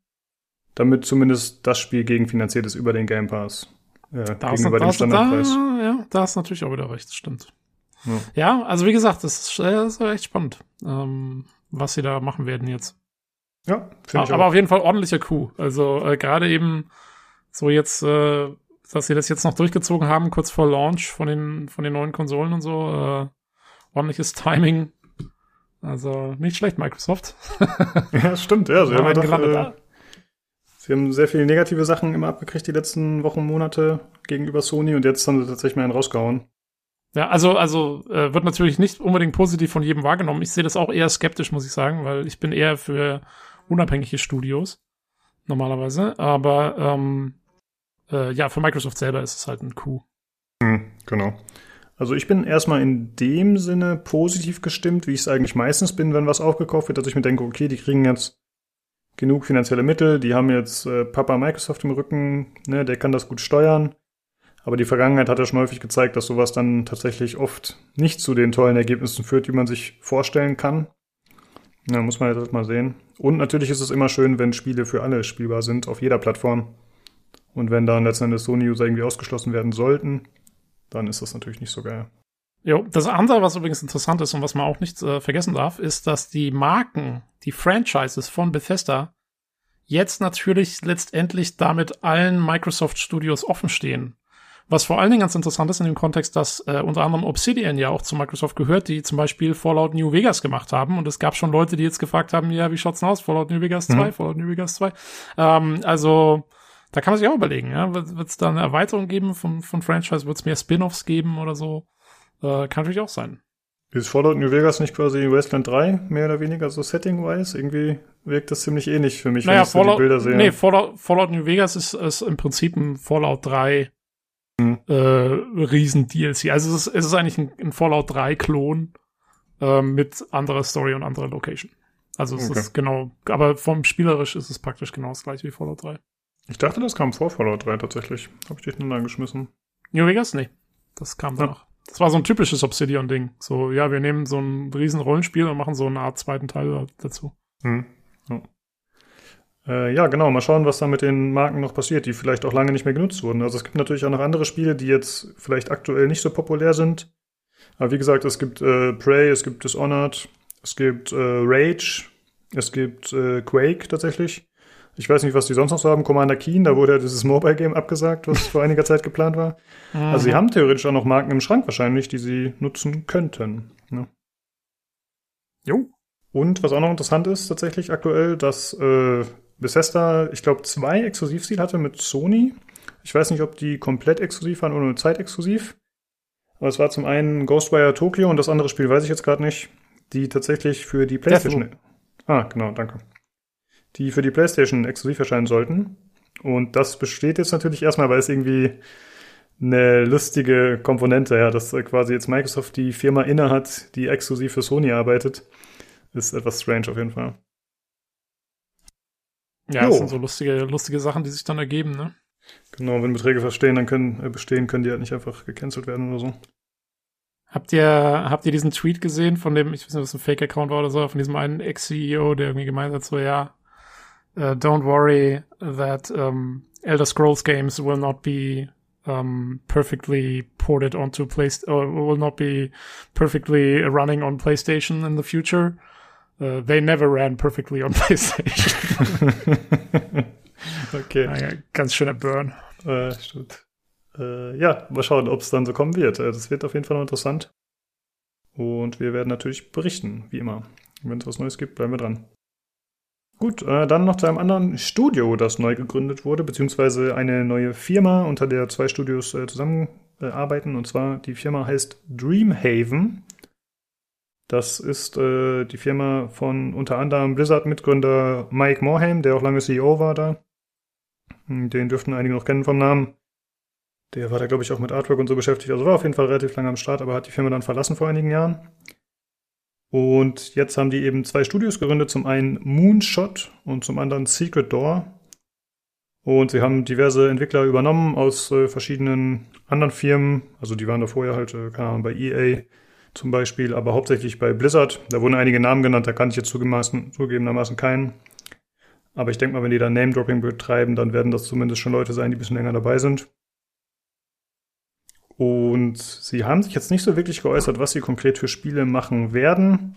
damit zumindest das Spiel gegenfinanziert ist über den Game Pass. Äh, Da gegenüber dem Standardpreis. da, ja, da ist natürlich auch wieder recht, stimmt. Ja. Ja, also wie gesagt, das ist, äh, das ist echt spannend, ähm, was sie da machen werden jetzt. Ja, finde ich Aber auch. auf jeden Fall ordentlicher Coup. Also äh, gerade eben so jetzt, äh, dass sie das jetzt noch durchgezogen haben, kurz vor Launch von den, von den neuen Konsolen und so. Äh, ordentliches Timing. Also nicht schlecht, Microsoft. [laughs] Ja, stimmt, ja. Sie haben, doch, äh, sie haben sehr viele negative Sachen immer abgekriegt die letzten Wochen, Monate gegenüber Sony und jetzt haben sie tatsächlich mal einen rausgehauen. Ja, also, also äh, wird natürlich nicht unbedingt positiv von jedem wahrgenommen. Ich sehe das auch eher skeptisch, muss ich sagen, weil ich bin eher für unabhängige Studios normalerweise. Aber ähm, äh, ja, für Microsoft selber ist es halt ein Coup. Hm, genau. Also ich bin erstmal in dem Sinne positiv gestimmt, wie ich es eigentlich meistens bin, wenn was aufgekauft wird, dass ich mir denke, okay, die kriegen jetzt genug finanzielle Mittel, die haben jetzt äh, Papa Microsoft im Rücken, ne, der kann das gut steuern. Aber die Vergangenheit hat ja schon häufig gezeigt, dass sowas dann tatsächlich oft nicht zu den tollen Ergebnissen führt, die man sich vorstellen kann. Na, muss man halt mal sehen. Und natürlich ist es immer schön, wenn Spiele für alle spielbar sind, auf jeder Plattform. Und wenn dann letztendlich Sony-User irgendwie ausgeschlossen werden sollten, dann ist das natürlich nicht so geil. Jo, das andere, was übrigens interessant ist und was man auch nicht äh, vergessen darf, ist, dass die Marken, die Franchises von Bethesda jetzt natürlich letztendlich damit allen Microsoft Studios offen stehen. Was vor allen Dingen ganz interessant ist in dem Kontext, dass äh, unter anderem Obsidian ja auch zu Microsoft gehört, die zum Beispiel Fallout New Vegas gemacht haben. Und es gab schon Leute, die jetzt gefragt haben, ja, wie schaut's denn aus? Fallout New Vegas 2, Mhm. Fallout New Vegas 2. Ähm, also, da kann man sich auch überlegen, ja. Wird es da eine Erweiterung geben von, von Franchise? Wird es mehr Spin-offs geben oder so? Äh, kann natürlich auch sein. Ist Fallout New Vegas nicht quasi Wasteland 3, mehr oder weniger so setting-wise? Irgendwie wirkt das ziemlich ähnlich für mich, naja, wenn ich so die Fallout, Bilder sehe. nee, Fallout, Fallout New Vegas ist, ist im Prinzip ein Fallout 3 Hm. äh, Riesen-DLC. Also es ist, es ist eigentlich ein, ein Fallout 3-Klon äh, mit anderer Story und anderer Location. Also es Okay. ist genau, aber vom spielerisch ist es praktisch genau das gleiche wie Fallout 3. Ich dachte, das kam vor Fallout 3 tatsächlich. Habe ich dich nur geschmissen. New Vegas? Nee. Das kam Ja. danach. Das war so ein typisches Obsidian-Ding. So, ja, wir nehmen so ein riesen Rollenspiel und machen so eine Art zweiten Teil dazu. Hm. Ja. Äh, ja, genau. Mal schauen, was da mit den Marken noch passiert, die vielleicht auch lange nicht mehr genutzt wurden. Also es gibt natürlich auch noch andere Spiele, die jetzt vielleicht aktuell nicht so populär sind. Aber wie gesagt, es gibt äh, Prey, es gibt Dishonored, es gibt äh, Rage, es gibt äh, Quake tatsächlich. Ich weiß nicht, was die sonst noch so haben. Commander Keen, da wurde ja dieses [laughs] Mobile-Game abgesagt, was vor einiger Zeit geplant war. Also sie haben theoretisch auch noch Marken im Schrank wahrscheinlich, die sie nutzen könnten. Ne? Jo. Und was auch noch interessant ist tatsächlich aktuell, dass äh, Bethesda, ich glaube, zwei Exklusivstil hatte mit Sony. Ich weiß nicht, ob die komplett exklusiv waren oder nur zeitexklusiv. Aber es war zum einen Ghostwire Tokyo und das andere Spiel weiß ich jetzt gerade nicht, die tatsächlich für die PlayStation. Ah, genau, danke. Die für die PlayStation exklusiv erscheinen sollten. Und das besteht jetzt natürlich erstmal, weil es irgendwie eine lustige Komponente, ja, dass quasi jetzt Microsoft die Firma innehat, die exklusiv für Sony arbeitet. Ist etwas strange auf jeden Fall. Ja, Jo. das sind so lustige, lustige Sachen, die sich dann ergeben, ne? Genau, wenn Beträge verstehen, dann können, äh, bestehen, können die halt nicht einfach gecancelt werden oder so. Habt ihr, habt ihr diesen Tweet gesehen von dem, ich weiß nicht, was ein Fake-Account war oder so, von diesem einen Ex-CEO, der irgendwie gemeint hat, so, ja, uh, don't worry that um, Elder Scrolls games will not be um, perfectly ported onto Play or will not be perfectly running on PlayStation in the future. Äh, they never ran perfectly on PlayStation. [laughs] [laughs] okay. ja, ganz schöner Burn. Äh, stimmt. Äh, ja, mal schauen, ob es dann so kommen wird. Äh, Das wird auf jeden Fall noch interessant. Und wir werden natürlich berichten, wie immer. Wenn es was Neues gibt, bleiben wir dran. Gut, äh, dann noch zu einem anderen Studio, das neu gegründet wurde, beziehungsweise eine neue Firma, unter der zwei Studios äh, zusammenarbeiten. Und zwar die Firma heißt Dreamhaven. Das ist äh, die Firma von unter anderem Blizzard-Mitgründer Mike Morhaime, der auch lange CEO war da. Hm, Den dürften einige noch kennen vom Namen. Der war da, glaube ich, auch mit Artwork und so beschäftigt. Also war auf jeden Fall relativ lange am Start, aber hat die Firma dann verlassen vor einigen Jahren. Und jetzt haben die eben zwei Studios gegründet. Zum einen Moonshot und zum anderen Secret Door. Und sie haben diverse Entwickler übernommen aus äh, verschiedenen anderen Firmen. Also die waren da vorher halt, äh, keine Ahnung, bei EA zum Beispiel, aber hauptsächlich bei Blizzard. Da wurden einige Namen genannt, da kann ich jetzt zugegebenermaßen keinen. Aber ich denke mal, wenn die da Name-Dropping betreiben, dann werden das zumindest schon Leute sein, die ein bisschen länger dabei sind. Und sie haben sich jetzt nicht so wirklich geäußert, was sie konkret für Spiele machen werden.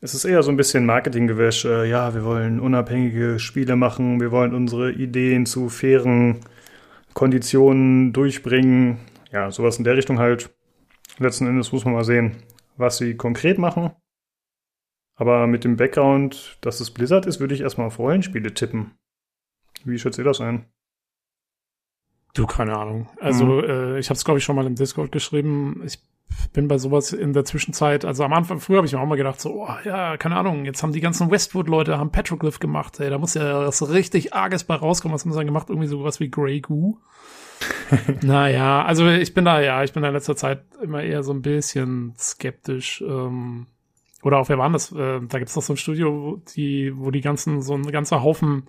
Es ist eher so ein bisschen Marketinggewäsch. Äh, ja, wir wollen unabhängige Spiele machen, wir wollen unsere Ideen zu fairen Konditionen durchbringen. Ja, sowas in der Richtung halt. Letzten Endes muss man mal sehen, was sie konkret machen. Aber mit dem Background, dass es Blizzard ist, würde ich erstmal auf Rollenspiele tippen. Wie schätzt ihr das ein? Du, keine Ahnung. Also, Mhm. äh, ich habe es, glaube ich, schon mal im Discord geschrieben. Ich bin bei sowas in der Zwischenzeit, also am Anfang, früher habe ich mir auch mal gedacht, so, oh, ja, keine Ahnung, jetzt haben die ganzen Westwood-Leute, haben Petroglyph gemacht, ey, da muss ja was richtig Arges bei rauskommen. Was haben sie dann gemacht? Irgendwie sowas wie Grey Goo. [laughs] naja, also ich bin da, ja, ich bin da in letzter Zeit immer eher so ein bisschen skeptisch. Ähm, oder auch, wer war denn das? Äh, da gibt's doch so ein Studio, wo die, wo die ganzen, so ein ganzer Haufen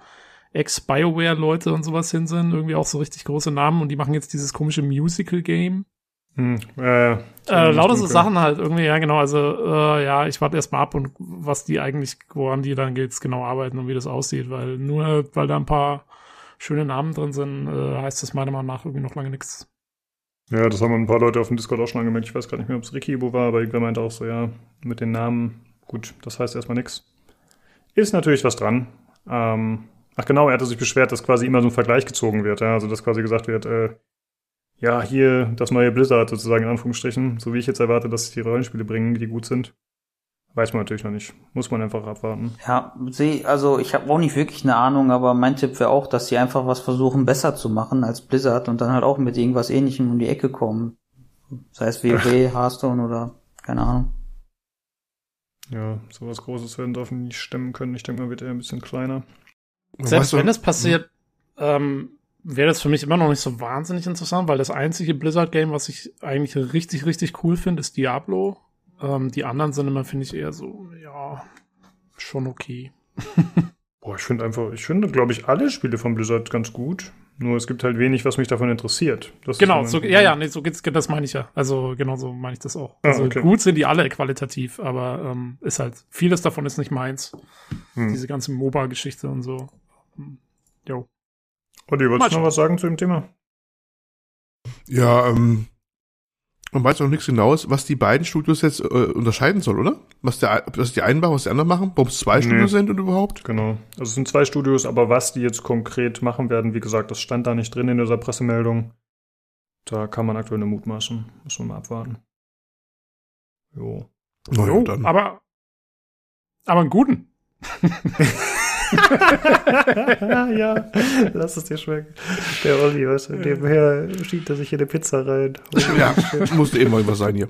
Ex-Bioware-Leute und sowas hin sind, irgendwie auch so richtig große Namen und die machen jetzt dieses komische Musical-Game. Hm, äh, Äh, lauter so Sachen halt irgendwie, ja genau, also äh, ja, ich warte erst mal ab und was die eigentlich, woran die dann jetzt genau arbeiten und wie das aussieht, weil nur weil da ein paar schöne Namen drin sind, äh, heißt das meiner Meinung nach irgendwie noch lange nichts. Ja, das haben ein paar Leute auf dem Discord auch schon angemerkt. Ich weiß gar nicht mehr, ob es Ricky Ibo war, aber irgendwer meinte auch so, ja, mit den Namen, gut, das heißt erstmal nichts. Ist natürlich was dran. Ähm, ach genau, er hatte sich beschwert, dass quasi immer so ein Vergleich gezogen wird. Ja? Also, dass quasi gesagt wird, äh, ja, hier das neue Blizzard sozusagen in Anführungsstrichen, so wie ich jetzt erwarte, dass die Rollenspiele bringen, die gut sind. Weiß man natürlich noch nicht. Muss man einfach abwarten. Ja, seh, also ich habe auch nicht wirklich eine Ahnung, aber mein Tipp wäre auch, dass sie einfach was versuchen besser zu machen als Blizzard und dann halt auch mit irgendwas ähnlichem um die Ecke kommen. Sei es WoW, [laughs] Hearthstone oder keine Ahnung. Ja, sowas Großes werden dürfen nicht stemmen können. Ich denke mal, wird er ein bisschen kleiner. Selbst Weißt du- wenn das passiert, ähm, wäre das für mich immer noch nicht so wahnsinnig interessant, weil das einzige Blizzard-Game, was ich eigentlich richtig, richtig cool finde, ist Diablo. Ähm, die anderen sind immer, finde ich, eher so, ja, schon okay. [laughs] Boah, ich finde einfach, ich finde, glaube ich, alle Spiele von Blizzard ganz gut. Nur es gibt halt wenig, was mich davon interessiert. Das Genau, so, ja, ja, nee, so geht's, das meine ich ja. Also genau so meine ich das auch. Ah, Also okay. gut sind die alle qualitativ, aber ähm, ist halt, vieles davon ist nicht meins. Hm. Diese ganze MOBA-Geschichte und so. Hm, Jo. Olli, Mal wolltest du noch was sagen zu dem Thema? Ja, ähm, man weiß noch nichts genaues, was die beiden Studios jetzt äh, unterscheiden soll, oder? Was, der, was die einen machen, was die anderen machen? Warum es zwei Nee. Studios sind und überhaupt? Genau. Also es sind zwei Studios, aber was die jetzt konkret machen werden, wie gesagt, das stand da nicht drin in dieser Pressemeldung. Da kann man aktuell nur mutmaßen. Muss man mal abwarten. Jo. Na ja, Jo, dann. aber, aber einen guten. [laughs] [laughs] ja, lass es dir schmecken. Der Olli, weißt du, nebenher schiebt er sich hier eine Pizza rein. ja, musste eben mal was sein hier.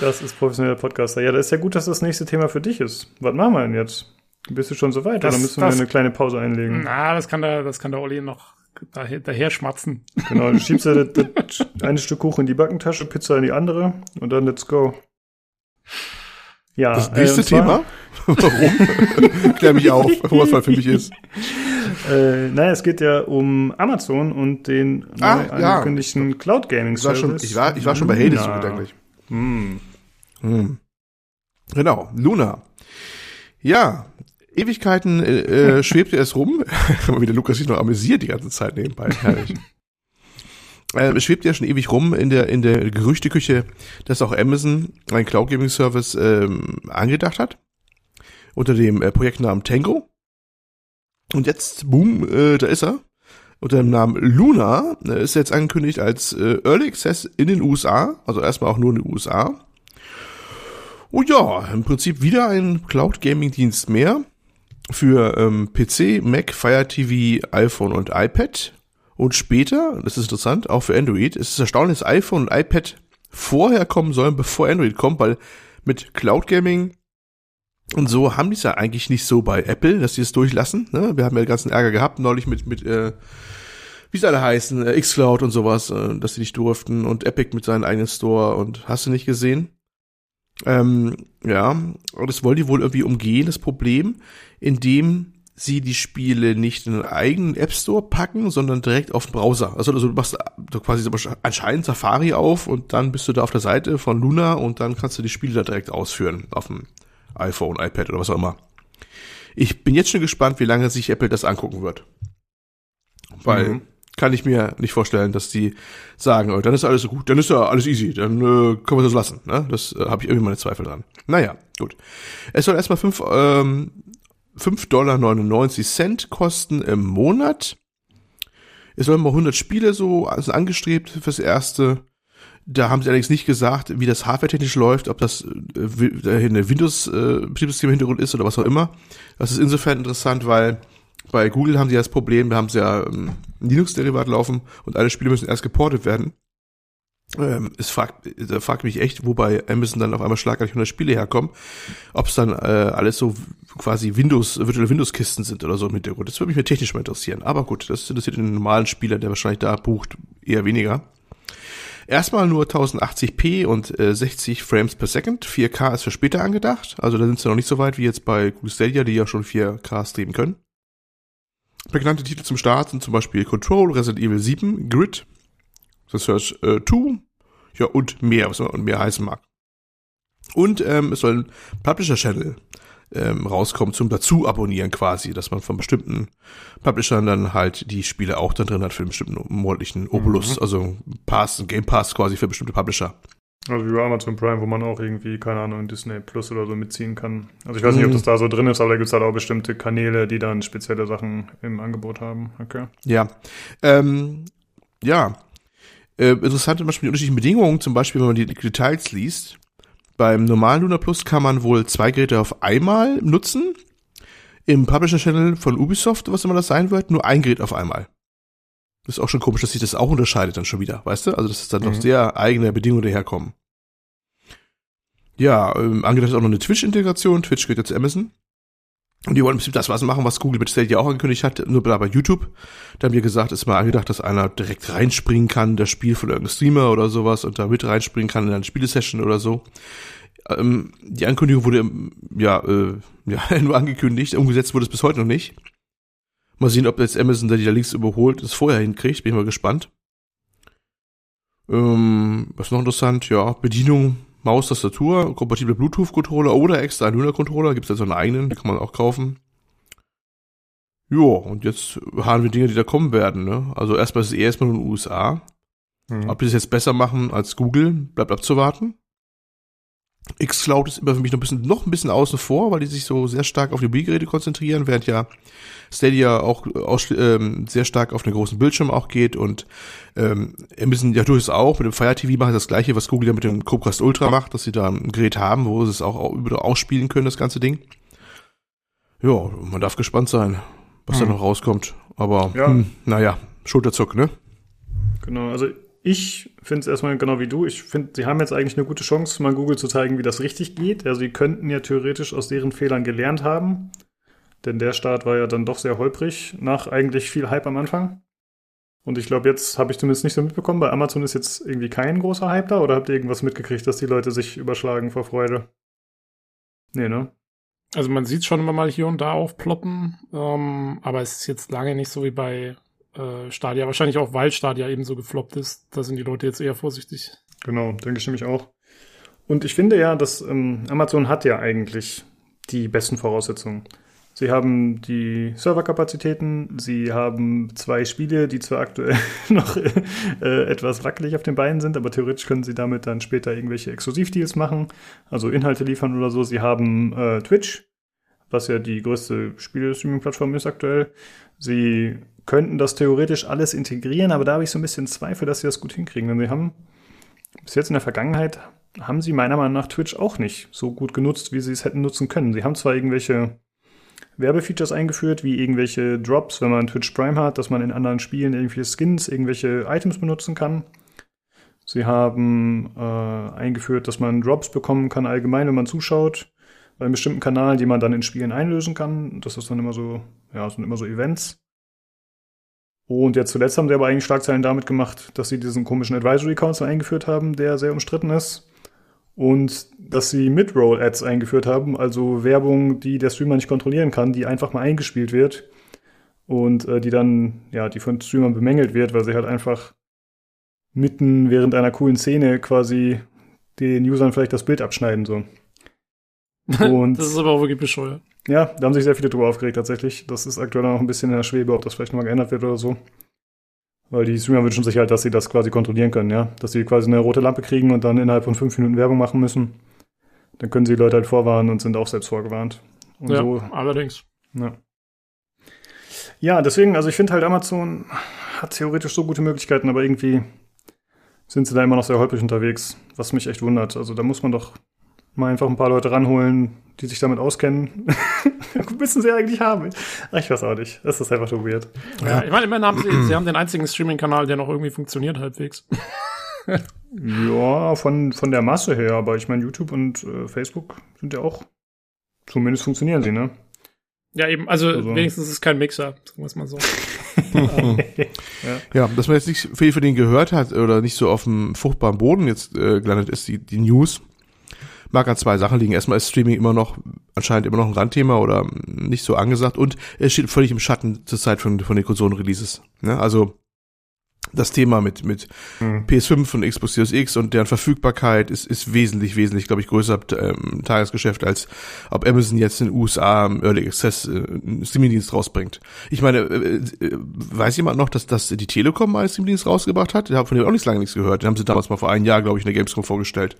Das ist professioneller Podcaster. Ja, das ist ja gut, dass das nächste Thema für dich ist. Was machen wir denn jetzt? Bist du schon so weit? Das- oder müssen das- wir eine kleine Pause einlegen? Na, das kann der, das kann der Olli noch daher, daher schmatzen. Genau, du schiebst ja das, [laughs] das eine Stück Kuchen in die Backentasche, Pizza in die andere und dann let's go. Ja, Das äh, nächste zwar- Thema? [laughs] Warum? [laughs] Klär mich auf, [laughs] was das für mich ist. Äh, naja, es geht ja um Amazon und den Ah, neu ja. angekündigten Cloud Gaming Ich war schon, Service. ich war, ich war schon bei Hades so gedanklich. Hm. Hm. Genau, Luna. Ja, Ewigkeiten äh, äh, schwebte es rum, wie der Lukas sich noch amüsiert die ganze Zeit nebenbei. Herrlich. Äh, es schwebt ja schon ewig rum in der in der Gerüchteküche, dass auch Amazon einen Cloud Gaming Service ähm, angedacht hat. unter dem äh, Projektnamen Tango. Und jetzt, boom, äh, da ist er. Unter dem Namen Luna äh, ist jetzt angekündigt als äh, Early Access in den USA, also erstmal auch nur in den USA. Und ja, im Prinzip wieder ein Cloud Gaming Dienst mehr für ähm, PC, Mac, Fire TV, iPhone und iPad. Und später, das ist interessant, auch für Android, es ist erstaunlich, dass iPhone und iPad vorher kommen sollen, bevor Android kommt, weil mit Cloud Gaming und so haben die es ja eigentlich nicht so bei Apple, dass die es durchlassen. Ne? Wir haben ja den ganzen Ärger gehabt, neulich mit, mit äh, wie sie alle heißen, äh, Xcloud und sowas, äh, dass sie nicht durften und Epic mit seinem eigenen Store und hast du nicht gesehen? Ähm, ja, und das wollen die wohl irgendwie umgehen, das Problem, indem sie die Spiele nicht in einen eigenen App Store packen, sondern direkt auf den Browser. Also, also du machst du quasi anscheinend Safari auf und dann bist du da auf der Seite von Luna und dann kannst du die Spiele da direkt ausführen auf dem iPhone, iPad oder was auch immer. Ich bin jetzt schon gespannt, wie lange sich Apple das angucken wird. Weil mhm. kann ich mir nicht vorstellen, dass die sagen, oh, dann ist alles so gut, dann ist ja alles easy, dann äh, können wir das lassen. Ne? Das äh, habe ich irgendwie meine Zweifel dran. Naja, gut. Es soll erstmal fünf ähm, 5,99 Dollar kosten im Monat. Es sollen mal 100 Spiele so also angestrebt fürs erste. Da haben sie allerdings nicht gesagt, wie das hardware-technisch läuft, ob das äh, eine Windows-Betriebssystem äh, im Hintergrund ist oder was auch immer. Das ist insofern interessant, weil bei Google haben sie das Problem, da haben sie ja ähm, Linux-Derivat laufen und alle Spiele müssen erst geportet werden. Ähm, es fragt, da fragt mich echt, wobei Amazon dann auf einmal schlagartig 100 Spiele herkommen, ob es dann äh, alles so quasi Windows, virtuelle Windows-Kisten sind oder so im Hintergrund. Das würde mich mir technisch mal interessieren. Aber gut, das interessiert den normalen Spieler, der wahrscheinlich da bucht, eher weniger. Erstmal nur 1080p und äh, 60 Frames per Second. 4K ist für später angedacht. Also da sind sie noch nicht so weit wie jetzt bei Google Stadia, die ja schon 4K streamen können. Prägnante Titel zum Start sind zum Beispiel Control, Resident Evil 7, Grid, The Search äh, 2, ja, und mehr, was man mehr heißen mag. Und ähm, es soll ein Publisher-Channel ähm, rauskommen zum dazu abonnieren quasi, dass man von bestimmten Publishern dann halt die Spiele auch dann drin hat für einen bestimmten monatlichen Obolus, mhm. also Pass, Game Pass quasi für bestimmte Publisher. Also wie bei Amazon Prime, wo man auch irgendwie, keine Ahnung, Disney Plus oder so mitziehen kann. Also ich weiß nicht, ob mhm. das da so drin ist, aber da gibt es halt auch bestimmte Kanäle, die dann spezielle Sachen im Angebot haben. Okay. Ja. Ähm, ja, äh, interessant zum Beispiel die unterschiedlichen Bedingungen, zum Beispiel, wenn man die Details liest. Beim normalen Luna Plus kann man wohl zwei Geräte auf einmal nutzen. Im Publisher Channel von Ubisoft, was immer das sein wird, nur ein Gerät auf einmal. Das ist auch schon komisch, dass sich das auch unterscheidet dann schon wieder, weißt du? Also, dass es dann mhm. noch sehr eigene Bedingungen daherkommen. Ja, ähm, angedacht ist auch noch eine Twitch-Integration. Twitch gehört ja zu Amazon. Und die wollen im Prinzip das was machen, was Google mit Stadia auch angekündigt hat, nur bei YouTube. Da haben wir gesagt, ist mal angedacht, dass einer direkt reinspringen kann, das Spiel von irgendeinem Streamer oder sowas und da mit reinspringen kann in eine Spielesession oder so. Ähm, die Ankündigung wurde ja, äh, [laughs] ja nur angekündigt, umgesetzt wurde es bis heute noch nicht. Mal sehen, ob jetzt Amazon da die da links überholt, das vorher hinkriegt, bin ich mal gespannt. Ähm, was noch interessant, ja, Bedienung Maus, Tastatur, kompatible Bluetooth-Controller oder extra einen Hühner-Controller. Gibt es also einen eigenen, den kann man auch kaufen. Ja, und jetzt haben wir Dinge, die da kommen werden. Ne? Also erstmal ist es erstmal in den USA. Mhm. Ob die das jetzt besser machen als Google, bleibt abzuwarten. Xcloud ist immer für mich noch ein bisschen, noch ein bisschen außen vor, weil die sich so sehr stark auf die Mobilgeräte konzentrieren, während ja Stadia auch aus, ähm, sehr stark auf den großen Bildschirm auch geht und ähm, Amazon ja durchaus auch mit dem Fire TV machen das gleiche, was Google ja mit dem Chromecast Ultra macht, dass sie da ein Gerät haben, wo sie es auch über ausspielen können, das ganze Ding. Ja, man darf gespannt sein, was hm. da noch rauskommt. Aber ja. hm, naja, Schulterzuck, ne? Genau, also ich finde es erstmal genau wie du. Ich finde, sie haben jetzt eigentlich eine gute Chance, mal Google zu zeigen, wie das richtig geht. Also sie könnten ja theoretisch aus deren Fehlern gelernt haben. Denn der Start war ja dann doch sehr holprig, nach eigentlich viel Hype am Anfang. Und ich glaube, jetzt habe ich zumindest nicht so mitbekommen, bei Amazon ist jetzt irgendwie kein großer Hype da oder habt ihr irgendwas mitgekriegt, dass die Leute sich überschlagen vor Freude? Nee, ne? Also man sieht schon immer mal hier und da aufploppen, ähm, aber es ist jetzt lange nicht so wie bei äh, Stadia. Wahrscheinlich auch, weil Stadia eben so gefloppt ist. Da sind die Leute jetzt eher vorsichtig. Genau, denke ich nämlich auch. Und ich finde ja, dass ähm, Amazon hat ja eigentlich die besten Voraussetzungen. Sie haben die Serverkapazitäten, sie haben zwei Spiele, die zwar aktuell [laughs] noch äh, etwas wackelig auf den Beinen sind, aber theoretisch können sie damit dann später irgendwelche Exklusivdeals machen, also Inhalte liefern oder so. Sie haben äh, Twitch, was ja die größte Spiele-Streaming-Plattform ist aktuell. Sie könnten das theoretisch alles integrieren, aber da habe ich so ein bisschen Zweifel, dass sie das gut hinkriegen. Denn sie haben bis jetzt in der Vergangenheit haben sie meiner Meinung nach Twitch auch nicht so gut genutzt, wie sie es hätten nutzen können. Sie haben zwar irgendwelche Werbefeatures eingeführt, wie irgendwelche Drops, wenn man Twitch Prime hat, dass man in anderen Spielen irgendwelche Skins, irgendwelche Items benutzen kann. Sie haben äh, eingeführt, dass man Drops bekommen kann allgemein, wenn man zuschaut, bei einem bestimmten Kanal, die man dann in Spielen einlösen kann. Das ist dann immer so, ja, sind immer so Events. Und jetzt zuletzt haben sie aber eigentlich Schlagzeilen damit gemacht, dass sie diesen komischen Advisory Council eingeführt haben, der sehr umstritten ist. Und dass sie Mid-Roll-Ads eingeführt haben, also Werbung, die der Streamer nicht kontrollieren kann, die einfach mal eingespielt wird und äh, die dann, ja, die von Streamern bemängelt wird, weil sie halt einfach mitten während einer coolen Szene quasi den Usern vielleicht das Bild abschneiden, so. [laughs] Und das ist aber auch wirklich bescheuert. Ja, da haben sich sehr viele drüber aufgeregt tatsächlich. Das ist aktuell noch ein bisschen in der Schwebe, ob das vielleicht nochmal geändert wird oder so. Weil die Streamer wünschen sich halt, dass sie das quasi kontrollieren können, ja. Dass sie quasi eine rote Lampe kriegen und dann innerhalb von fünf Minuten Werbung machen müssen. Dann können sie die Leute halt vorwarnen und sind auch selbst vorgewarnt. Und ja, so, allerdings. ja. Ja, deswegen, also ich finde halt Amazon hat theoretisch so gute Möglichkeiten, aber irgendwie sind sie da immer noch sehr holprig unterwegs, was mich echt wundert. Also da muss man doch mal einfach ein paar Leute ranholen, die sich damit auskennen. [laughs] Müssen sie eigentlich haben. Ach, ich weiß auch nicht. Das ist einfach so weird. Ja, ich meine, immerhin haben sie, sie haben den einzigen Streaming-Kanal, der noch irgendwie funktioniert halbwegs. [laughs] Ja, von, von der Masse her, aber ich meine, YouTube und äh, Facebook sind ja auch, zumindest funktionieren sie, ne? Ja, eben, also, Also- wenigstens ist es kein Mixer, sagen wir es mal so. [laughs] Ja, dass man jetzt nicht viel von denen gehört hat oder nicht so auf dem fruchtbaren Boden jetzt äh, gelandet ist, die, die News, mag an zwei Sachen liegen. Erstmal ist Streaming immer noch, anscheinend immer noch ein Randthema oder nicht so angesagt und es steht völlig im Schatten zur Zeit von, von den Konsolenreleases. Ne? Also das Thema mit, mit Hm. PS5 und Xbox Series X und deren Verfügbarkeit ist, ist wesentlich, wesentlich, glaube ich, größer ähm, Tagesgeschäft, als ob Amazon jetzt in den USA im Early Access äh, einen Streamingdienst rausbringt. Ich meine, äh, äh, weiß jemand noch, dass das die Telekom mal einen Streamingdienst rausgebracht hat? Ich habe von dem auch nicht lange nichts gehört. Den haben sie damals mal vor einem Jahr, glaube ich, in der Gamescom vorgestellt.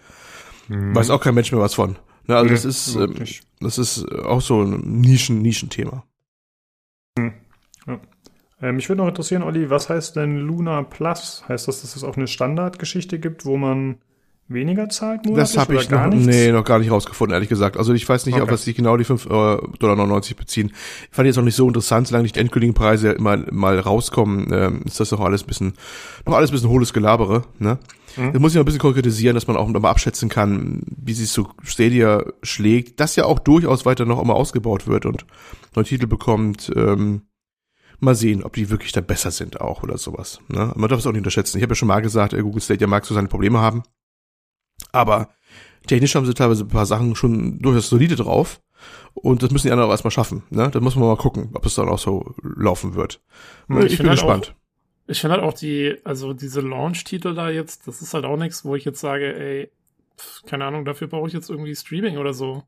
Weiß auch kein Mensch mehr was von. Ne, also Nee, das ist, ähm, das ist äh, auch so ein Nischen, Nischenthema. Äh, mich würde noch interessieren, Olli, was heißt denn Luna Plus? Heißt das, dass es auch eine Standardgeschichte gibt, wo man weniger zahlt monatlich Das habe ich noch, nee, noch gar nicht rausgefunden, ehrlich gesagt. Also ich weiß nicht, auf Okay. was sich genau die 5,99 Dollar beziehen. Ich fand jetzt noch nicht so interessant, solange nicht die endgültigen Preise mal, mal rauskommen, ähm, ist das doch alles ein bisschen, noch alles ein bisschen hohles Gelabere, ne? Mhm. Das muss ich noch ein bisschen konkretisieren, dass man auch mal abschätzen kann, wie sich so Stadia schlägt, das ja auch durchaus weiter noch immer ausgebaut wird und neue Titel bekommt, ähm, mal sehen, ob die wirklich dann besser sind auch oder sowas. Ne? Man darf es auch nicht unterschätzen. Ich habe ja schon mal gesagt, äh, Google Stadia mag so seine Probleme haben. Aber technisch haben sie teilweise ein paar Sachen schon durchaus solide drauf. Und das müssen die anderen auch erstmal schaffen. Ne? Da muss man mal gucken, ob es dann auch so laufen wird. Ich, ich bin halt gespannt. Ich finde halt auch die, also diese Launch-Titel da jetzt, das ist halt auch nichts, wo ich jetzt sage, ey, pf, keine Ahnung, dafür brauche ich jetzt irgendwie Streaming oder so.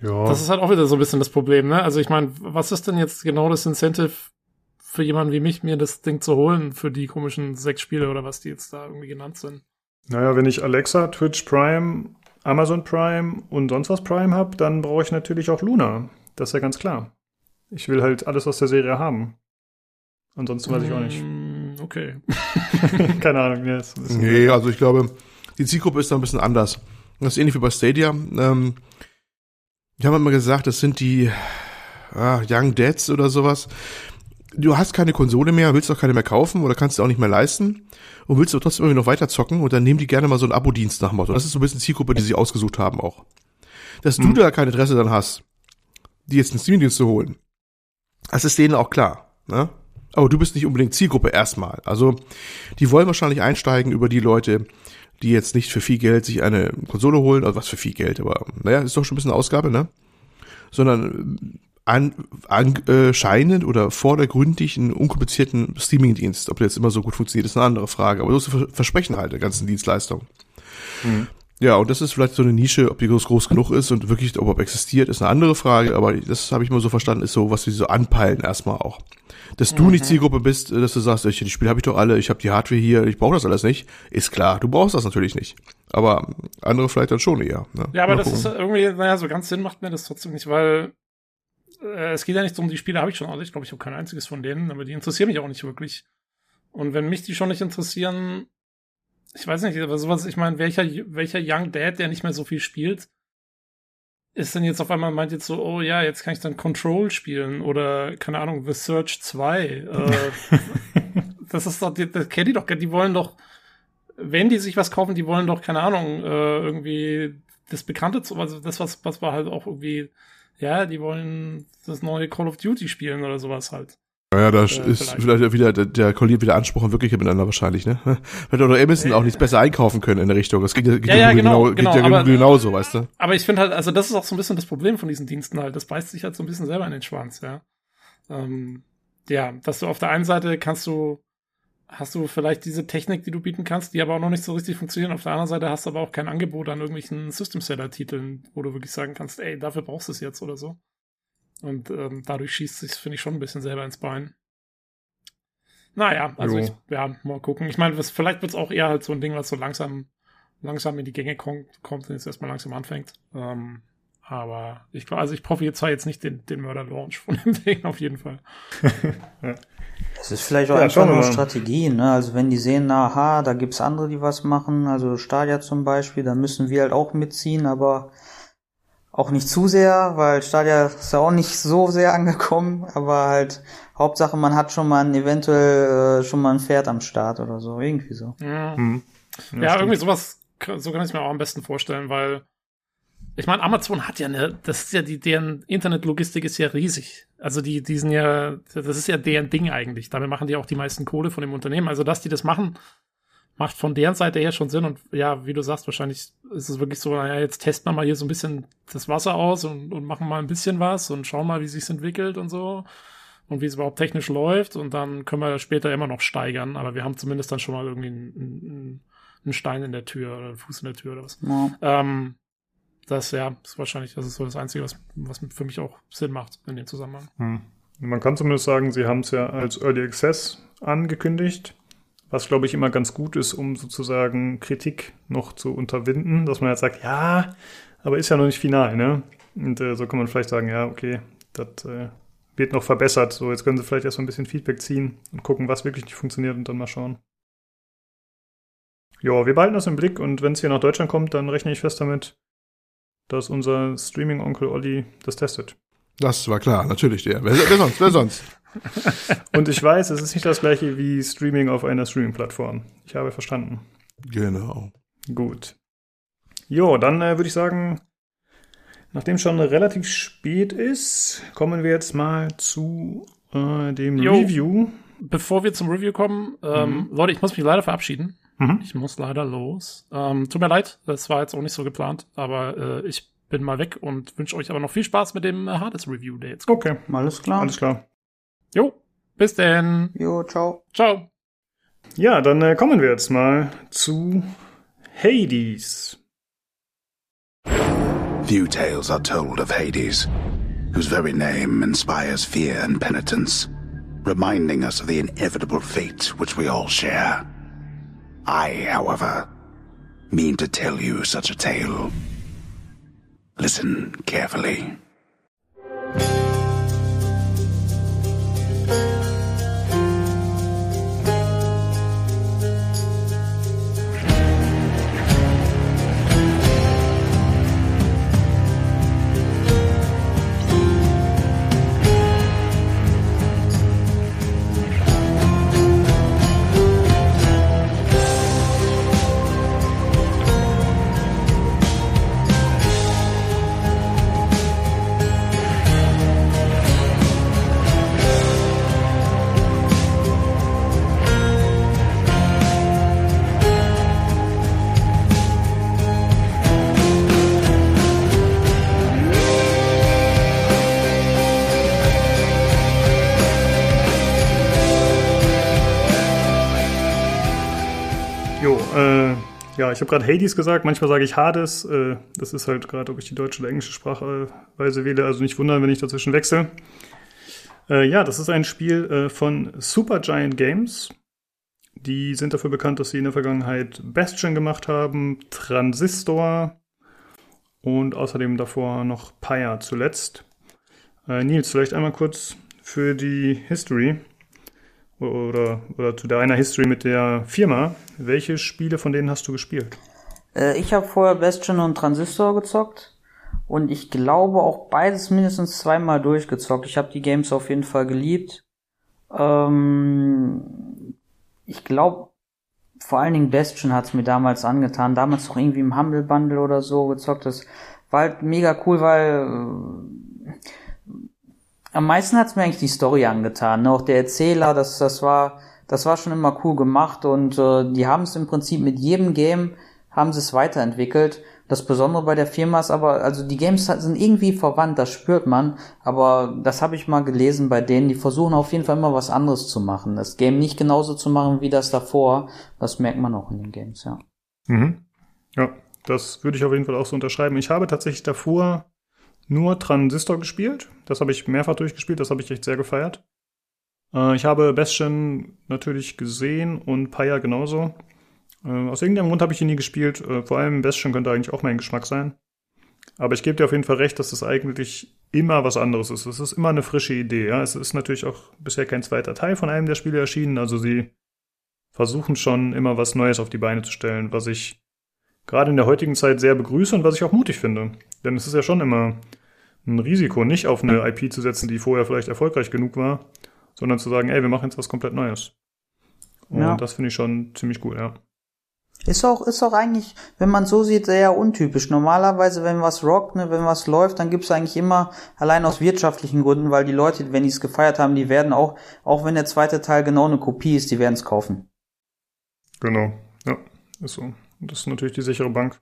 Ja. Das ist halt auch wieder so ein bisschen das Problem, ne? Also ich meine, was ist denn jetzt genau das Incentive für jemanden wie mich, mir das Ding zu holen für die komischen sechs Spiele oder was die jetzt da irgendwie genannt sind? Naja, wenn ich Alexa, Twitch Prime, Amazon Prime und sonst was Prime habe, dann brauche ich natürlich auch Luna. Das ist ja ganz klar. Ich will halt alles aus der Serie haben. Ansonsten weiß ich auch nicht. Mm, Okay. [laughs] Keine Ahnung. Nee, ist Nee, also ich glaube, die Zielgruppe ist da ein bisschen anders. Das ist ähnlich wie bei Stadia. Ähm, ich habe immer gesagt, das sind die ah, Young Dads oder sowas. Du hast keine Konsole mehr, willst auch keine mehr kaufen oder kannst du auch nicht mehr leisten und willst aber trotzdem irgendwie noch weiter zocken und dann nehmen die gerne mal so einen Abo-Dienst nach dem Motto. Das ist so ein bisschen Zielgruppe, die sie ausgesucht haben auch. Dass du da kein Interesse dann hast, die jetzt einen Streamingdienst zu holen, das ist denen auch klar. Ne? Aber du bist nicht unbedingt Zielgruppe erstmal. Also die wollen wahrscheinlich einsteigen über die Leute, die jetzt nicht für viel Geld sich eine Konsole holen, also was für viel Geld, aber naja, ist doch schon ein bisschen Ausgabe, ne? Sondern an, anscheinend oder vordergründig einen unkomplizierten Streamingdienst. Ob der jetzt immer so gut funktioniert, ist eine andere Frage. Aber so ist Versprechen halt der ganzen Dienstleistung. Ja, und das ist vielleicht so eine Nische, ob die groß, groß genug ist und wirklich ob existiert, ist eine andere Frage, aber das habe ich mal so verstanden, ist so, was wir so anpeilen erstmal auch. Dass du nicht Zielgruppe bist, dass du sagst, ich, die Spiele habe ich doch alle, ich habe die Hardware hier, ich brauche das alles nicht, ist klar, du brauchst das natürlich nicht. Aber andere vielleicht dann schon eher. Ne? Ja, aber Mal das ist gucken. irgendwie, naja, so ganz Sinn macht mir das trotzdem nicht, weil äh, es geht ja nicht um die Spiele, habe ich schon alle. Ich glaube, ich habe kein einziges von denen, aber die interessieren mich auch nicht wirklich. Und wenn mich die schon nicht interessieren, ich weiß nicht, aber sowas, ich meine, welcher, welcher Young Dad, der nicht mehr so viel spielt, ist denn jetzt auf einmal meint jetzt so, oh ja, jetzt kann ich dann Control spielen oder, keine Ahnung, The Search 2. Äh, [laughs] das ist doch, das kennen die doch, die wollen doch, wenn die sich was kaufen, die wollen doch, keine Ahnung, äh, irgendwie das Bekannte zu, also das, was, was war halt auch irgendwie, ja, die wollen das neue Call of Duty spielen oder sowas halt. Ja, da ist vielleicht. vielleicht wieder, der, der kollidiert wieder Anspruch und Wirklichkeit miteinander wahrscheinlich, ne? Weil oder Amazon auch nichts besser einkaufen können in der Richtung. Das geht ja, geht Ja, ja, genau, genau, geht genau, ja aber- genauso, weißt du? Aber ich finde halt, also das ist auch so ein bisschen das Problem von diesen Diensten halt. Das beißt sich halt so ein bisschen selber in den Schwanz, ja. Ähm, ja, dass du auf der einen Seite kannst du, hast du vielleicht diese Technik, die du bieten kannst, die aber auch noch nicht so richtig funktionieren. Auf der anderen Seite hast du aber auch kein Angebot an irgendwelchen System-Seller-Titeln, wo du wirklich sagen kannst, ey, dafür brauchst du es jetzt oder so. Und ähm, dadurch schießt sich, finde ich, schon ein bisschen selber ins Bein. Naja, also Jo. ich, ja, mal gucken. Ich meine, vielleicht wird es auch eher halt so ein Ding, was so langsam, langsam in die Gänge kommt, kommt und jetzt erstmal langsam anfängt. Ähm, aber ich glaube, also ich hoffe jetzt zwar jetzt nicht den, den Mörder-Launch von dem [laughs] Ding auf jeden Fall. [laughs] Es ist vielleicht auch Ja, einfach nur. Strategie, ne? Also wenn die sehen, na, aha, da gibt's andere, die was machen, also Stadia zum Beispiel, dann müssen wir halt auch mitziehen, aber auch nicht zu sehr, weil Stadia ist ja auch nicht so sehr [laughs] angekommen, aber halt Hauptsache man hat schon mal ein, eventuell äh, schon mal ein Pferd am Start oder so, irgendwie so. Ja, Hm. ja, irgendwie sowas, so kann ich es mir auch am besten vorstellen, weil ich meine, Amazon hat ja eine, das ist ja die, deren Internetlogistik ist ja riesig. Also die, die sind ja, das ist ja deren Ding eigentlich. Damit machen die auch die meisten Kohle von dem Unternehmen. Also, dass die das machen, macht von deren Seite her schon Sinn. Und ja, wie du sagst, wahrscheinlich ist es wirklich so, naja, jetzt testen wir mal hier so ein bisschen das Wasser aus und, und machen mal ein bisschen was und schauen mal, wie sich's entwickelt und so. Und wie es überhaupt technisch läuft. Und dann können wir später immer noch steigern. Aber wir haben zumindest dann schon mal irgendwie einen, einen, einen Stein in der Tür oder einen Fuß in der Tür oder was. Ja. Ähm, das ja, ist wahrscheinlich, das ist so das Einzige, was, was für mich auch Sinn macht in dem Zusammenhang. Hm. Man kann zumindest sagen, sie haben es ja als Early Access angekündigt, was glaube ich immer ganz gut ist, um sozusagen Kritik noch zu unterwinden, dass man jetzt sagt, ja, aber ist ja noch nicht final, ne? Und äh, so kann man vielleicht sagen, ja, okay, das äh, wird noch verbessert. So, jetzt können sie vielleicht erst mal ein bisschen Feedback ziehen und gucken, was wirklich nicht funktioniert und dann mal schauen. Ja, wir behalten das im Blick und wenn es hier nach Deutschland kommt, dann rechne ich fest damit, dass unser Streaming-Onkel Olli das testet. Das war klar, natürlich der. Wer, wer sonst? Wer sonst? [laughs] Und ich weiß, es ist nicht das gleiche wie Streaming auf einer Streaming-Plattform. Ich habe verstanden. Genau. Gut. Jo, dann äh, würde ich sagen, nachdem schon relativ spät ist, kommen wir jetzt mal zu äh, dem Jo. Review. Bevor wir zum Review kommen, ähm, Leute, ich muss mich leider verabschieden. Mhm. Ich muss leider los. Ähm, tut mir leid, das war jetzt auch nicht so geplant, aber äh, ich bin mal weg und wünsche euch aber noch viel Spaß mit dem äh, Hades Review, der jetzt kommt. Okay, Alles klar. alles klar. Jo, bis denn. Jo, ciao. Ciao. Ja, dann äh, kommen wir jetzt mal zu Hades. Few tales are told of Hades, whose very name inspires fear and penitence, reminding us of the inevitable fate which we all share. I, however, mean to tell you such a tale. Listen carefully. Ja, ich habe gerade Hades gesagt, manchmal sage ich Hades. Äh, das ist halt gerade, ob ich die deutsche oder englische Sprachweise wähle. Also nicht wundern, wenn ich dazwischen wechsle. Äh, ja, das ist ein Spiel äh, von Supergiant Games. Die sind dafür bekannt, dass sie in der Vergangenheit Bastion gemacht haben, Transistor und außerdem davor noch Pyre zuletzt. Äh, Nils, vielleicht einmal kurz für die History oder, oder zu deiner History mit der Firma. Welche Spiele von denen hast du gespielt? Äh, ich habe vorher Bastion und Transistor gezockt und ich glaube auch beides mindestens zweimal durchgezockt. Ich habe die Games auf jeden Fall geliebt. Ähm, ich glaube, vor allen Dingen Bastion hat's mir damals angetan. Damals noch irgendwie im Humble Bundle oder so gezockt. Das war halt mega cool, weil äh, am meisten hat's mir eigentlich die Story angetan. Ne? Auch der Erzähler, das, das war, das war schon immer cool gemacht und äh, die haben es im Prinzip mit jedem Game haben sie es weiterentwickelt. Das Besondere bei der Firma ist aber, also die Games sind irgendwie verwandt, das spürt man, aber das habe ich mal gelesen bei denen, die versuchen auf jeden Fall immer was anderes zu machen. Das Game nicht genauso zu machen wie das davor, das merkt man auch in den Games, ja. Mhm. Ja, das würde ich auf jeden Fall auch so unterschreiben. Ich habe tatsächlich davor nur Transistor gespielt. Das habe ich mehrfach durchgespielt, das habe ich echt sehr gefeiert. Äh, ich habe Bastion natürlich gesehen und Paya genauso. Äh, aus irgendeinem Grund habe ich ihn nie gespielt. Äh, vor allem Bastion könnte eigentlich auch mein Geschmack sein. Aber ich gebe dir auf jeden Fall recht, dass es eigentlich immer was anderes ist. Es ist immer eine frische Idee. Es ist natürlich auch bisher kein zweiter Teil von einem der Spiele erschienen. Also sie versuchen schon immer was Neues auf die Beine zu stellen, was ich gerade in der heutigen Zeit sehr begrüße und was ich auch mutig finde. Denn es ist ja schon immer ein Risiko, nicht auf eine IP zu setzen, die vorher vielleicht erfolgreich genug war, sondern zu sagen, ey, wir machen jetzt was komplett Neues. Und Ja. das finde ich schon ziemlich cool, ja. Ist auch, ist auch eigentlich, wenn man so sieht, sehr untypisch. Normalerweise, wenn was rockt, ne, wenn was läuft, dann gibt's eigentlich immer, allein aus wirtschaftlichen Gründen, weil die Leute, wenn die es gefeiert haben, die werden auch, auch wenn der zweite Teil genau eine Kopie ist, die werden es kaufen. Genau, ja, ist so. Das ist natürlich die sichere Bank.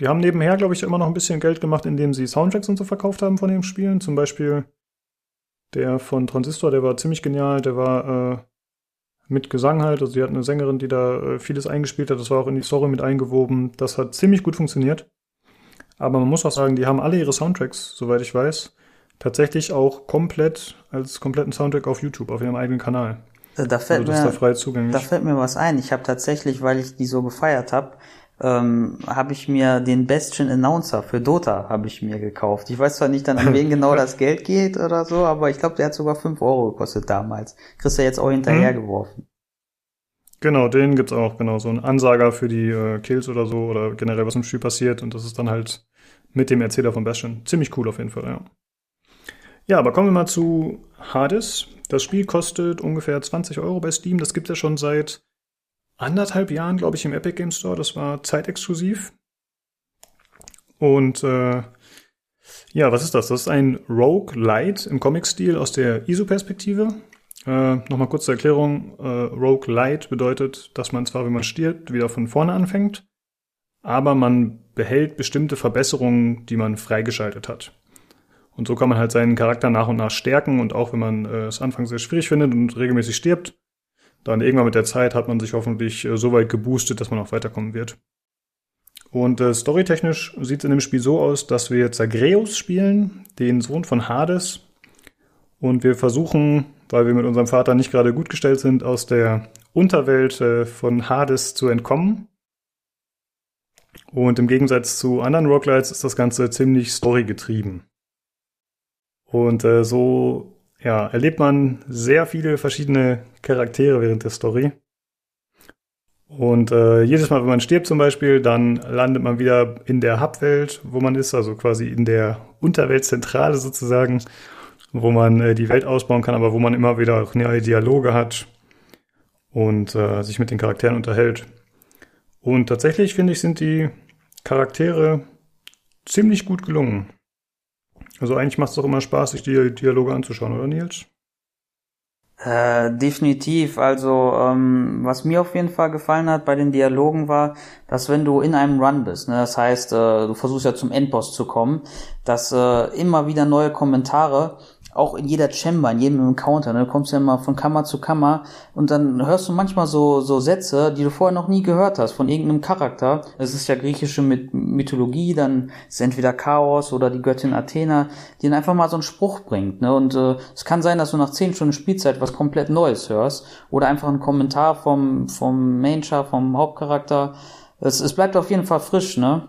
Die haben nebenher, glaube ich, immer noch ein bisschen Geld gemacht, indem sie Soundtracks und so verkauft haben von den Spielen. Zum Beispiel der von Transistor, der war ziemlich genial, der war äh, mit Gesang halt, also die hat eine Sängerin, die da äh, vieles eingespielt hat, das war auch in die Story mit eingewoben. Das hat ziemlich gut funktioniert. Aber man muss auch sagen, die haben alle ihre Soundtracks, soweit ich weiß, tatsächlich auch komplett als kompletten Soundtrack auf YouTube, auf ihrem eigenen Kanal. Äh, Da Also fällt da mir, zugänglich. da fällt mir was ein. Ich habe tatsächlich, weil ich die so gefeiert habe, ähm, habe ich mir den Bastion Announcer für Dota habe ich mir gekauft. Ich weiß zwar nicht dann, an wen genau [laughs] das Geld geht oder so, aber ich glaube, der hat sogar 5 Euro gekostet damals. Kriegst du jetzt auch hinterhergeworfen. Genau, den gibt's auch, genau. So ein Ansager für die äh, Kills oder so oder generell, was im Spiel passiert. Und das ist dann halt mit dem Erzähler von Bastion. Ziemlich cool auf jeden Fall, ja. Ja, aber kommen wir mal zu Hades. Das Spiel kostet ungefähr 20 Euro bei Steam. Das gibt's ja schon seit anderthalb Jahren, glaube ich, im Epic Game Store. Das war zeitexklusiv. Und äh, ja, was ist das? Das ist ein Rogue-Light im Comic-Stil aus der ISO-Perspektive. Äh, Nochmal kurz zur Erklärung. Äh, Rogue Light bedeutet, dass man zwar, wenn man stirbt, wieder von vorne anfängt, aber man behält bestimmte Verbesserungen, die man freigeschaltet hat. Und so kann man halt seinen Charakter nach und nach stärken und auch wenn man äh, es anfangs sehr schwierig findet und regelmäßig stirbt, dann irgendwann mit der Zeit hat man sich hoffentlich äh, so weit geboostet, dass man auch weiterkommen wird. Und äh, storytechnisch sieht es in dem Spiel so aus, dass wir Zagreus spielen, den Sohn von Hades. Und wir versuchen, weil wir mit unserem Vater nicht gerade gut gestellt sind, aus der Unterwelt äh, von Hades zu entkommen. Und im Gegensatz zu anderen Roguelites ist das Ganze ziemlich storygetrieben. Und äh, so ja, erlebt man sehr viele verschiedene Charaktere während der Story. Und äh, jedes Mal, wenn man stirbt zum Beispiel, dann landet man wieder in der Hubwelt, wo man ist, also quasi in der Unterweltzentrale sozusagen, wo man äh, die Welt ausbauen kann, aber wo man immer wieder auch neue Dialoge hat und äh, sich mit den Charakteren unterhält. Und tatsächlich finde ich, sind die Charaktere ziemlich gut gelungen. Also eigentlich macht es doch immer Spaß, sich die Dialoge anzuschauen, oder Nils? Äh, definitiv. Also, ähm, was mir auf jeden Fall gefallen hat bei den Dialogen war, dass wenn du in einem Run bist, ne, das heißt, äh, du versuchst ja zum Endboss zu kommen, dass äh, immer wieder neue Kommentare, auch in jeder Chamber, in jedem Encounter, ne, du kommst ja immer von Kammer zu Kammer und dann hörst du manchmal so, so Sätze, die du vorher noch nie gehört hast, von irgendeinem Charakter. Es ist ja griechische Myth Mythologie, dann ist entweder Chaos oder die Göttin Athena, die dann einfach mal so einen Spruch bringt, ne, und äh, es kann sein, dass du nach zehn Stunden Spielzeit was komplett Neues hörst oder einfach einen Kommentar vom, vom Main-Char, vom Hauptcharakter. Es, es bleibt auf jeden Fall frisch, ne?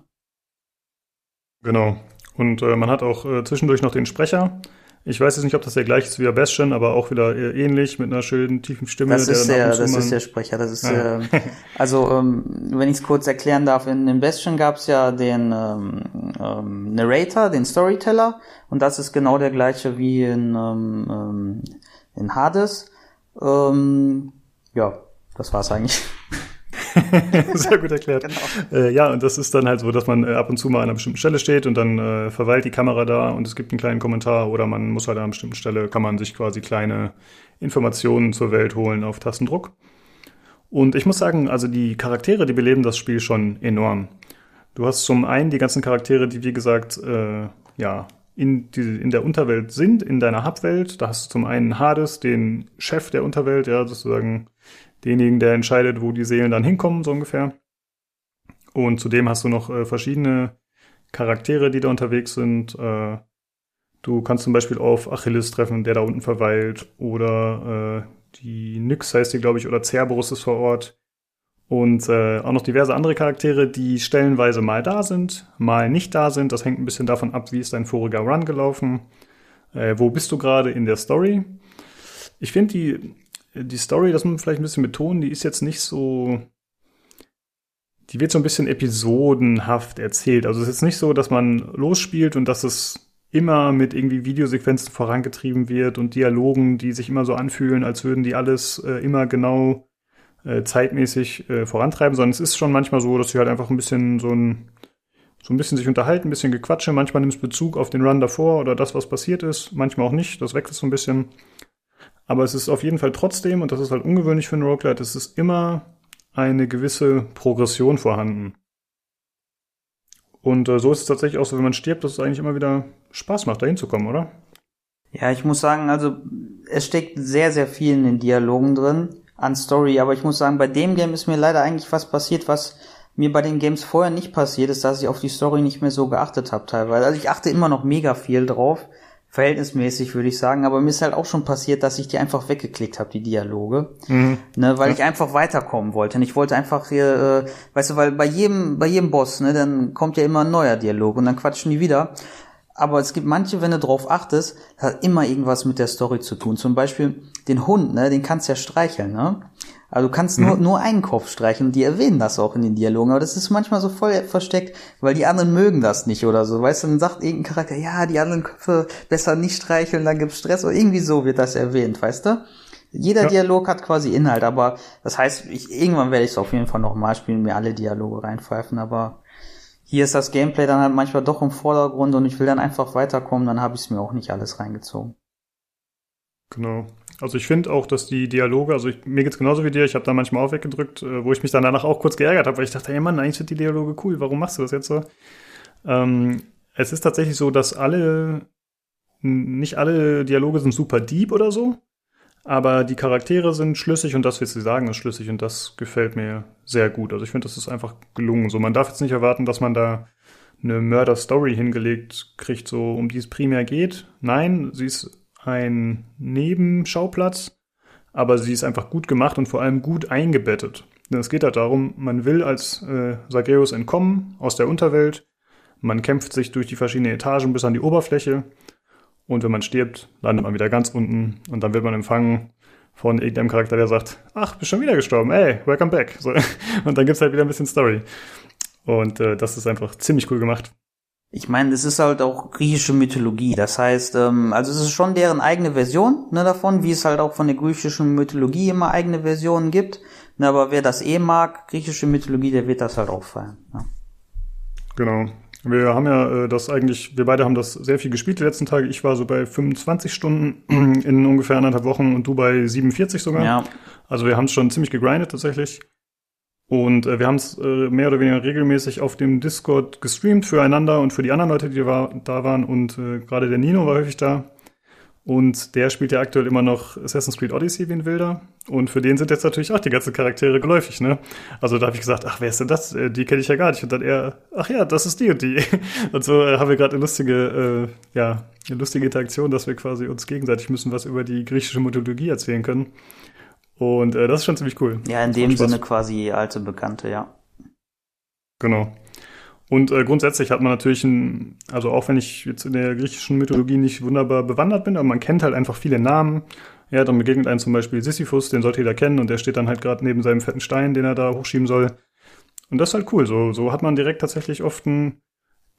Genau. Und äh, man hat auch äh, zwischendurch noch den Sprecher. Ich weiß jetzt nicht, ob das der gleiche ist wie der Bastion, aber auch wieder äh, ähnlich mit einer schönen tiefen Stimme. Das ist der, das ist der Sprecher. Das ist Ja. äh, [laughs] also ähm, wenn ich es kurz erklären darf, in, in Bastion gab es ja den ähm, ähm, Narrator, den Storyteller, und das ist genau der gleiche wie in ähm, ähm, in Hades. Ähm, ja, das war's eigentlich. [laughs] [laughs] Sehr gut erklärt. Genau. Äh, ja, und das ist dann halt so, dass man äh, ab und zu mal an einer bestimmten Stelle steht und dann äh, verweilt die Kamera da und es gibt einen kleinen Kommentar oder man muss halt an einer bestimmten Stelle, kann man sich quasi kleine Informationen zur Welt holen auf Tastendruck. Und ich muss sagen, also die Charaktere, die beleben das Spiel schon enorm. Du hast zum einen die ganzen Charaktere, die wie gesagt, äh, ja, in, die, in der Unterwelt sind, in deiner Hubwelt. Da hast du zum einen Hades, den Chef der Unterwelt, ja, sozusagen denjenigen, der entscheidet, wo die Seelen dann hinkommen, so ungefähr. Und zudem hast du noch äh, verschiedene Charaktere, die da unterwegs sind. Äh, du kannst zum Beispiel auf Achilles treffen, der da unten verweilt, oder äh, die Nyx heißt die, glaube ich, oder Cerberus ist vor Ort. Und äh, auch noch diverse andere Charaktere, die stellenweise mal da sind, mal nicht da sind. Das hängt ein bisschen davon ab, wie ist dein voriger Run gelaufen. Äh, wo bist du gerade in der Story? Ich finde die, die Story, das muss man vielleicht ein bisschen betonen, die ist jetzt nicht so. Die wird so ein bisschen episodenhaft erzählt. Also es ist jetzt nicht so, dass man losspielt und dass es immer mit irgendwie Videosequenzen vorangetrieben wird und Dialogen, die sich immer so anfühlen, als würden die alles äh, immer genau äh, zeitmäßig äh, vorantreiben, sondern es ist schon manchmal so, dass sie halt einfach ein bisschen so ein so ein bisschen sich unterhalten, ein bisschen gequatsche. Manchmal nimmst Bezug auf den Run davor oder das, was passiert ist. Manchmal auch nicht. Das wechselt so ein bisschen. Aber es ist auf jeden Fall trotzdem, und das ist halt ungewöhnlich für einen Roguelite, es ist immer eine gewisse Progression vorhanden. Und äh, so ist es tatsächlich auch so, wenn man stirbt, dass es eigentlich immer wieder Spaß macht, da hinzukommen, oder? Ja, ich muss sagen, also es steckt sehr, sehr viel in den Dialogen drin an Story, aber ich muss sagen, bei dem Game ist mir leider eigentlich was passiert, was mir bei den Games vorher nicht passiert ist, dass ich auf die Story nicht mehr so geachtet habe teilweise. Also ich achte immer noch mega viel drauf, verhältnismäßig würde ich sagen, aber mir ist halt auch schon passiert, dass ich die einfach weggeklickt habe, die Dialoge, Mhm. ne, weil ich einfach weiterkommen wollte. Und ich wollte einfach hier, äh, weißt du, weil bei jedem, bei jedem Boss, ne, dann kommt ja immer ein neuer Dialog und dann quatschen die wieder. Aber es gibt manche, wenn du drauf achtest, hat immer irgendwas mit der Story zu tun. Zum Beispiel den Hund, ne, den kannst du ja streicheln, ne? Also du kannst nur, nur einen Kopf streicheln und die erwähnen das auch in den Dialogen. Aber das ist manchmal so voll versteckt, weil die anderen mögen das nicht oder so. Weißt du, dann sagt irgendein Charakter, ja, die anderen Köpfe besser nicht streicheln, dann gibt's Stress. Oder irgendwie so wird das erwähnt, weißt du? Jeder Ja. Dialog hat quasi Inhalt, aber das heißt, ich, irgendwann werde ich es auf jeden Fall nochmal spielen, mir alle Dialoge reinpfeifen, aber hier ist das Gameplay dann halt manchmal doch im Vordergrund und ich will dann einfach weiterkommen, dann habe ich es mir auch nicht alles reingezogen. Genau. Also ich finde auch, dass die Dialoge, also ich, mir geht's genauso wie dir, ich habe da manchmal auch weggedrückt, äh, wo ich mich dann danach auch kurz geärgert habe, weil ich dachte, hey Mann, eigentlich sind die Dialoge cool, warum machst du das jetzt so? Ähm, es ist tatsächlich so, dass alle, nicht alle Dialoge sind super deep oder so, aber die Charaktere sind schlüssig und das, was sie sagen, ist schlüssig und das gefällt mir sehr gut. Also ich finde, das ist einfach gelungen. So, man darf jetzt nicht erwarten, dass man da eine Mörder-Story hingelegt kriegt, so um die es primär geht. Nein, sie ist ein Nebenschauplatz, aber sie ist einfach gut gemacht und vor allem gut eingebettet. Denn es geht halt darum, man will als äh, Sageus entkommen aus der Unterwelt, man kämpft sich durch die verschiedenen Etagen bis an die Oberfläche und wenn man stirbt, landet man wieder ganz unten und dann wird man empfangen von irgendeinem Charakter, der sagt, ach, bist schon wieder gestorben, ey, welcome back. So, [laughs] und dann gibt's halt wieder ein bisschen Story. Und äh, das ist einfach ziemlich cool gemacht. Ich meine, es ist halt auch griechische Mythologie. Das heißt, ähm, also es ist schon deren eigene Version ne, davon, wie es halt auch von der griechischen Mythologie immer eigene Versionen gibt. Ne, aber wer das eh mag, griechische Mythologie, der wird das halt auch feiern. Ja. Genau. Wir haben ja äh, das eigentlich, wir beide haben das sehr viel gespielt die letzten Tage. Ich war so bei 25 Stunden in ungefähr anderthalb Wochen und du bei 47 sogar. ja. Also wir haben es schon ziemlich gegrindet tatsächlich. Und äh, wir haben es äh, mehr oder weniger regelmäßig auf dem Discord gestreamt füreinander und für die anderen Leute, die war, da waren. Und äh, gerade der Nino war häufig da. Und der spielt ja aktuell immer noch Assassin's Creed Odyssey wie ein Wilder. Und für den sind jetzt natürlich auch die ganzen Charaktere geläufig, ne? Also da habe ich gesagt, ach, wer ist denn das? Äh, Die kenne ich ja gar nicht. Und dann er, ach ja, das ist die und die. [laughs] Und so äh, haben wir gerade eine lustige, äh, ja, eine lustige Interaktion, dass wir quasi uns gegenseitig müssen was über die griechische Mythologie erzählen können. Und äh, das ist schon ziemlich cool. ja, in dem. Sinne quasi alte Bekannte, ja. Genau. Und äh, grundsätzlich hat man natürlich ein, also auch wenn ich jetzt in der griechischen Mythologie nicht wunderbar bewandert bin, aber man kennt halt einfach viele Namen. Ja, dann begegnet einem zum Beispiel Sisyphus, den sollte jeder kennen und der steht dann halt gerade neben seinem fetten Stein, den er da hochschieben soll. Und das ist halt cool. So, so hat man direkt tatsächlich oft ein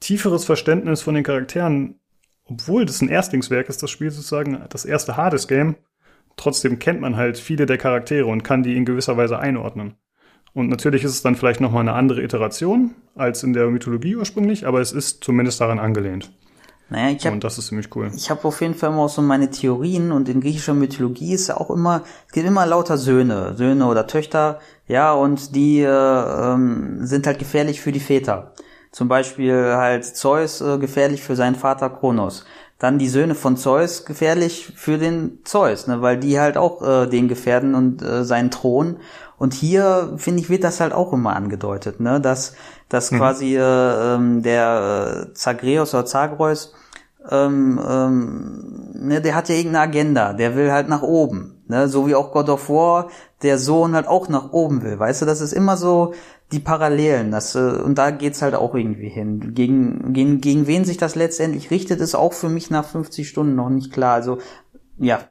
tieferes Verständnis von den Charakteren, obwohl das ein Erstlingswerk ist, das Spiel sozusagen das erste Hades-Game. Trotzdem kennt man halt viele der Charaktere und kann die in gewisser Weise einordnen. Und natürlich ist es dann vielleicht nochmal eine andere Iteration als in der Mythologie ursprünglich, aber es ist zumindest daran angelehnt. Naja, ich habe Und das ist ziemlich cool. ich hab auf jeden Fall immer auch so meine Theorien und in griechischer Mythologie ist ja auch immer, es gibt immer lauter Söhne, Söhne oder Töchter, ja, und die äh, ähm, sind halt gefährlich für die Väter. Zum Beispiel halt Zeus äh, gefährlich für seinen Vater Kronos. Dann die Söhne von Zeus gefährlich für den Zeus, ne, weil die halt auch äh, den gefährden und äh, seinen Thron. Und hier, finde ich, wird das halt auch immer angedeutet, ne, dass, dass quasi äh, ähm, der äh, Zagreus oder Zagreus, ähm, ähm, ne, der hat ja irgendeine Agenda, der will halt nach oben, ne, so wie auch God of War, der Sohn halt auch nach oben will, weißt du, das ist immer so die Parallelen, das, äh, und da geht's halt auch irgendwie hin. Gegen, gegen, gegen wen sich das letztendlich richtet, ist auch für mich nach 50 Stunden noch nicht klar, also, ja,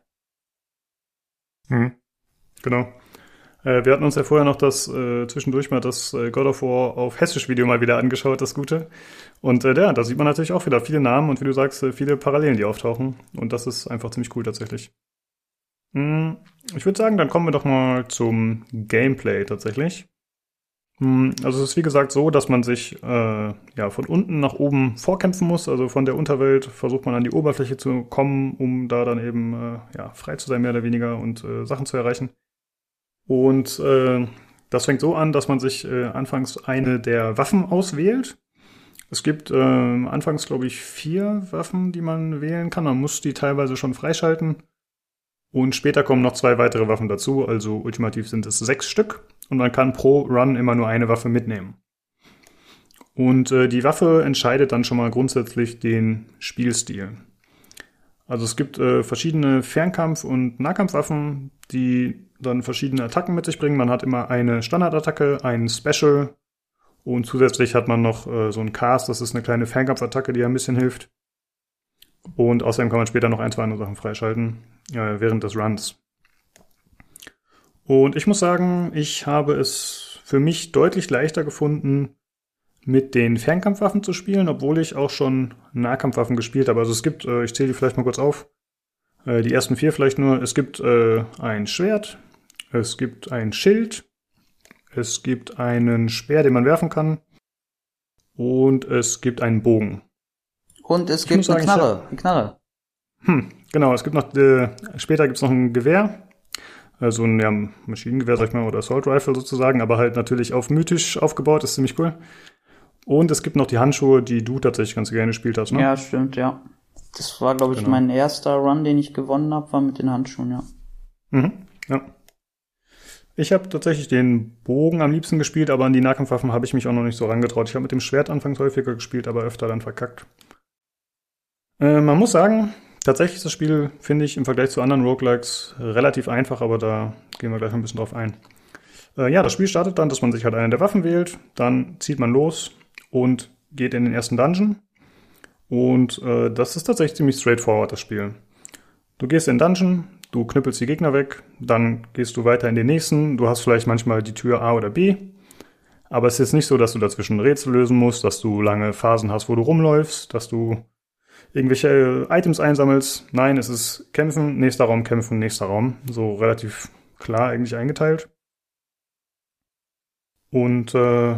Mhm. Genau. Äh, wir hatten uns ja vorher noch das äh, zwischendurch mal das äh, God of War auf Hessisch-Video mal wieder angeschaut, das Gute. Und äh, ja, da sieht man natürlich auch wieder viele Namen und wie du sagst, äh, viele Parallelen, die auftauchen. Und das ist einfach ziemlich cool tatsächlich. Hm, ich würde sagen, dann kommen wir doch mal zum Gameplay tatsächlich. Hm, Also es ist wie gesagt so, dass man sich äh, ja von unten nach oben vorkämpfen muss. Also von der Unterwelt versucht man an die Oberfläche zu kommen, um da dann eben äh, ja, frei zu sein, mehr oder weniger, und äh, Sachen zu erreichen. Und äh, das fängt so an, dass man sich äh, anfangs eine der Waffen auswählt. Es gibt äh, anfangs, glaube ich, vier Waffen, die man wählen kann. Man muss die teilweise schon freischalten. Und später kommen noch zwei weitere Waffen dazu. Also ultimativ sind es sechs Stück. Und man kann pro Run immer nur eine Waffe mitnehmen. Und äh, die Waffe entscheidet dann schon mal grundsätzlich den Spielstil. Also es gibt äh, verschiedene Fernkampf- und Nahkampfwaffen, die dann verschiedene Attacken mit sich bringen. Man hat immer eine Standardattacke, ein Special und zusätzlich hat man noch äh, so ein Cast, das ist eine kleine Fernkampfattacke, die ein bisschen hilft. Und außerdem kann man später noch ein, zwei andere Sachen freischalten äh, während des Runs. Und ich muss sagen, ich habe es für mich deutlich leichter gefunden, mit den Fernkampfwaffen zu spielen, obwohl ich auch schon Nahkampfwaffen gespielt habe. Also es gibt, äh, ich zähle die vielleicht mal kurz auf, äh, die ersten vier vielleicht nur. Es gibt äh, ein Schwert, es gibt ein Schild, es gibt einen Speer, den man werfen kann und es gibt einen Bogen. Und es Ich gibt eine sagen, Knarre, eine Knarre. Hm, genau, es gibt noch, äh, später gibt's noch ein Gewehr, also ein ja, Maschinengewehr, sag ich mal, oder Assault Rifle sozusagen, aber halt natürlich auf mythisch aufgebaut, ist ziemlich cool. Und es gibt noch die Handschuhe, die du tatsächlich ganz gerne gespielt hast, ne? Ja, stimmt, ja. Das war, glaube ich, Genau. mein erster Run, den ich gewonnen habe, war mit den Handschuhen, ja. Mhm, ja. Ich habe tatsächlich den Bogen am liebsten gespielt, aber an die Nahkampfwaffen habe ich mich auch noch nicht so rangetraut. Ich habe mit dem Schwert anfangs häufiger gespielt, aber öfter dann verkackt. Äh, man muss sagen, tatsächlich ist das Spiel, finde ich, im Vergleich zu anderen Roguelikes relativ einfach, aber da gehen wir gleich ein bisschen drauf ein. Äh, ja, das Spiel startet dann, dass man sich halt eine der Waffen wählt, dann zieht man los und geht in den ersten Dungeon. Und äh, das ist tatsächlich ziemlich straightforward, das Spiel. Du gehst in den Dungeon, du knüppelst die Gegner weg, dann gehst du weiter in den nächsten. Du hast vielleicht manchmal die Tür A oder B. Aber es ist jetzt nicht so, dass du dazwischen Rätsel lösen musst, dass du lange Phasen hast, wo du rumläufst, dass du irgendwelche Items einsammelst. Nein, es ist kämpfen, nächster Raum, kämpfen, nächster Raum. So relativ klar eigentlich eingeteilt. Und äh,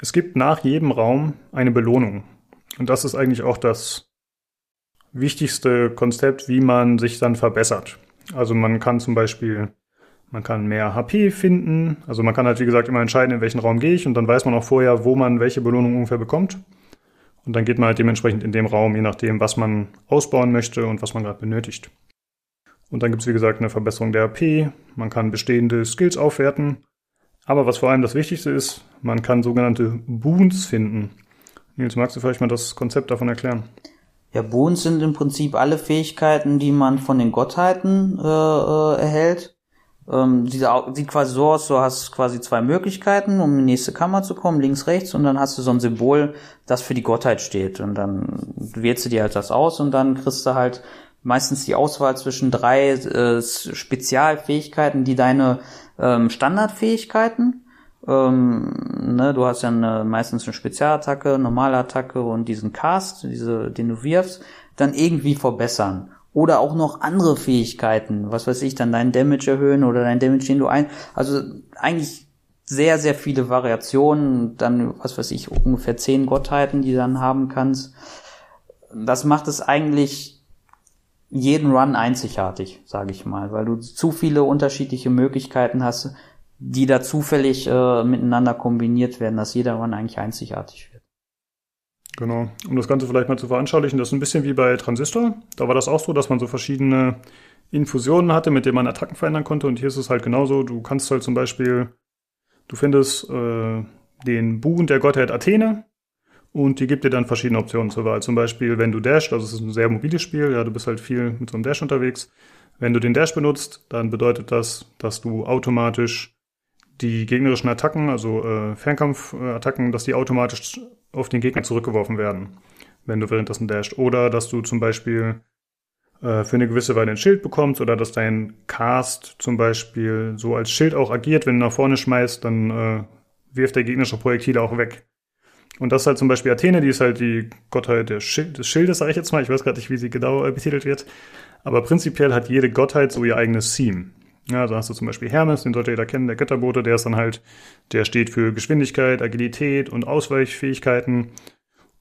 es gibt nach jedem Raum eine Belohnung. Und das ist eigentlich auch das wichtigste Konzept, wie man sich dann verbessert. Also man kann zum Beispiel, man kann mehr HP finden. Also man kann halt, wie gesagt, immer entscheiden, in welchen Raum gehe ich. Und dann weiß man auch vorher, wo man welche Belohnung ungefähr bekommt. Und dann geht man halt dementsprechend in dem Raum, je nachdem, was man ausbauen möchte und was man gerade benötigt. Und dann gibt es, wie gesagt, eine Verbesserung der AP. Man kann bestehende Skills aufwerten. Aber was vor allem das Wichtigste ist, man kann sogenannte Boons finden. Nils, magst du vielleicht mal das Konzept davon erklären? Ja, Boons sind im Prinzip alle Fähigkeiten, die man von den Gottheiten äh, äh, erhält. Ähm, Au- sieht quasi so aus, du hast quasi zwei Möglichkeiten, um in die nächste Kammer zu kommen, links, rechts, und dann hast du so ein Symbol, das für die Gottheit steht. Und dann wählst du dir halt das aus und dann kriegst du halt meistens die Auswahl zwischen drei äh, Spezialfähigkeiten, die deine ähm, Standardfähigkeiten ähm, ne, du hast ja eine, meistens eine Spezialattacke, normale Attacke und diesen Cast, diese, den du wirfst, dann irgendwie verbessern. Oder auch noch andere Fähigkeiten, was weiß ich, dann deinen Damage erhöhen oder deinen Damage, den du ein, also eigentlich sehr, sehr viele Variationen, dann, was weiß ich, ungefähr zehn Gottheiten, die du dann haben kannst. Das macht es eigentlich jeden Run einzigartig, sage ich mal, weil du zu viele unterschiedliche Möglichkeiten hast, die da zufällig äh, miteinander kombiniert werden, dass jeder Run eigentlich einzigartig wird. Genau. Um das Ganze vielleicht mal zu veranschaulichen, das ist ein bisschen wie bei Transistor. Da war das auch so, dass man so verschiedene Infusionen hatte, mit denen man Attacken verändern konnte. Und hier ist es halt genauso. Du kannst halt zum Beispiel, du findest äh, den Buhn der Gottheit Athene und die gibt dir dann verschiedene Optionen zur Wahl. Zum Beispiel, wenn du dasht, also es ist ein sehr mobiles Spiel, ja, du bist halt viel mit so einem Dash unterwegs. Wenn du den Dash benutzt, dann bedeutet das, dass du automatisch die gegnerischen Attacken, also äh, Fernkampfattacken, dass die automatisch auf den Gegner zurückgeworfen werden, wenn du währenddessen dasht. Oder dass du zum Beispiel äh, für eine gewisse Weile ein Schild bekommst oder dass dein Cast zum Beispiel so als Schild auch agiert, wenn du nach vorne schmeißt, dann äh, wirft der gegnerische Projektile auch weg. Und das ist halt zum Beispiel Athene, die ist halt die Gottheit des Schildes, sage ich jetzt mal. Ich weiß gerade nicht, wie sie genau äh, betitelt wird. Aber prinzipiell hat jede Gottheit so ihr eigenes Theme. Ja, also hast du zum Beispiel Hermes, den sollte jeder kennen, der Götterbote, der ist dann halt, der steht für Geschwindigkeit, Agilität und Ausweichfähigkeiten.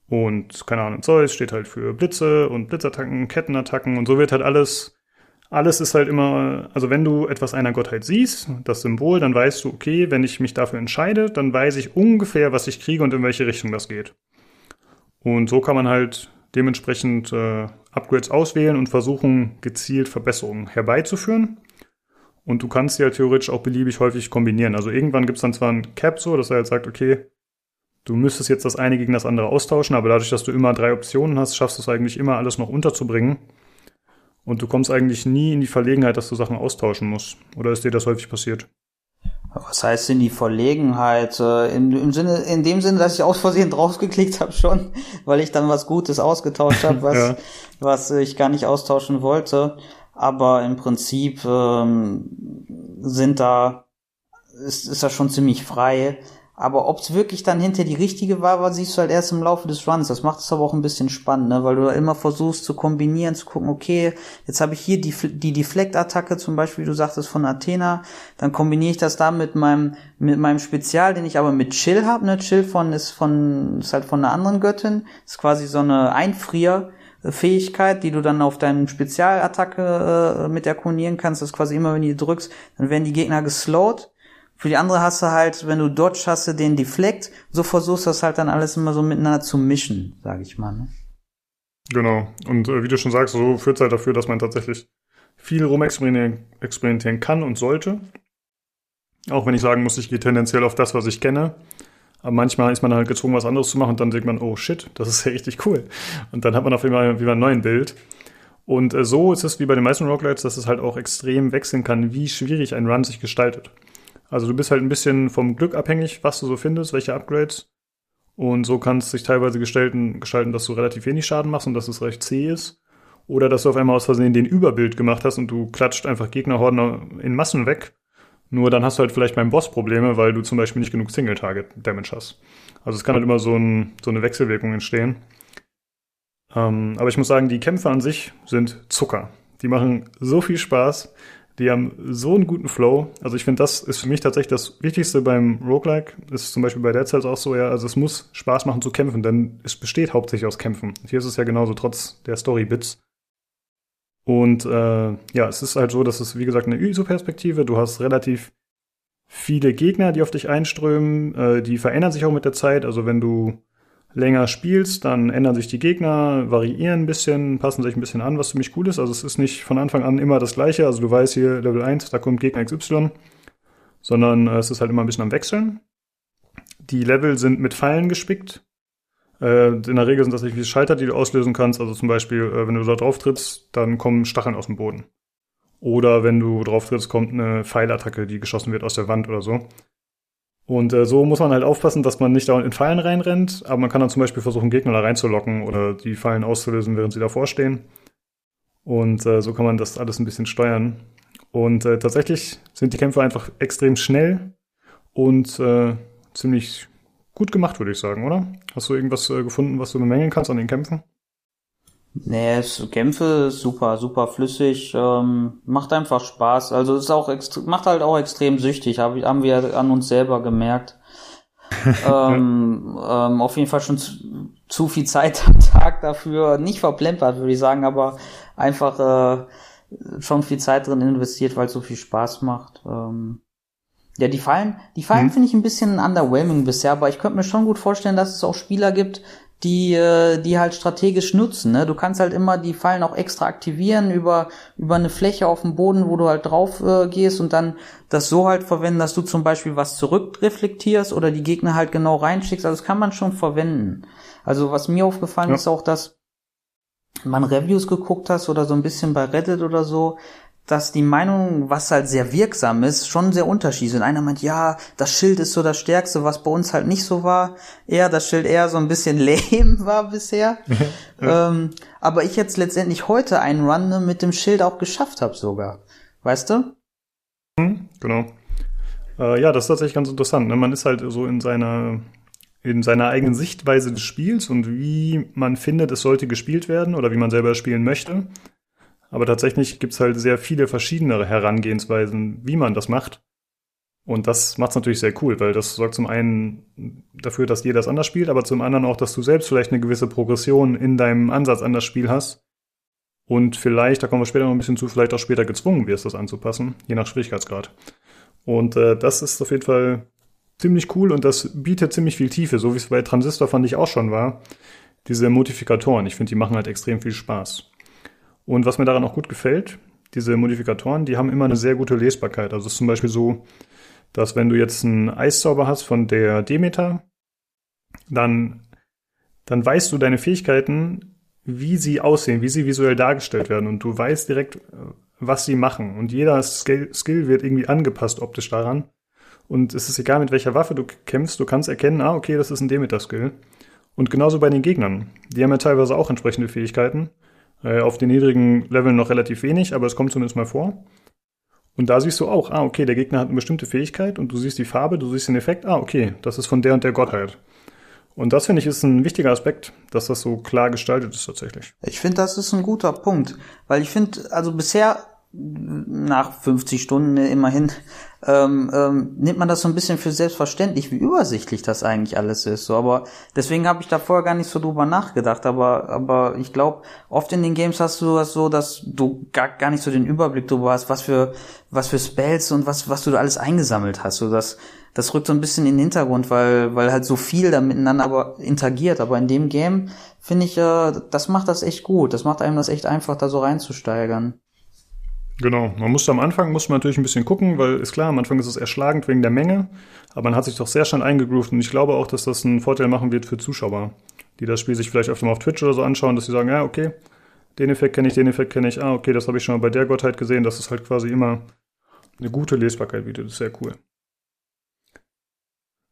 Und, keine Ahnung, Zeus steht halt für Blitze und Blitzattacken, Kettenattacken und so wird halt alles, alles ist halt immer, also wenn du etwas einer Gottheit siehst, das Symbol, dann weißt du, okay, wenn ich mich dafür entscheide, dann weiß ich ungefähr, was ich kriege und in welche Richtung das geht. Und so kann man halt dementsprechend äh, Upgrades auswählen und versuchen, gezielt Verbesserungen herbeizuführen. Und du kannst sie halt theoretisch auch beliebig häufig kombinieren. Also irgendwann gibt es dann zwar ein Cap so, dass er halt sagt, okay, du müsstest jetzt das eine gegen das andere austauschen, aber dadurch, dass du immer drei Optionen hast, schaffst du es eigentlich immer alles noch unterzubringen. Und du kommst eigentlich nie in die Verlegenheit, dass du Sachen austauschen musst. Oder ist dir das häufig passiert? Was heißt denn die Verlegenheit? Äh, Im, im Sinne, in dem Sinne, dass ich aus Versehen [laughs] draufgeklickt habe schon, weil ich dann was Gutes ausgetauscht habe, [laughs] was, Ja. was ich gar nicht austauschen wollte. Aber im Prinzip ähm, sind da ist, ist das schon ziemlich frei. Aber ob es wirklich dann hinter die richtige war, war, siehst du halt erst im Laufe des Runs. Das macht es aber auch ein bisschen spannend, ne? weil du da immer versuchst zu kombinieren, zu gucken, okay, jetzt habe ich hier die, die Deflect-Attacke, zum Beispiel, wie du sagtest, von Athena, dann kombiniere ich das da mit meinem, mit meinem Spezial, den ich aber mit Chill habe. Ne? Chill von ist von ist halt von einer anderen Göttin, ist quasi so eine Einfrier. Fähigkeit, die du dann auf deinen Spezialattacke äh, mit erkunieren kannst, das ist quasi immer, wenn du die drückst, dann werden die Gegner geslowt. Für die andere hast du halt, wenn du Dodge hast, den Deflect. So versuchst du das halt dann alles immer so miteinander zu mischen, sag ich mal. Ne? Genau. Und äh, wie du schon sagst, so führt es halt dafür, dass man tatsächlich viel rumexperimentieren kann und sollte. Auch wenn ich sagen muss, ich gehe tendenziell auf das, was ich kenne. Aber manchmal ist man halt gezwungen, was anderes zu machen und dann denkt man, oh shit, das ist ja richtig cool. Und dann hat man auf einmal wieder ein neues Bild. Und äh, so ist es wie bei den meisten Roguelites, dass es halt auch extrem wechseln kann, wie schwierig ein Run sich gestaltet. Also du bist halt ein bisschen vom Glück abhängig, was du so findest, welche Upgrades. Und so kann es sich teilweise gestalten, gestalten, dass du relativ wenig Schaden machst und dass es recht zäh ist. Oder dass du auf einmal aus Versehen den Überbild gemacht hast und du klatscht einfach Gegnerhorden in Massen weg. Nur dann hast du halt vielleicht beim Boss Probleme, weil du zum Beispiel nicht genug Single-Target-Damage hast. Also es kann halt immer so, ein, so eine Wechselwirkung entstehen. Ähm, aber ich muss sagen, die Kämpfe an sich sind Zucker. Die machen so viel Spaß. Die haben so einen guten Flow. Also ich finde, das ist für mich tatsächlich das Wichtigste beim Roguelike. Ist zum Beispiel bei Dead Cells auch so, ja, also es muss Spaß machen zu kämpfen, denn es besteht hauptsächlich aus Kämpfen. Hier ist es ja genauso, trotz der Story-Bits. Und äh, ja, es ist halt so, dass es, wie gesagt, eine ISO-Perspektive. Du hast relativ viele Gegner, die auf dich einströmen. Äh, die verändern sich auch mit der Zeit. Also wenn du länger spielst, dann ändern sich die Gegner, variieren ein bisschen, passen sich ein bisschen an, was ziemlich cool ist. Also es ist nicht von Anfang an immer das gleiche. Also du weißt hier Level 1, da kommt Gegner XY, sondern äh, es ist halt immer ein bisschen am Wechseln. Die Level sind mit Pfeilen gespickt. Äh, in der Regel sind das irgendwie Schalter, die du auslösen kannst. Also zum Beispiel, äh, wenn du da drauf trittst, dann kommen Stacheln aus dem Boden. Oder wenn du drauf trittst, kommt eine Pfeilattacke, die geschossen wird aus der Wand oder so. Und äh, so muss man halt aufpassen, dass man nicht dauernd in Fallen reinrennt, aber man kann dann zum Beispiel versuchen, Gegner da reinzulocken oder die Fallen auszulösen, während sie davor stehen. Und äh, so kann man das alles ein bisschen steuern. Und äh, tatsächlich sind die Kämpfe einfach extrem schnell und äh, ziemlich gut gemacht, würde ich sagen, oder? Hast du irgendwas äh, gefunden, was du bemängeln kannst an den Kämpfen? Nee, es, Kämpfe super, super flüssig, ähm, macht einfach Spaß. Also ist auch macht halt auch extrem süchtig, hab, haben wir an uns selber gemerkt. [laughs] ähm, ähm, auf jeden Fall schon zu, zu viel Zeit am Tag dafür, nicht verplempert, würde ich sagen, aber einfach äh, schon viel Zeit drin investiert, weil es so viel Spaß macht. Ähm, ja, die Fallen, die Fallen Mhm. finde ich ein bisschen underwhelming bisher, aber ich könnte mir schon gut vorstellen, dass es auch Spieler gibt, die, äh, die halt strategisch nutzen. Ne? Du kannst halt immer die Fallen auch extra aktivieren über, über eine Fläche auf dem Boden, wo du halt drauf äh, gehst und dann das so halt verwenden, dass du zum Beispiel was zurückreflektierst oder die Gegner halt genau reinschickst. Also das kann man schon verwenden. Also was mir aufgefallen Ja. ist auch, dass man Reviews geguckt hast oder so ein bisschen bei Reddit oder so, dass die Meinung, was halt sehr wirksam ist, schon sehr unterschiedlich sind. Einer meint, ja, das Schild ist so das Stärkste, was bei uns halt nicht so war. Eher das Schild eher so ein bisschen [laughs] lame war bisher. [laughs] ähm, aber ich jetzt letztendlich heute einen Run ne, mit dem Schild auch geschafft habe sogar. Weißt du? Hm, genau. Äh, ja, das ist tatsächlich ganz interessant. Ne? Man ist halt so in seiner, in seiner eigenen Sichtweise des Spiels und wie man findet, es sollte gespielt werden oder wie man selber spielen möchte. Aber tatsächlich gibt's halt sehr viele verschiedene Herangehensweisen, wie man das macht. Und das macht's natürlich sehr cool, weil das sorgt zum einen dafür, dass jeder es anders spielt, aber zum anderen auch, dass du selbst vielleicht eine gewisse Progression in deinem Ansatz an das Spiel hast. Und vielleicht, da kommen wir später noch ein bisschen zu, vielleicht auch später gezwungen wirst, das anzupassen, je nach Schwierigkeitsgrad. Und äh, das ist auf jeden Fall ziemlich cool und das bietet ziemlich viel Tiefe, so wie es bei Transistor fand ich auch schon war. Diese Modifikatoren, ich finde, die machen halt extrem viel Spaß. Und was mir daran auch gut gefällt, diese Modifikatoren, die haben immer eine sehr gute Lesbarkeit. Also es ist zum Beispiel so, dass wenn du jetzt einen Eiszauber hast von der Demeter, dann, dann weißt du deine Fähigkeiten, wie sie aussehen, wie sie visuell dargestellt werden. Und du weißt direkt, was sie machen. Und jeder Skill wird irgendwie angepasst optisch daran. Und es ist egal, mit welcher Waffe du kämpfst, du kannst erkennen, ah, okay, das ist ein Demeter-Skill. Und genauso bei den Gegnern. Die haben ja teilweise auch entsprechende Fähigkeiten. Äh, auf den niedrigen Leveln noch relativ wenig, aber es kommt zumindest mal vor. Und da siehst du auch, ah, okay, der Gegner hat eine bestimmte Fähigkeit und du siehst die Farbe, du siehst den Effekt, ah, okay, das ist von der und der Gottheit. Und das finde ich ist ein wichtiger Aspekt, dass das so klar gestaltet ist tatsächlich. Ich finde, das ist ein guter Punkt, weil ich finde, also bisher nach 50 Stunden immerhin ähm, ähm, nimmt man das so ein bisschen für selbstverständlich, wie übersichtlich das eigentlich alles ist. So, aber deswegen habe ich da vorher gar nicht so drüber nachgedacht. Aber aber ich glaube, oft in den Games hast du das so, dass du gar, gar nicht so den Überblick drüber hast, was für was für Spells und was was du da alles eingesammelt hast. So das das rückt so ein bisschen in den Hintergrund, weil weil halt so viel da miteinander aber interagiert. Aber in dem Game finde ich, äh, das macht das echt gut. Das macht einem das echt einfach, da so reinzusteigern. Genau, man musste am Anfang, muss man natürlich ein bisschen gucken, weil ist klar, am Anfang ist es erschlagend wegen der Menge, aber man hat sich doch sehr schnell eingegroovt und ich glaube auch, dass das einen Vorteil machen wird für Zuschauer, die das Spiel sich vielleicht öfter mal auf Twitch oder so anschauen, dass sie sagen, ja, okay, den Effekt kenne ich, den Effekt kenne ich, ah, okay, das habe ich schon mal bei der Gottheit gesehen, dass es halt quasi immer eine gute Lesbarkeit bietet, das ist sehr cool.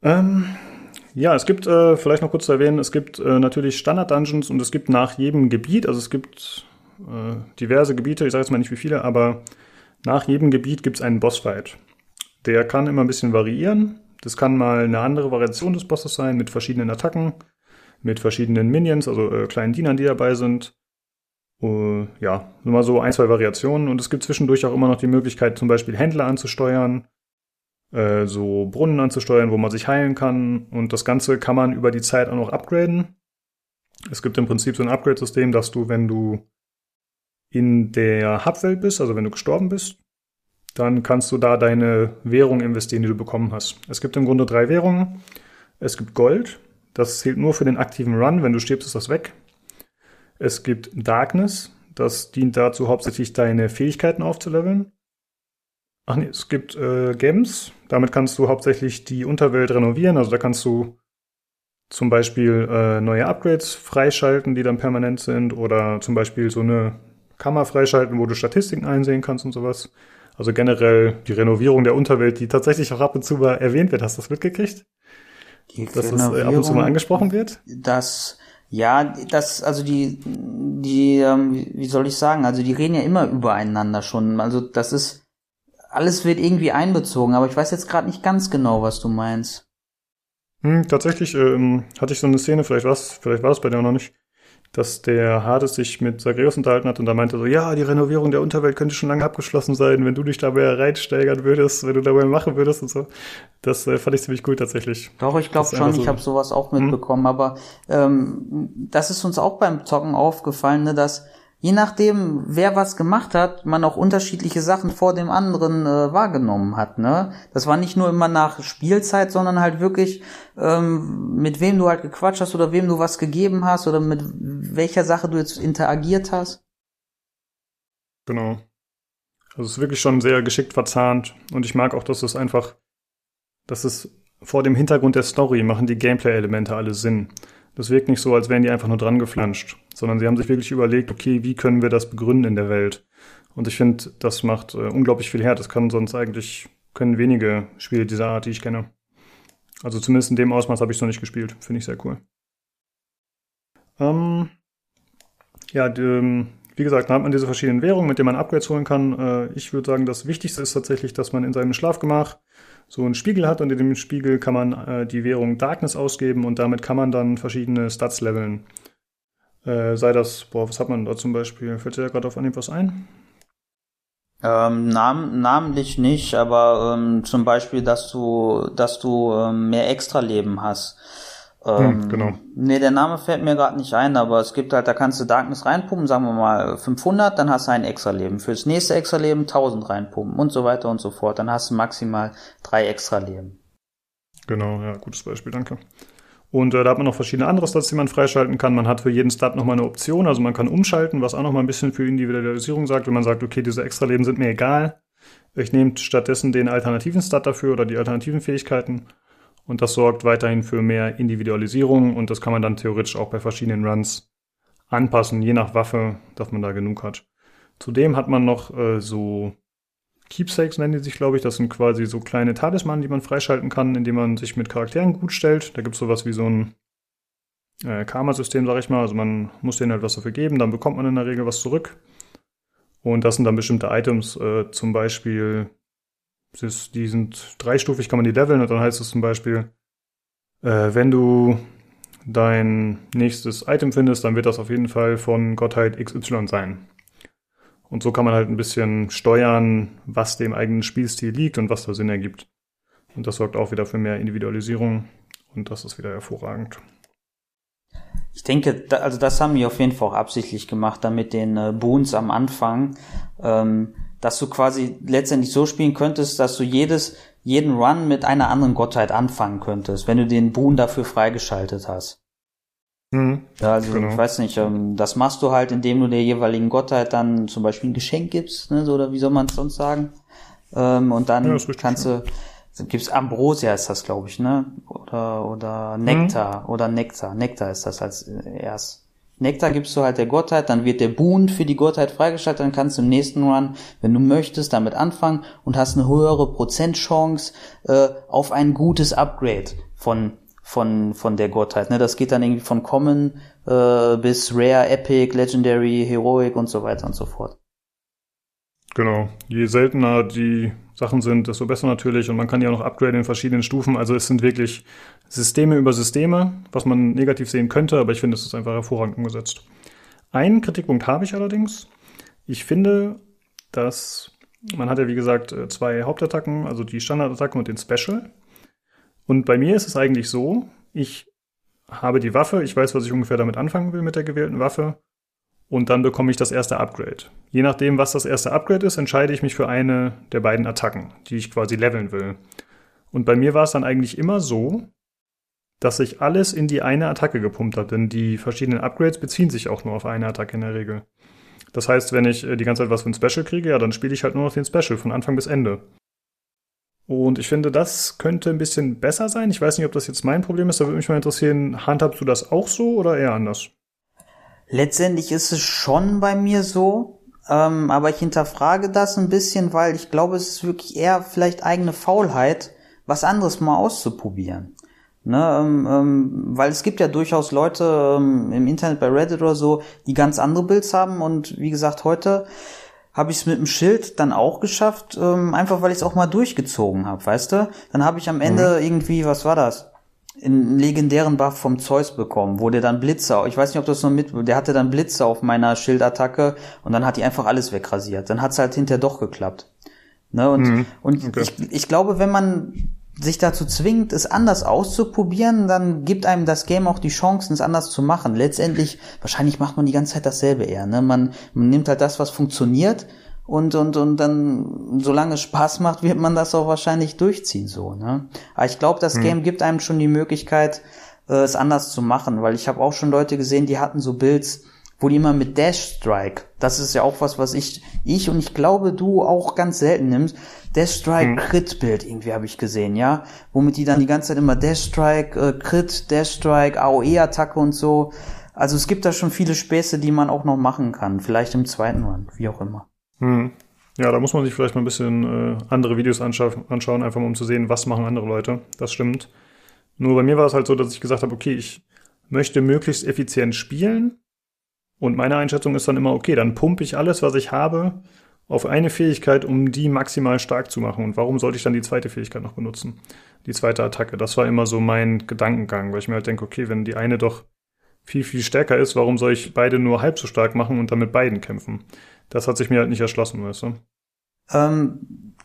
Ähm, ja, es gibt, äh, vielleicht noch kurz zu erwähnen, es gibt äh, natürlich Standard-Dungeons und es gibt nach jedem Gebiet, also es gibt äh, diverse Gebiete, ich sage jetzt mal nicht wie viele, aber nach jedem Gebiet gibt es einen Bossfight. Der kann immer ein bisschen variieren. Das kann mal eine andere Variation des Bosses sein, mit verschiedenen Attacken, mit verschiedenen Minions, also äh, kleinen Dienern, die dabei sind. Uh, ja, mal so ein, zwei Variationen. Und es gibt zwischendurch auch immer noch die Möglichkeit, zum Beispiel Händler anzusteuern, äh, so Brunnen anzusteuern, wo man sich heilen kann. Und das Ganze kann man über die Zeit auch noch upgraden. Es gibt im Prinzip so ein Upgrade-System, dass du, wenn du in der Hubwelt bist, also wenn du gestorben bist, dann kannst du da deine Währung investieren, die du bekommen hast. Es gibt im Grunde drei Währungen. Es gibt Gold, das zählt nur für den aktiven Run, wenn du stirbst, ist das weg. Es gibt Darkness, das dient dazu, hauptsächlich deine Fähigkeiten aufzuleveln. Ach nee, es gibt äh, Gems, damit kannst du hauptsächlich die Unterwelt renovieren, also da kannst du zum Beispiel äh, neue Upgrades freischalten, die dann permanent sind, oder zum Beispiel so eine Kammer freischalten, wo du Statistiken einsehen kannst und sowas. Also generell die Renovierung der Unterwelt, die tatsächlich auch ab und zu mal erwähnt wird. Hast du das mitgekriegt? Die Dass das äh, ab und zu mal angesprochen wird? Das, ja, das, also die, die, ähm, wie- soll ich sagen, also die reden ja immer übereinander schon. Also das ist, alles wird irgendwie einbezogen, aber ich weiß jetzt gerade nicht ganz genau, was du meinst. Hm, tatsächlich ähm, hatte ich so eine Szene, vielleicht war es vielleicht war es bei dir auch noch nicht, dass der Hades sich mit Zagreus unterhalten hat und da meinte so, ja, die Renovierung der Unterwelt könnte schon lange abgeschlossen sein, wenn du dich dabei reinsteigern würdest, wenn du dabei machen würdest und so. Das äh, fand ich ziemlich cool tatsächlich. Doch, ich glaube schon, so- ich habe sowas auch mitbekommen, aber ähm, das ist uns auch beim Zocken aufgefallen, ne, dass je nachdem, wer was gemacht hat, man auch unterschiedliche Sachen vor dem anderen äh, wahrgenommen hat. Ne? Das war nicht nur immer nach Spielzeit, sondern halt wirklich, ähm, mit wem du halt gequatscht hast oder wem du was gegeben hast oder mit welcher Sache du jetzt interagiert hast. Genau. Also es ist wirklich schon sehr geschickt verzahnt und ich mag auch, dass es einfach, dass es vor dem Hintergrund der Story machen die Gameplay-Elemente alle Sinn. Das wirkt nicht so, als wären die einfach nur dran geflanscht, sondern sie haben sich wirklich überlegt, okay, wie können wir das begründen in der Welt? Und ich finde, das macht äh, unglaublich viel her. Das kann sonst eigentlich, können wenige Spiele dieser Art, die ich kenne. Also zumindest in dem Ausmaß habe ich es noch nicht gespielt. Finde ich sehr cool. Ähm, ja, die, ähm, wie gesagt, dann hat man diese verschiedenen Währungen, mit denen man Upgrades holen kann. Äh, ich würde sagen, das Wichtigste ist tatsächlich, dass man in seinem Schlafgemach so einen Spiegel hat und in dem Spiegel kann man äh, die Währung Darkness ausgeben und damit kann man dann verschiedene Stats leveln. Äh, sei das, boah, was hat man da zum Beispiel? Fällt dir da gerade auf Anhieb was ein? Ähm, nam namentlich nicht, aber ähm, zum Beispiel, dass du, dass du ähm, mehr Extraleben hast. Ähm, Hm, genau. Nee, der Name fällt mir gerade nicht ein, aber es gibt halt, da kannst du Darkness reinpumpen, sagen wir mal 500, dann hast du ein Extraleben. Fürs nächste Extraleben 1000 reinpumpen und so weiter und so fort. Dann hast du maximal drei Extraleben. Genau, ja, gutes Beispiel, danke. Und äh, da hat man noch verschiedene andere Stats, die man freischalten kann. Man hat für jeden Stat nochmal eine Option, also man kann umschalten, was auch nochmal ein bisschen für Individualisierung sagt, wenn man sagt, okay, diese Extraleben sind mir egal. Ich nehme stattdessen den alternativen Stat dafür oder die alternativen Fähigkeiten. Und das sorgt weiterhin für mehr Individualisierung und das kann man dann theoretisch auch bei verschiedenen Runs anpassen, je nach Waffe, dass man da genug hat. Zudem hat man noch äh, so Keepsakes nennen die sich, glaube ich. Das sind quasi so kleine Talismanen, die man freischalten kann, indem man sich mit Charakteren gut stellt. Da gibt es sowas wie so ein äh, Karma-System, sag ich mal. Also man muss denen halt was dafür geben, dann bekommt man in der Regel was zurück. Und das sind dann bestimmte Items, äh, zum Beispiel, ist, die sind dreistufig, kann man die leveln und dann heißt es zum Beispiel, äh, wenn du dein nächstes Item findest, dann wird das auf jeden Fall von Gottheit XY sein. Und so kann man halt ein bisschen steuern, was dem eigenen Spielstil liegt und was da Sinn ergibt. Und das sorgt auch wieder für mehr Individualisierung und das ist wieder hervorragend. Ich denke, da, also das haben die auf jeden Fall auch absichtlich gemacht, damit den äh, Boons am Anfang, ähm, dass du quasi letztendlich so spielen könntest, dass du jedes, jeden Run mit einer anderen Gottheit anfangen könntest, wenn du den Boon dafür freigeschaltet hast. Mhm. Ja, also Genau. ich weiß nicht, ähm, das machst du halt, indem du der jeweiligen Gottheit dann zum Beispiel ein Geschenk gibst, ne, so, oder wie soll man es sonst sagen? Ähm, und dann Ja, richtig, kannst du, gibt's Ambrosia ist das, glaube ich, ne? Oder oder Nektar oder Nektar. Nektar ist das als äh, erst. Nektar gibst du halt der Gottheit, dann wird der Boon für die Gottheit freigeschaltet, dann kannst du im nächsten Run, wenn du möchtest, damit anfangen und hast eine höhere Prozentchance äh, auf ein gutes Upgrade von von von der Gottheit. Ne, das geht dann irgendwie von Common äh, bis Rare, Epic, Legendary, Heroic und so weiter und so fort. Genau. Je seltener die Sachen sind, desto besser natürlich. Und man kann auch noch upgraden in verschiedenen Stufen. Also es sind wirklich Systeme über Systeme, was man negativ sehen könnte, aber ich finde, es ist einfach hervorragend umgesetzt. Einen Kritikpunkt habe ich allerdings. Ich finde, dass man hat ja wie gesagt äh, zwei Hauptattacken, also die Standardattacken und den Special. Und bei mir ist es eigentlich so, ich habe die Waffe, ich weiß, was ich ungefähr damit anfangen will mit der gewählten Waffe und dann bekomme ich das erste Upgrade. Je nachdem, was das erste Upgrade ist, entscheide ich mich für eine der beiden Attacken, die ich quasi leveln will. Und bei mir war es dann eigentlich immer so, dass ich alles in die eine Attacke gepumpt habe, denn die verschiedenen Upgrades beziehen sich auch nur auf eine Attacke in der Regel. Das heißt, wenn ich äh, die ganze Zeit was für ein Special kriege, ja, dann spiele ich halt nur noch den Special von Anfang bis Ende. Und ich finde, das könnte ein bisschen besser sein. Ich weiß nicht, ob das jetzt mein Problem ist. Da würde mich mal interessieren, handhabst du das auch so oder eher anders? Letztendlich ist es schon bei mir so, Ähm, aber ich hinterfrage das ein bisschen, weil ich glaube, es ist wirklich eher vielleicht eigene Faulheit, was anderes mal auszuprobieren. Ne, ähm, ähm, weil es gibt ja durchaus Leute ähm, im Internet bei Reddit oder so, die ganz andere Builds haben und wie gesagt, heute habe ich es mit dem Schild dann auch geschafft, ähm, einfach weil ich es auch mal durchgezogen habe, weißt du? Dann habe ich am Ende Mhm. irgendwie, was war das? einen legendären Buff vom Zeus bekommen, wo der dann Blitze, ich weiß nicht, ob das noch mit, der hatte dann Blitze auf meiner Schildattacke und dann hat die einfach alles wegrasiert. Dann hat's halt hinterher doch geklappt. Ne? Und, Mhm, und okay. ich, ich glaube, wenn man sich dazu zwingt, es anders auszuprobieren, dann gibt einem das Game auch die Chancen, es anders zu machen. Letztendlich, wahrscheinlich macht man die ganze Zeit dasselbe eher. Ne? Man, man nimmt halt das, was funktioniert und, und, und dann, solange es Spaß macht, wird man das auch wahrscheinlich durchziehen, so, ne? Aber ich glaube, das Game gibt einem schon die Möglichkeit, äh, es anders zu machen, weil ich habe auch schon Leute gesehen, die hatten so Builds, wo die immer mit Dash Strike, das ist ja auch was, was ich, ich und ich glaube, du auch ganz selten nimmst, Dash Strike Crit Bild irgendwie habe ich gesehen, ja, womit die dann die ganze Zeit immer Dash Strike, äh, Crit, Dash Strike, AOE Attacke und so. Also es gibt da schon viele Späße, die man auch noch machen kann, vielleicht im zweiten Run, wie auch immer. Hm. Ja, da muss man sich vielleicht mal ein bisschen äh, andere Videos anscha anschauen, einfach mal um zu sehen, was machen andere Leute. Das stimmt. Nur bei mir war es halt so, dass ich gesagt habe, okay, ich möchte möglichst effizient spielen. Und meine Einschätzung ist dann immer, okay, dann pumpe ich alles, was ich habe, auf eine Fähigkeit, um die maximal stark zu machen. Und warum sollte ich dann die zweite Fähigkeit noch benutzen? Die zweite Attacke. Das war immer so mein Gedankengang, weil ich mir halt denke, okay, wenn die eine doch viel, viel stärker ist, warum soll ich beide nur halb so stark machen und dann mit beiden kämpfen? Das hat sich mir halt nicht erschlossen, weißt du? Ähm,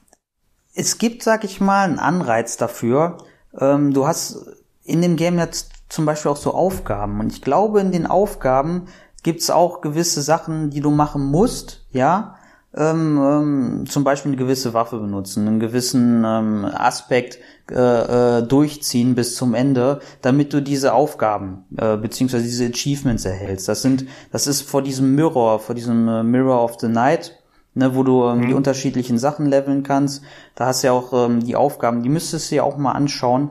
es gibt, sag ich mal, einen Anreiz dafür. Ähm, du hast in dem Game jetzt zum Beispiel auch so Aufgaben. Und ich glaube, in den Aufgaben gibt's auch gewisse Sachen, die du machen musst, ja. Ähm, ähm, zum Beispiel eine gewisse Waffe benutzen, einen gewissen ähm, Aspekt äh, äh, durchziehen bis zum Ende, damit du diese Aufgaben äh, beziehungsweise diese Achievements erhältst. Das sind, das ist vor diesem Mirror, vor diesem äh, Mirror of the Night, ne, wo du ähm, die unterschiedlichen Sachen leveln kannst. Da hast du ja auch ähm, die Aufgaben, die müsstest du ja auch mal anschauen.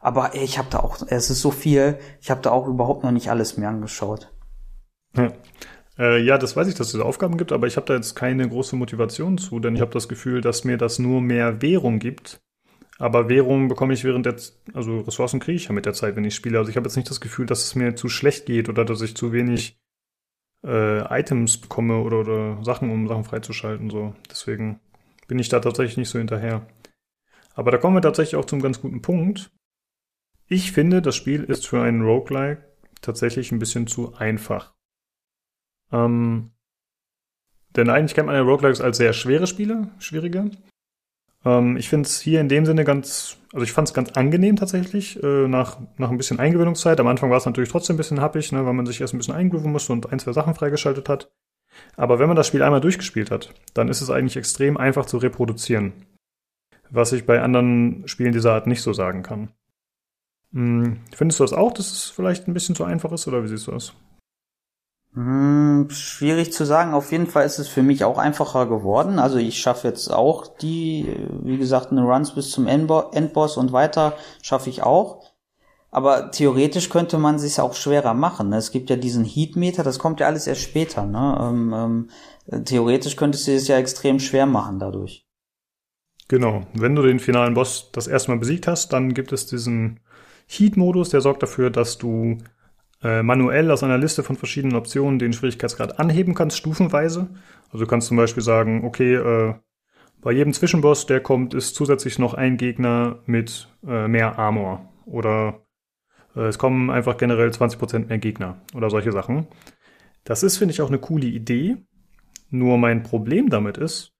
Aber ey, ich habe da auch, es ist so viel, ich habe da auch überhaupt noch nicht alles mir angeschaut. Ja. Äh, ja, das weiß ich, dass es Aufgaben gibt, aber ich habe da jetzt keine große Motivation zu, denn ich habe das Gefühl, dass mir das nur mehr Währung gibt. Aber Währung bekomme ich während der, Z- also Ressourcen kriege ich ja mit der Zeit, wenn ich spiele. Also ich habe jetzt nicht das Gefühl, dass es mir zu schlecht geht oder dass ich zu wenig äh, Items bekomme oder, oder Sachen, um Sachen freizuschalten. So. Deswegen bin ich da tatsächlich nicht so hinterher. Aber da kommen wir tatsächlich auch zum ganz guten Punkt. Ich finde, das Spiel ist für einen Roguelike tatsächlich ein bisschen zu einfach. Ähm, denn eigentlich kennt man ja Roguelikes als sehr schwere Spiele, schwierige. Ähm, ich finde es hier in dem Sinne ganz, also ich fand es ganz angenehm tatsächlich, äh, nach, nach ein bisschen Eingewöhnungszeit. Am Anfang war es natürlich trotzdem ein bisschen happig, ne, weil man sich erst ein bisschen eingrooven musste und ein, zwei Sachen freigeschaltet hat. Aber wenn man das Spiel einmal durchgespielt hat, dann ist es eigentlich extrem einfach zu reproduzieren. Was ich bei anderen Spielen dieser Art nicht so sagen kann. Hm, findest du das auch, dass es vielleicht ein bisschen zu einfach ist, oder wie siehst du das? Hm, schwierig zu sagen. Auf jeden Fall ist es für mich auch einfacher geworden. Also ich schaffe jetzt auch die, wie gesagt, eine Runs bis zum Endbo- Endboss und weiter schaffe ich auch. Aber theoretisch könnte man sich auch schwerer machen. ne? Es gibt ja diesen Heatmeter, das kommt ja alles erst später. Ne? Ähm, ähm, theoretisch könntest du es ja extrem schwer machen dadurch. Genau. Wenn du den finalen Boss das erste Mal besiegt hast, dann gibt es diesen Heat-Modus, der sorgt dafür, dass du äh, manuell aus einer Liste von verschiedenen Optionen den Schwierigkeitsgrad anheben kannst, stufenweise. Also du kannst zum Beispiel sagen, okay, äh, bei jedem Zwischenboss, der kommt, ist zusätzlich noch ein Gegner mit äh, mehr Armor. Oder äh, es kommen einfach generell 20% mehr Gegner oder solche Sachen. Das ist, finde ich, auch eine coole Idee. Nur mein Problem damit ist,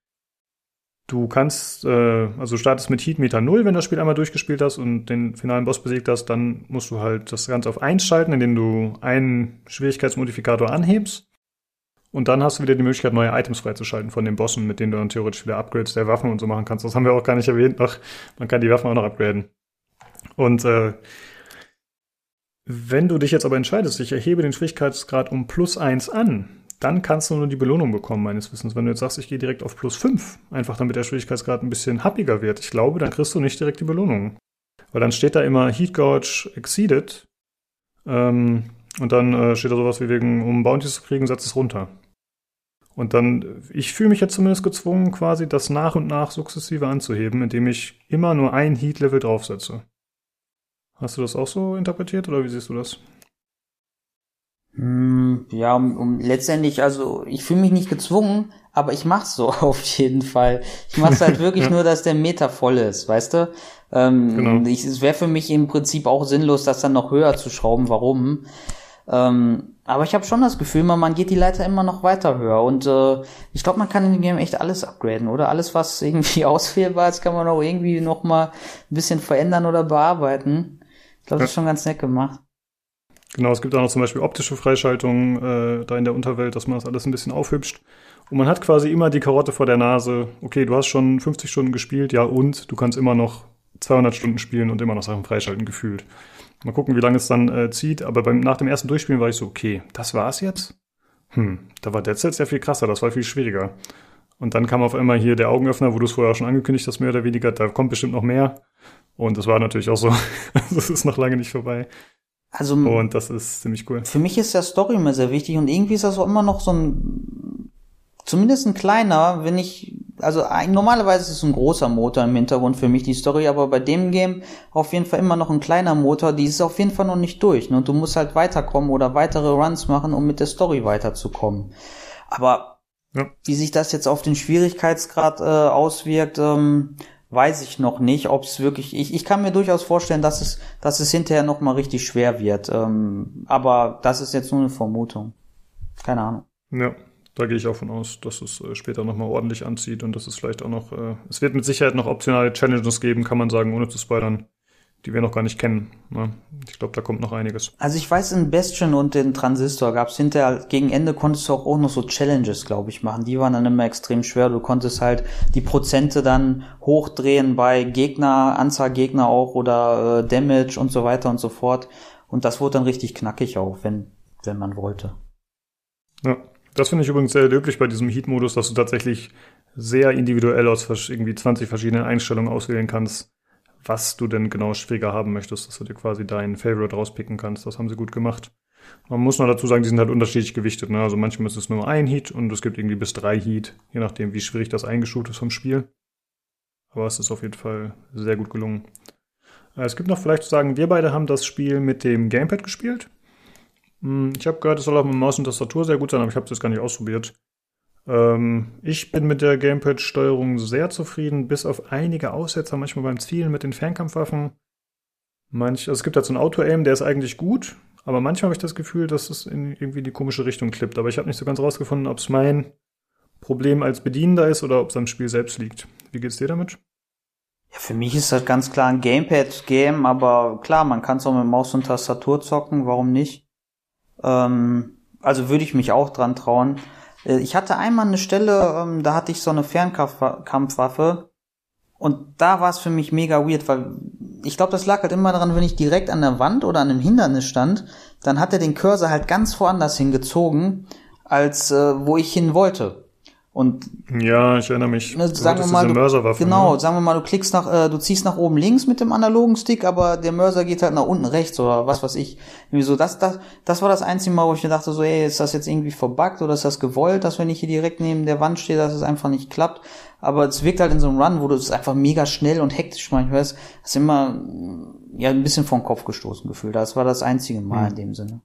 Du kannst, äh, also startest mit Heatmeter 0, wenn du das Spiel einmal durchgespielt hast und den finalen Boss besiegt hast, dann musst du halt das Ganze auf 1 schalten, indem du einen Schwierigkeitsmodifikator anhebst. Und dann hast du wieder die Möglichkeit, neue Items freizuschalten von den Bossen, mit denen du dann theoretisch wieder Upgrades der Waffen und so machen kannst. Das haben wir auch gar nicht erwähnt noch. Man kann die Waffen auch noch upgraden. Und äh, wenn du dich jetzt aber entscheidest, ich erhebe den Schwierigkeitsgrad um plus 1 an, dann kannst du nur die Belohnung bekommen, meines Wissens. Wenn du jetzt sagst, ich gehe direkt auf plus 5, einfach damit der Schwierigkeitsgrad ein bisschen happiger wird, ich glaube, dann kriegst du nicht direkt die Belohnung. Weil dann steht da immer Heat Gouge exceeded ähm, und dann äh, steht da sowas wie wegen, um Bounties zu kriegen, setz es runter. Und dann, ich fühle mich jetzt zumindest gezwungen, quasi das nach und nach sukzessive anzuheben, indem ich immer nur ein Heat-Level draufsetze. Hast du das auch so interpretiert oder wie siehst du das? Hm, ja, um, um letztendlich, also ich fühle mich nicht gezwungen, aber ich mach's so [laughs] auf jeden Fall. Ich mach's halt wirklich Ja. [laughs] nur, dass der Meter voll ist, weißt du? Ähm, Genau. ich, es wäre für mich im Prinzip auch sinnlos, das dann noch höher zu schrauben. Warum? Ähm, aber ich habe schon das Gefühl, man, man geht die Leiter immer noch weiter höher. Und äh, ich glaube, man kann in dem Game echt alles upgraden, oder? Alles, was irgendwie [laughs] auswählbar ist, kann man auch irgendwie noch mal ein bisschen verändern oder bearbeiten. Ich glaube, das ist schon ganz nett gemacht. Genau, es gibt auch noch zum Beispiel optische Freischaltungen äh, da in der Unterwelt, dass man das alles ein bisschen aufhübscht. Und man hat quasi immer die Karotte vor der Nase. Okay, du hast schon 50 Stunden gespielt, ja und du kannst immer noch 200 Stunden spielen und immer noch Sachen freischalten gefühlt. Mal gucken, wie lange es dann äh, zieht. Aber beim, nach dem ersten Durchspielen war ich so, okay, das war's jetzt? Hm, da war Dead Cells ja viel krasser, das war viel schwieriger. Und dann kam auf einmal hier der Augenöffner, wo du es vorher schon angekündigt hast, mehr oder weniger, da kommt bestimmt noch mehr. Und das war natürlich auch so. [laughs] Also es ist noch lange nicht vorbei. Also Und das ist ziemlich cool. Für mich ist der Story immer sehr wichtig und irgendwie ist das auch immer noch so ein, zumindest ein kleiner, wenn ich, also ein, normalerweise ist es ein großer Motor im Hintergrund für mich, die Story, aber bei dem Game auf jeden Fall immer noch ein kleiner Motor, die ist auf jeden Fall noch nicht durch. Ne? Und du musst halt weiterkommen oder weitere Runs machen, um mit der Story weiterzukommen. Aber Ja. wie sich das jetzt auf den Schwierigkeitsgrad äh, auswirkt, ähm, weiß ich noch nicht, ob es wirklich. Ich, ich kann mir durchaus vorstellen, dass es, dass es hinterher noch mal richtig schwer wird. Ähm, aber das ist jetzt nur eine Vermutung. Keine Ahnung. Ja, da gehe ich auch von aus, dass es äh, später nochmal ordentlich anzieht und dass es vielleicht auch noch, äh, es wird mit Sicherheit noch optionale Challenges geben, kann man sagen, ohne zu spoilern, die wir noch gar nicht kennen. Ne? Ich glaube, da kommt noch einiges. Also ich weiß, in Bastion und den Transistor gab es hinterher, gegen Ende konntest du auch, auch noch so Challenges, glaube ich, machen. Die waren dann immer extrem schwer. Du konntest halt die Prozente dann hochdrehen bei Gegner, Anzahl Gegner auch oder äh, Damage und so weiter und so fort. Und das wurde dann richtig knackig auch, wenn, wenn man wollte. Ja, das finde ich übrigens sehr löblich bei diesem Heat-Modus, dass du tatsächlich sehr individuell aus irgendwie 20 verschiedenen Einstellungen auswählen kannst, was du denn genau schwieriger haben möchtest, dass du dir quasi deinen Favorite rauspicken kannst. Das haben sie gut gemacht. Man muss noch dazu sagen, die sind halt unterschiedlich gewichtet. Ne? Also manchmal ist es nur ein Heat und es gibt irgendwie bis drei Heat, je nachdem, wie schwierig das eingestuft ist vom Spiel. Aber es ist auf jeden Fall sehr gut gelungen. Äh, Es gibt noch vielleicht zu sagen, wir beide haben das Spiel mit dem Gamepad gespielt. Hm, Ich habe gehört, es soll auch mit Maus und Tastatur sehr gut sein, aber ich habe es jetzt gar nicht ausprobiert. Ähm, ich bin mit der Gamepad-Steuerung sehr zufrieden, bis auf einige Aussetzer, manchmal beim Zielen mit den Fernkampfwaffen. Manch, also es gibt halt so einen Auto-Aim, der ist eigentlich gut, aber manchmal habe ich das Gefühl, dass es in irgendwie die komische Richtung klippt. Aber ich habe nicht so ganz rausgefunden, ob es mein Problem als Bedienender ist oder ob es am Spiel selbst liegt. Wie geht's dir damit? Ja, für mich ist das ganz klar ein Gamepad-Game, aber klar, man kann es auch mit Maus und Tastatur zocken, warum nicht? Ähm, also würde ich mich auch dran trauen. Äh, Ich hatte einmal eine Stelle, ähm, da hatte ich so eine Fernkampfwaffe und da war es für mich mega weird, weil ich glaube, das lag halt immer daran, wenn ich direkt an der Wand oder an einem Hindernis stand, dann hat er den Cursor halt ganz woanders hingezogen, als äh, wo ich hin wollte. Und Ja, ich erinnere mich. Ne, sagen wir mal, du, Mörserwaffe, genau, ne? sagen wir mal, du klickst nach, äh, du ziehst nach oben links mit dem analogen Stick, aber der Mörser geht halt nach unten rechts oder was weiß ich. Irgendwie so, das, das, das war das einzige Mal, wo ich mir dachte, so, ey, ist das jetzt irgendwie verbuggt oder ist das gewollt, dass wenn ich hier direkt neben der Wand stehe, dass es einfach nicht klappt. Aber es wirkt halt in so einem Run, wo du es einfach mega schnell und hektisch manchmal hast, hast immer, mm, ja, ein bisschen vom Kopf gestoßen gefühlt. Das war das einzige Mal Hm. in dem Sinne.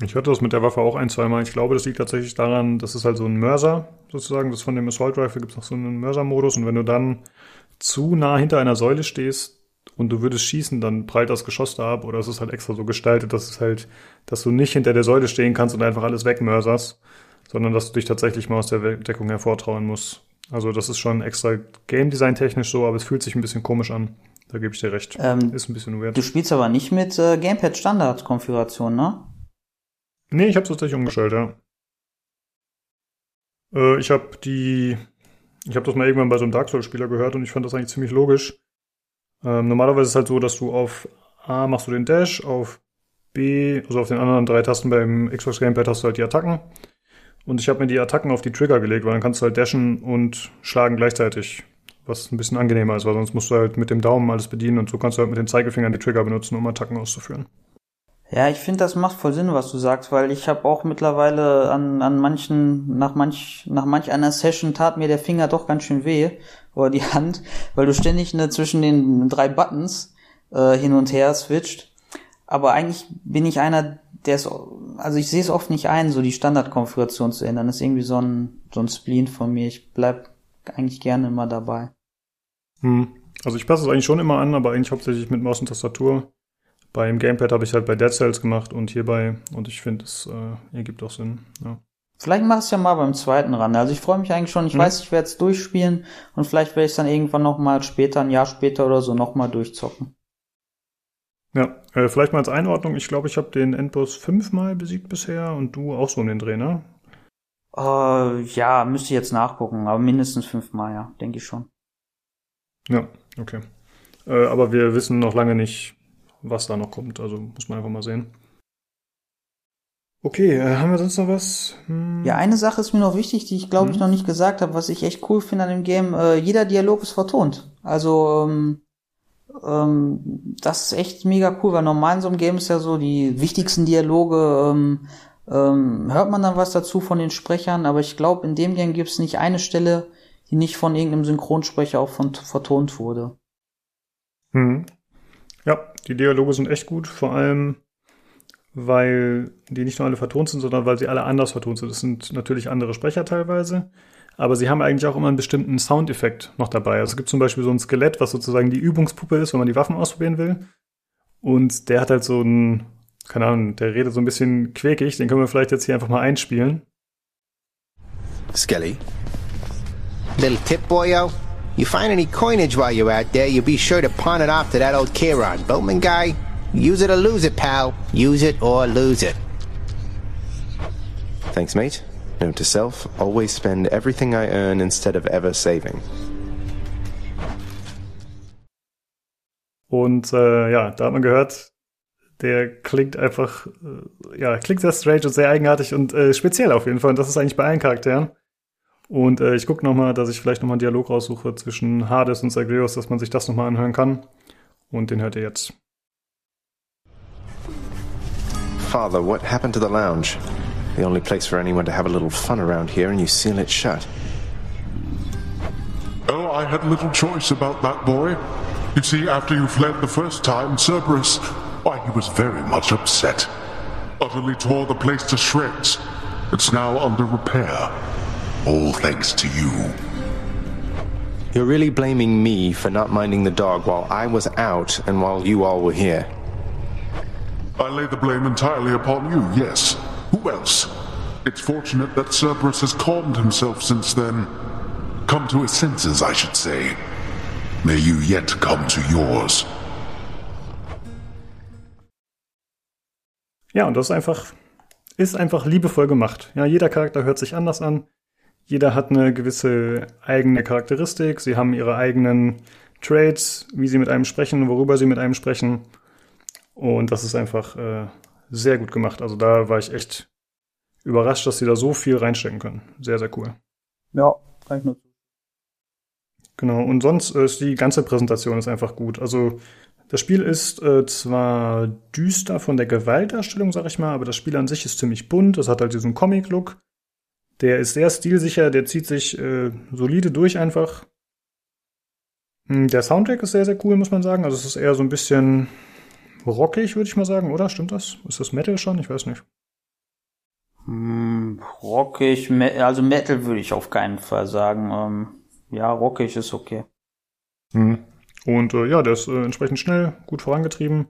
Ich hatte das mit der Waffe auch ein, zweimal. Ich glaube, das liegt tatsächlich daran, das ist halt so ein Mörser, sozusagen. Das von dem Assault Rifle gibt es noch so einen Mörsermodus. Und wenn du dann zu nah hinter einer Säule stehst und du würdest schießen, dann prallt das Geschoss da ab. Oder es ist halt extra so gestaltet, dass es halt, dass du nicht hinter der Säule stehen kannst und einfach alles wegmörserst, sondern dass du dich tatsächlich mal aus der Deckung hervortrauen musst. Also das ist schon extra Game Design technisch so, aber es fühlt sich ein bisschen komisch an. Da gebe ich dir recht. Ähm, ist ein bisschen weird. Du spielst aber nicht mit äh, Gamepad Standard Konfiguration, ne? Nee, ich habe es tatsächlich umgestellt, ja. Äh, ich habe die, ich habe das mal irgendwann bei so einem Dark Souls-Spieler gehört und ich fand das eigentlich ziemlich logisch. Ähm, normalerweise ist es halt so, dass du auf A machst du den Dash, auf B, also auf den anderen drei Tasten beim Xbox Gamepad hast du halt die Attacken. Und ich habe mir die Attacken auf die Trigger gelegt, weil dann kannst du halt dashen und schlagen gleichzeitig. Was ein bisschen angenehmer ist, weil sonst musst du halt mit dem Daumen alles bedienen und so kannst du halt mit den Zeigefingern die Trigger benutzen, um Attacken auszuführen. Ja, ich finde, das macht voll Sinn, was du sagst, weil ich habe auch mittlerweile an, an manchen, nach manch, nach manch einer Session tat mir der Finger doch ganz schön weh oder die Hand, weil du ständig ne, zwischen den drei Buttons äh, hin und her switcht. Aber eigentlich bin ich einer, der ist, also ich sehe es oft nicht ein, so die Standardkonfiguration zu ändern. Das ist irgendwie so ein, so ein Spleen von mir. Ich bleib eigentlich gerne immer dabei. Hm. Also ich passe es eigentlich schon immer an, aber eigentlich hauptsächlich mit Maus und Tastatur. Beim Gamepad habe ich halt bei Dead Cells gemacht und hierbei und ich finde, es äh, ergibt auch Sinn. Ja. Vielleicht mach es ja mal beim zweiten ran. Also ich freue mich eigentlich schon. Ich Mhm. weiß, ich werde es durchspielen und vielleicht werde ich es dann irgendwann noch mal später, ein Jahr später oder so, noch mal durchzocken. Ja, äh, vielleicht mal als Einordnung. Ich glaube, ich habe den Endboss fünfmal besiegt bisher und du auch so um den Dreh, ne? Äh, ja, müsste ich jetzt nachgucken, aber mindestens fünfmal, ja, denke ich schon. Ja, okay. Äh, aber wir wissen noch lange nicht, was da noch kommt. Also muss man einfach mal sehen. Okay, äh, haben wir sonst noch was? Hm. Ja, eine Sache ist mir noch wichtig, die ich glaube ich Mhm. noch nicht gesagt habe, was ich echt cool finde an dem Game. Äh, jeder Dialog ist vertont. Also ähm, ähm, das ist echt mega cool, weil normal in so einem Game ist ja so, die wichtigsten Dialoge ähm, ähm, hört man dann was dazu von den Sprechern, aber ich glaube, in dem Game gibt es nicht eine Stelle, die nicht von irgendeinem Synchronsprecher auch von, vertont wurde. Hm. Ja, die Dialoge sind echt gut, vor allem weil die nicht nur alle vertont sind, sondern weil sie alle anders vertont sind. Das sind natürlich andere Sprecher teilweise, aber sie haben eigentlich auch immer einen bestimmten Soundeffekt noch dabei. Also es gibt zum Beispiel so ein Skelett, was sozusagen die Übungspuppe ist, wenn man die Waffen ausprobieren will. Und der hat halt so ein, keine Ahnung, der redet so ein bisschen quäkig, den können wir vielleicht jetzt hier einfach mal einspielen. Skelly. Little tip, boyo. You find any coinage while you're out there, you be sure to pawn it off to that old Kieran. Boatman guy, use it or lose it, pal. Use it or lose it. Thanks, mate. Note to self always spend everything I earn instead of ever saving. Und äh, ja, da hat man gehört, der klingt einfach, äh, ja, klingt sehr strange und sehr eigenartig und äh, speziell auf jeden Fall. Und das ist eigentlich bei allen Charakteren. Und äh, ich gucke nochmal, dass ich vielleicht nochmal einen Dialog raussuche zwischen Hades und Zagreus, dass man sich das nochmal anhören kann. Und den hört ihr jetzt. Father, what happened to the lounge? The only place for anyone to have a little fun around here, and you seal it shut. Oh, I had little choice about that boy. You see, after you fled the first time, Cerberus, why, he was very much upset. Utterly tore the place to shreds. It's now under repair. All thanks to you. You're really blaming me for not minding the dog while I was out and while you all were here. I lay the blame entirely upon you, yes. Who else? It's fortunate that Cerberus has calmed himself since then. Come to his senses, I should say. May you yet come to yours. Ja, und das ist einfach, ist einfach liebevoll gemacht. Ja, jeder Charakter hört sich anders an. Jeder hat eine gewisse eigene Charakteristik. Sie haben ihre eigenen Traits, wie sie mit einem sprechen, worüber sie mit einem sprechen. Und das ist einfach äh, sehr gut gemacht. Also da war ich echt überrascht, dass sie da so viel reinstecken können. Sehr, sehr cool. Ja, kann ich nur Genau, und sonst äh, ist die ganze Präsentation ist einfach gut. Also das Spiel ist äh, zwar düster von der Gewaltdarstellung, sag ich mal, aber das Spiel an sich ist ziemlich bunt. Es hat halt diesen Comic-Look. Der ist sehr stilsicher, der zieht sich äh, solide durch einfach. Hm, Der Soundtrack ist sehr, sehr cool, muss man sagen. Also es ist eher so ein bisschen rockig, würde ich mal sagen, oder? Stimmt das? Ist das Metal schon? Ich weiß nicht. Hm, rockig, also Metal würde ich auf keinen Fall sagen. Ähm, ja, rockig ist okay. Mhm. Und äh, ja, der ist äh, entsprechend schnell, gut vorangetrieben.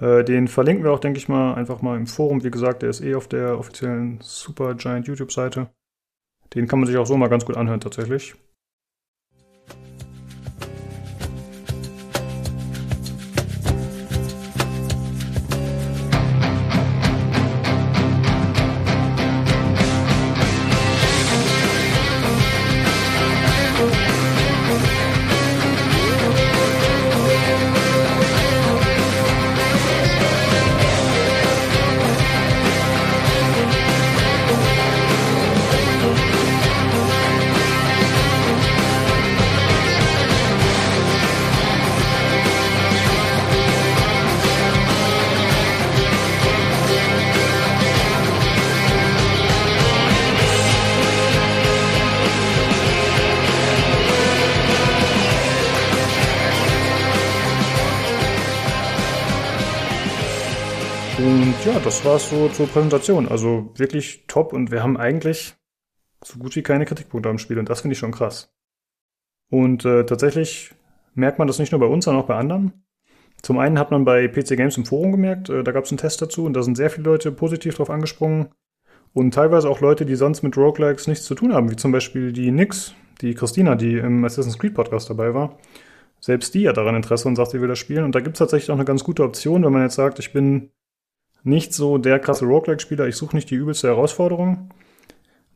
Äh, den verlinken wir auch, denke ich mal, einfach mal im Forum. Wie gesagt, der ist eh auf der offiziellen Supergiant YouTube-Seite. Den kann man sich auch so mal ganz gut anhören, tatsächlich. Das war's so zur Präsentation. Also wirklich top und wir haben eigentlich so gut wie keine Kritikpunkte am Spiel und das finde ich schon krass. Und äh, tatsächlich merkt man das nicht nur bei uns, sondern auch bei anderen. Zum einen hat man bei PC Games im Forum gemerkt, äh, da gab es einen Test dazu und da sind sehr viele Leute positiv drauf angesprungen. Und teilweise auch Leute, die sonst mit Roguelikes nichts zu tun haben, wie zum Beispiel die Nix, die Christina, die im Assassin's Creed Podcast dabei war. Selbst die hat daran Interesse und sagt, sie will das spielen. Und da gibt es tatsächlich auch eine ganz gute Option, wenn man jetzt sagt, ich bin nicht so der krasse Roguelike-Spieler, ich suche nicht die übelste Herausforderung.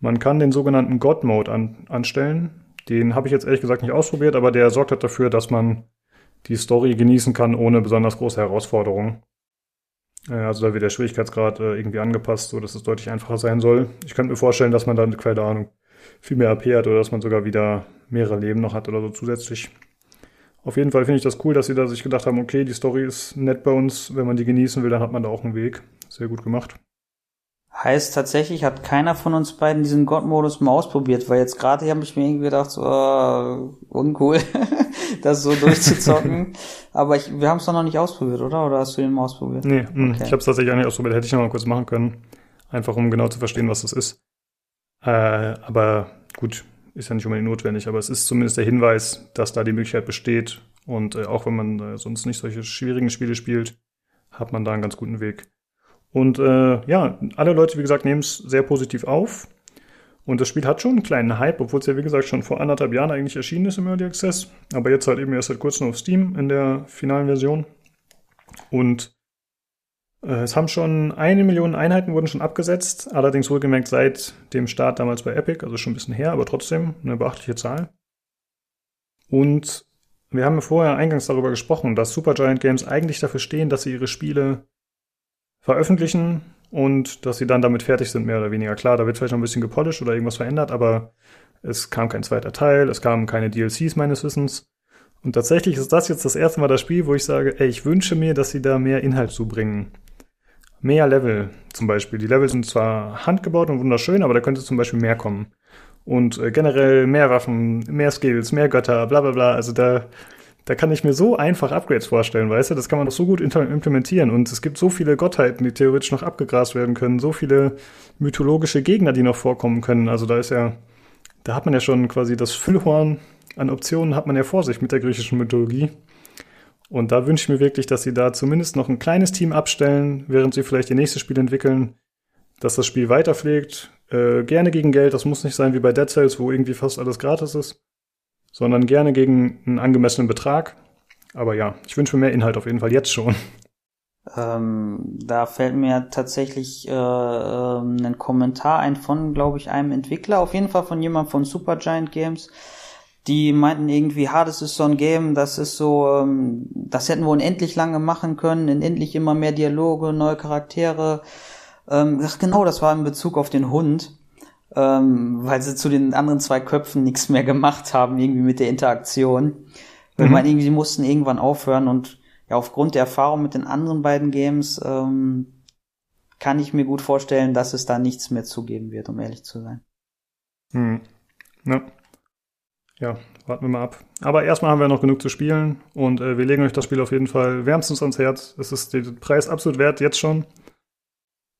Man kann den sogenannten God-Mode an, anstellen. Den habe ich jetzt ehrlich gesagt nicht ausprobiert, aber der sorgt halt dafür, dass man die Story genießen kann ohne besonders große Herausforderungen. Äh, Also da wird der Schwierigkeitsgrad äh, irgendwie angepasst, so dass es deutlich einfacher sein soll. Ich könnte mir vorstellen, dass man dann, keine Ahnung, viel mehr AP hat oder dass man sogar wieder mehrere Leben noch hat oder so zusätzlich. Auf jeden Fall finde ich das cool, dass sie da sich gedacht haben, okay, die Story ist nett bei uns, wenn man die genießen will, dann hat man da auch einen Weg. Sehr gut gemacht. Heißt tatsächlich, hat keiner von uns beiden diesen God-Modus mal ausprobiert, weil jetzt gerade habe ich mir irgendwie gedacht, so, äh, uncool, [laughs] das so durchzuzocken. [laughs] Aber ich, wir haben es doch noch nicht ausprobiert, oder? Oder hast du den mal ausprobiert? Nee, mh, Okay. ich habe es tatsächlich auch nicht ausprobiert. Hätte ich noch mal kurz machen können. Einfach um genau zu verstehen, was das ist. Äh, aber gut, ist ja nicht unbedingt notwendig. Aber es ist zumindest der Hinweis, dass da die Möglichkeit besteht. Und äh, auch wenn man äh, sonst nicht solche schwierigen Spiele spielt, hat man da einen ganz guten Weg. Und äh, ja, alle Leute, wie gesagt, nehmen es sehr positiv auf. Und das Spiel hat schon einen kleinen Hype, obwohl es ja, wie gesagt, schon vor anderthalb Jahren eigentlich erschienen ist im Early Access. Aber jetzt halt eben erst seit kurzem auf Steam in der finalen Version. Und es haben schon eine Million Einheiten wurden schon abgesetzt, allerdings wohlgemerkt seit dem Start damals bei Epic, also schon ein bisschen her, aber trotzdem eine beachtliche Zahl. Und wir haben vorher eingangs darüber gesprochen, dass Supergiant Games eigentlich dafür stehen, dass sie ihre Spiele veröffentlichen und dass sie dann damit fertig sind, mehr oder weniger. Klar, da wird vielleicht noch ein bisschen gepolished oder irgendwas verändert, aber es kam kein zweiter Teil, es kamen keine DLCs meines Wissens. Und tatsächlich ist das jetzt das erste Mal das Spiel, wo ich sage, ey, ich wünsche mir, dass sie da mehr Inhalt zubringen. Mehr Level zum Beispiel. Die Level sind zwar handgebaut und wunderschön, aber da könnte zum Beispiel mehr kommen. Und äh, generell mehr Waffen, mehr Skills, mehr Götter, bla bla bla. Also da, da kann ich mir so einfach Upgrades vorstellen, weißt du? Das kann man doch so gut implementieren. Und es gibt so viele Gottheiten, die theoretisch noch abgegrast werden können, so viele mythologische Gegner, die noch vorkommen können. Also da ist ja, da hat man ja schon quasi das Füllhorn an Optionen hat man ja vor sich mit der griechischen Mythologie. Und da wünsche ich mir wirklich, dass sie da zumindest noch ein kleines Team abstellen, während sie vielleicht ihr nächstes Spiel entwickeln, dass das Spiel weiterpflegt. Äh, gerne gegen Geld, das muss nicht sein wie bei Dead Cells, wo irgendwie fast alles gratis ist, sondern gerne gegen einen angemessenen Betrag. Aber ja, ich wünsche mir mehr Inhalt auf jeden Fall jetzt schon. Ähm, da fällt mir tatsächlich äh, ähm, ein Kommentar ein von, glaube ich, einem Entwickler, auf jeden Fall von jemand von Supergiant Games. Die meinten irgendwie, ha, das ist so ein Game, das ist so, ähm, das hätten wir unendlich lange machen können, unendlich immer mehr Dialoge, neue Charaktere. Ähm, ach genau, das war in Bezug auf den Hund, ähm, weil sie zu den anderen zwei Köpfen nichts mehr gemacht haben, irgendwie mit der Interaktion. Weil Mhm. man irgendwie, sie mussten irgendwann aufhören und ja, aufgrund der Erfahrung mit den anderen beiden Games ähm, kann ich mir gut vorstellen, dass es da nichts mehr zugeben wird, um ehrlich zu sein. Hm. Ja. Ja, warten wir mal ab. Aber erstmal haben wir noch genug zu spielen und äh, wir legen euch das Spiel auf jeden Fall wärmstens ans Herz. Es ist den Preis absolut wert, jetzt schon.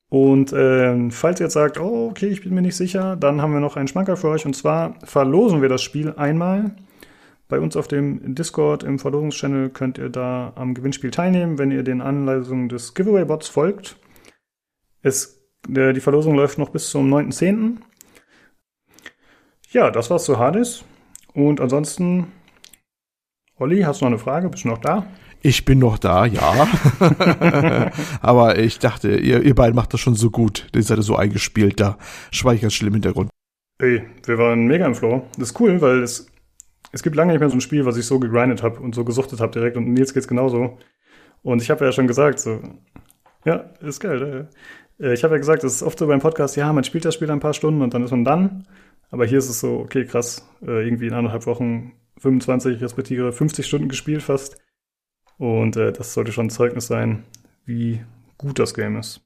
Und ähm, falls ihr jetzt sagt, oh, okay, ich bin mir nicht sicher, dann haben wir noch einen Schmankerl für euch. Und zwar verlosen wir das Spiel einmal. Bei uns auf dem Discord im Verlosungschannel könnt ihr da am Gewinnspiel teilnehmen, wenn ihr den Anweisungen des Giveaway-Bots folgt. Es, der, die Verlosung läuft noch bis zum 9.10. Ja, das war's zu Hades. Und ansonsten, Olli, hast du noch eine Frage? Bist du noch da? Ich bin noch da, ja. [laughs] [laughs] Aber ich dachte, ihr, ihr beiden macht das schon so gut. Ihr seid so eingespielt, da schweige ich ganz schlimm im Hintergrund. Ey, wir waren mega im Flow. Das ist cool, weil es, es gibt lange nicht mehr so ein Spiel, was ich so gegrindet habe und so gesuchtet habe direkt. Und Nils geht's genauso. Und ich habe ja schon gesagt, so, ja, ist geil. Äh, ich habe ja gesagt, es ist oft so beim Podcast, ja, man spielt das Spiel ein paar Stunden und dann ist man dann. Aber hier ist es so, okay, krass, äh, irgendwie in anderthalb Wochen 25 respektive 50 Stunden gespielt fast. Und äh, das sollte schon ein Zeugnis sein, wie gut das Game ist.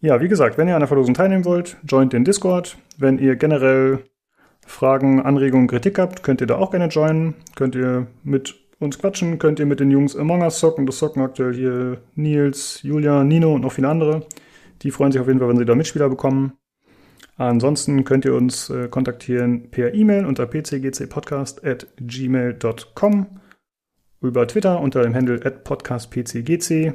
Ja, wie gesagt, wenn ihr an der Verlosung teilnehmen wollt, joint den Discord. Wenn ihr generell Fragen, Anregungen, Kritik habt, könnt ihr da auch gerne joinen. Könnt ihr mit uns quatschen, könnt ihr mit den Jungs Among Us zocken. Das zocken aktuell hier Nils, Julia, Nino und noch viele andere. Die freuen sich auf jeden Fall, wenn sie da Mitspieler bekommen. Ansonsten könnt ihr uns äh, kontaktieren per E-Mail unter pcgcpodcast.gmail.com, über Twitter unter dem Handle podcastpcgc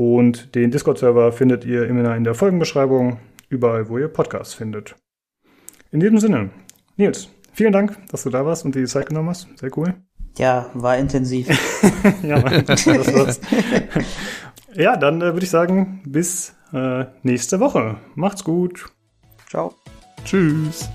und den Discord-Server findet ihr immer in der Folgenbeschreibung, überall, wo ihr Podcasts findet. In diesem Sinne, Nils, vielen Dank, dass du da warst und dir die Zeit genommen hast. Sehr cool. Ja, war intensiv. [laughs] ja, das war's. [laughs] ja, dann äh, würde ich sagen, bis äh, nächste Woche. Macht's gut. Ciao. Tschüss.